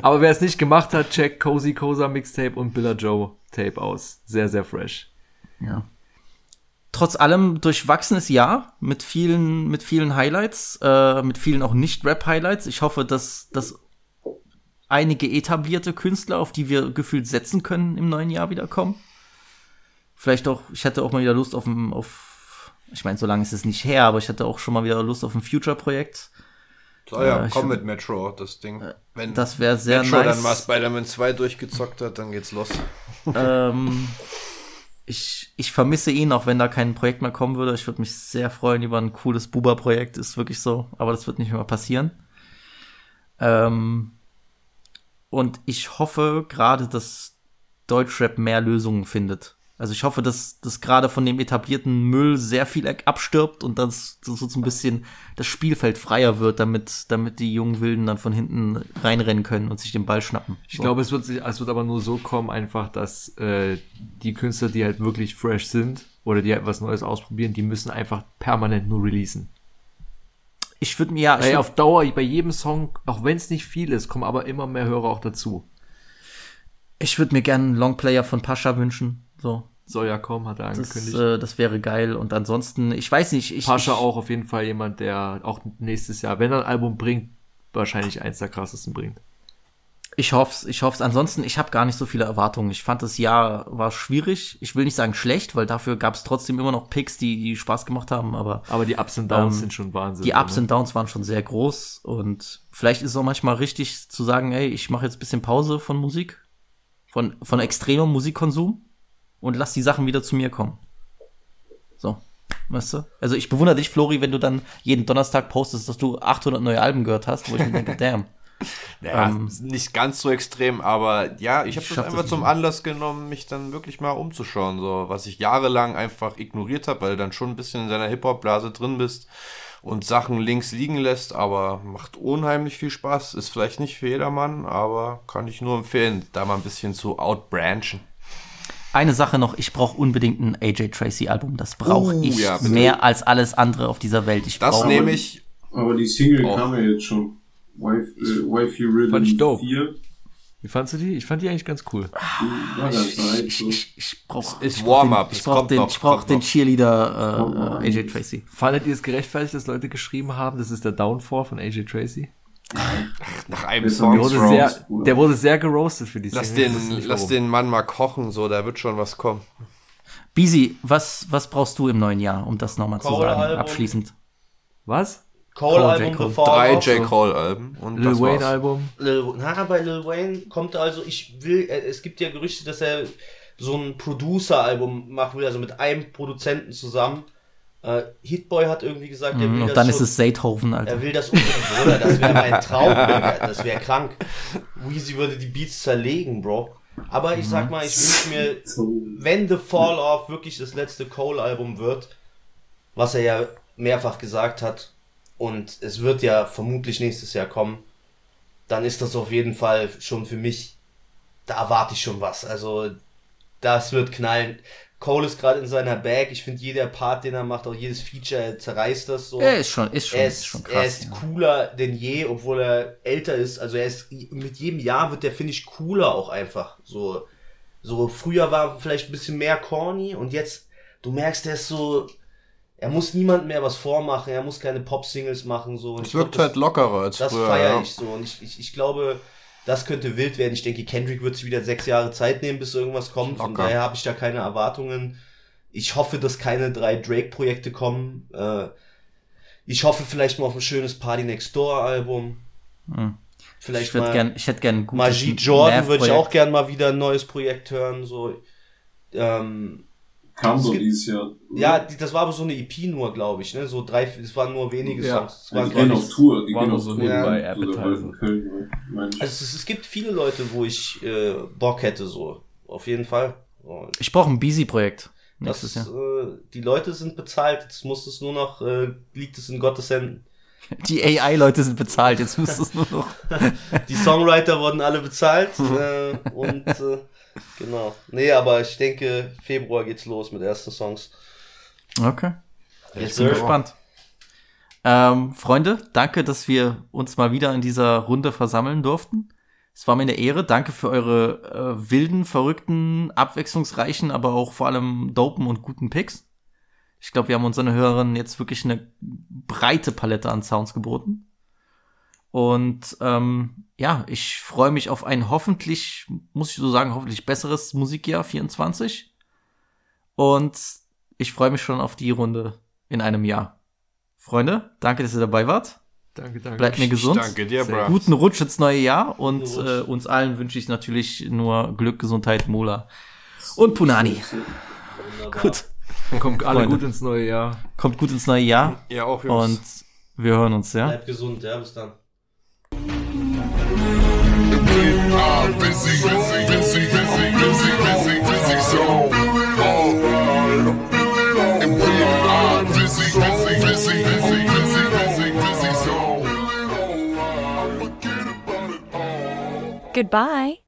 Aber wer es nicht gemacht hat, checkt Cozy Kosa Mixtape und Billa Joe Tape aus. Sehr, sehr fresh. Ja. Trotz allem durchwachsenes Jahr mit vielen, mit vielen Highlights, äh, mit vielen auch Nicht-Rap-Highlights. Ich hoffe, dass, dass einige etablierte Künstler, auf die wir gefühlt setzen können, im neuen Jahr wiederkommen. Vielleicht auch, ich hätte auch mal wieder Lust auf ein, auf, ich meine, so lange ist es nicht her, aber ich hatte auch schon mal wieder Lust auf ein Future-Projekt. So, ja, Äh, ich- komm mit Metro, das Ding. Wenn das wäre sehr Metro nice. dann mal Spider-Man 2 durchgezockt hat, dann geht's los. ähm, ich, ich vermisse ihn, auch wenn da kein Projekt mehr kommen würde. Ich würde mich sehr freuen über ein cooles Buba-Projekt, ist wirklich so. Aber das wird nicht mehr passieren. Ähm, und ich hoffe gerade, dass Deutschrap mehr Lösungen findet. Also ich hoffe, dass das gerade von dem etablierten Müll sehr viel abstirbt und dass so so ein bisschen das Spielfeld freier wird, damit, damit die jungen Wilden dann von hinten reinrennen können und sich den Ball schnappen. Ich So. glaube, es wird, sich- es wird aber nur so kommen, einfach, dass äh, die Künstler, die halt wirklich fresh sind oder die halt was Neues ausprobieren, die müssen einfach permanent nur releasen. Ich würde mir ja, Ey, auf Dauer, bei jedem Song, auch wenn es nicht viel ist, kommen aber immer mehr Hörer auch dazu. Ich würde mir gerne einen Longplayer von Pascha wünschen. So. Soll ja kommen, hat er Das, angekündigt. äh, das wäre geil. Und ansonsten, ich weiß nicht, ich. Pascha ich, auch auf jeden Fall jemand, der auch nächstes Jahr, wenn er ein Album bringt, wahrscheinlich eins der krassesten bringt. Ich hoff's, ich hoff's. Ansonsten, ich habe gar nicht so viele Erwartungen. Ich fand das Jahr war schwierig. Ich will nicht sagen schlecht, weil dafür gab es trotzdem immer noch Picks, die, die Spaß gemacht haben. Aber Aber die Ups und Downs sind schon Wahnsinn, Die Ups ne? und Downs waren schon sehr groß und vielleicht ist es auch manchmal richtig zu sagen, ey, ich mache jetzt ein bisschen Pause von Musik, von von extremem Musikkonsum und lass die Sachen wieder zu mir kommen. So, weißt du? Also ich bewundere dich, Flori, wenn du dann jeden Donnerstag postest, dass du 800 neue Alben gehört hast, wo ich mir denke, damn. Naja, Ähm, nicht ganz so extrem, aber ja, ich habe das das einfach nicht zum. Anlass genommen, mich dann wirklich mal umzuschauen, so was ich jahrelang einfach ignoriert habe, weil du dann schon ein bisschen in seiner Hip-Hop-Blase drin bist und Sachen links liegen lässt, aber macht unheimlich viel Spaß. Ist vielleicht nicht für jedermann, aber kann ich nur empfehlen, da mal ein bisschen zu outbranchen. Eine Sache noch, ich brauche unbedingt ein AJ Tracy Album. Das brauche Uh, ich ja, mehr als alles andere auf dieser Welt. Ich Das nehme ich. Aber die Single Oh. kam ja jetzt schon. Wife, äh, Wife You Rhythm Fand ich dope. 4. Wie fandst du die? Ich fand die eigentlich ganz cool. War ganz nice. So. Ich brauche Ist ich brauch Warm-up, den, ich es brauch kommt den, noch, ich brauch den. Cheerleader äh, äh, AJ Tracy. Fandet ihr es gerechtfertigt, dass Leute geschrieben haben, das ist der Downfall von AJ Tracy? Nach einem Song. Wurde, sehr, der wurde sehr geroastet für die Lass Single. den, Ich lass warum. den Mann mal kochen, so, da wird schon was kommen. Bisi, was, was brauchst du im neuen Jahr, um das nochmal zu sagen, abschließend? Was? Cole-Album, bevor Drei er J. Cole-Alben und Lil das Wayne war's. Album? Lil, na, bei Lil Wayne kommt also, ich will, äh, es gibt ja Gerüchte, dass er so ein Producer-Album machen will, also mit einem Produzenten zusammen. Äh, Hitboy hat irgendwie gesagt, er will Mhm, das und dann so, ist es Seithofen, Er Alter. will das unbedingt, Bruder, das wäre mein Traum, das wäre krank. Weezy würde die Beats zerlegen, Bro. Aber ich sag mal, ich wünsche mir, wenn The Fall Off wirklich das letzte Cole-Album wird, was er ja mehrfach gesagt hat, und es wird ja vermutlich nächstes Jahr kommen, dann ist das auf jeden Fall schon für mich, da erwarte ich schon was. Also, das wird knallen. Cole ist gerade in seiner Bag. Ich finde, jeder Part, den er macht, auch jedes Feature, er zerreißt das so. Er ist schon, ist schon, er ist ist, schon krass. er ist ja. cooler denn je, obwohl er älter ist. Also er ist mit jedem Jahr wird der finde ich cooler auch einfach. So so früher war vielleicht ein bisschen mehr corny und jetzt du merkst, der ist so er muss niemandem mehr was vormachen, er muss keine Pop Singles machen so Es glaub, wirkt das- halt lockerer als Das früher. feiere ja. ich so und ich, ich, ich glaube, das könnte wild werden. Ich denke, Kendrick wird sich wieder sechs Jahre Zeit nehmen, bis irgendwas kommt. Von daher habe ich da keine Erwartungen. Ich hoffe, dass keine drei Drake-Projekte kommen. Äh, ich hoffe vielleicht mal auf ein schönes Party Next Door Album. Hm. Vielleicht Ich, mal gern, ich hätte gern ein gutes Magie Jordan würde ich auch gern mal wieder ein neues Projekt hören. So, ähm, Kam so dieses Jahr. ja, die, das war aber so eine EP nur, glaube ich. Ne? So drei, es waren nur wenige Ja. Songs. Es Ja, waren, die gehen auf Tour. Die gehen auf so Tour. nebenbei dabei Appetizer. Also es, es gibt viele Leute, wo ich äh, Bock hätte, so. Auf jeden Fall. Und Ich brauche ein Busy-Projekt das ist, äh, die Leute sind bezahlt, jetzt muss es nur noch, äh, liegt es in Gottes Händen. Die AI-Leute sind bezahlt, jetzt müsst es nur noch. Die Songwriter wurden alle bezahlt äh, und äh, genau. Nee, aber ich denke, Februar geht's los mit ersten Songs. Okay. Ich bin gespannt. Ähm, Freunde, danke, dass wir uns mal wieder in dieser Runde versammeln durften. Es war mir eine Ehre. Danke für eure äh, wilden, verrückten, abwechslungsreichen, aber auch vor allem dopen und guten Picks. Ich glaube, wir haben unseren Hörern jetzt wirklich eine breite Palette an Sounds geboten. Und ähm, ja, ich freue mich auf ein hoffentlich, muss ich so sagen, hoffentlich besseres Musikjahr 24. Und ich freue mich schon auf die Runde in einem Jahr. Freunde, danke, dass ihr dabei wart. Danke, danke. Bleibt mir gesund. Danke dir, Sehr bro. Guten Rutsch ins neue Jahr und äh, uns allen wünsche ich natürlich nur Glück, Gesundheit, Mula und Punani. Gut. Kommt alle Freunde. gut ins neue Jahr. Kommt gut ins neue Jahr. Ja, auch, Jungs. Und wir hören uns, ja? Bleibt gesund, ja, bis dann. Goodbye.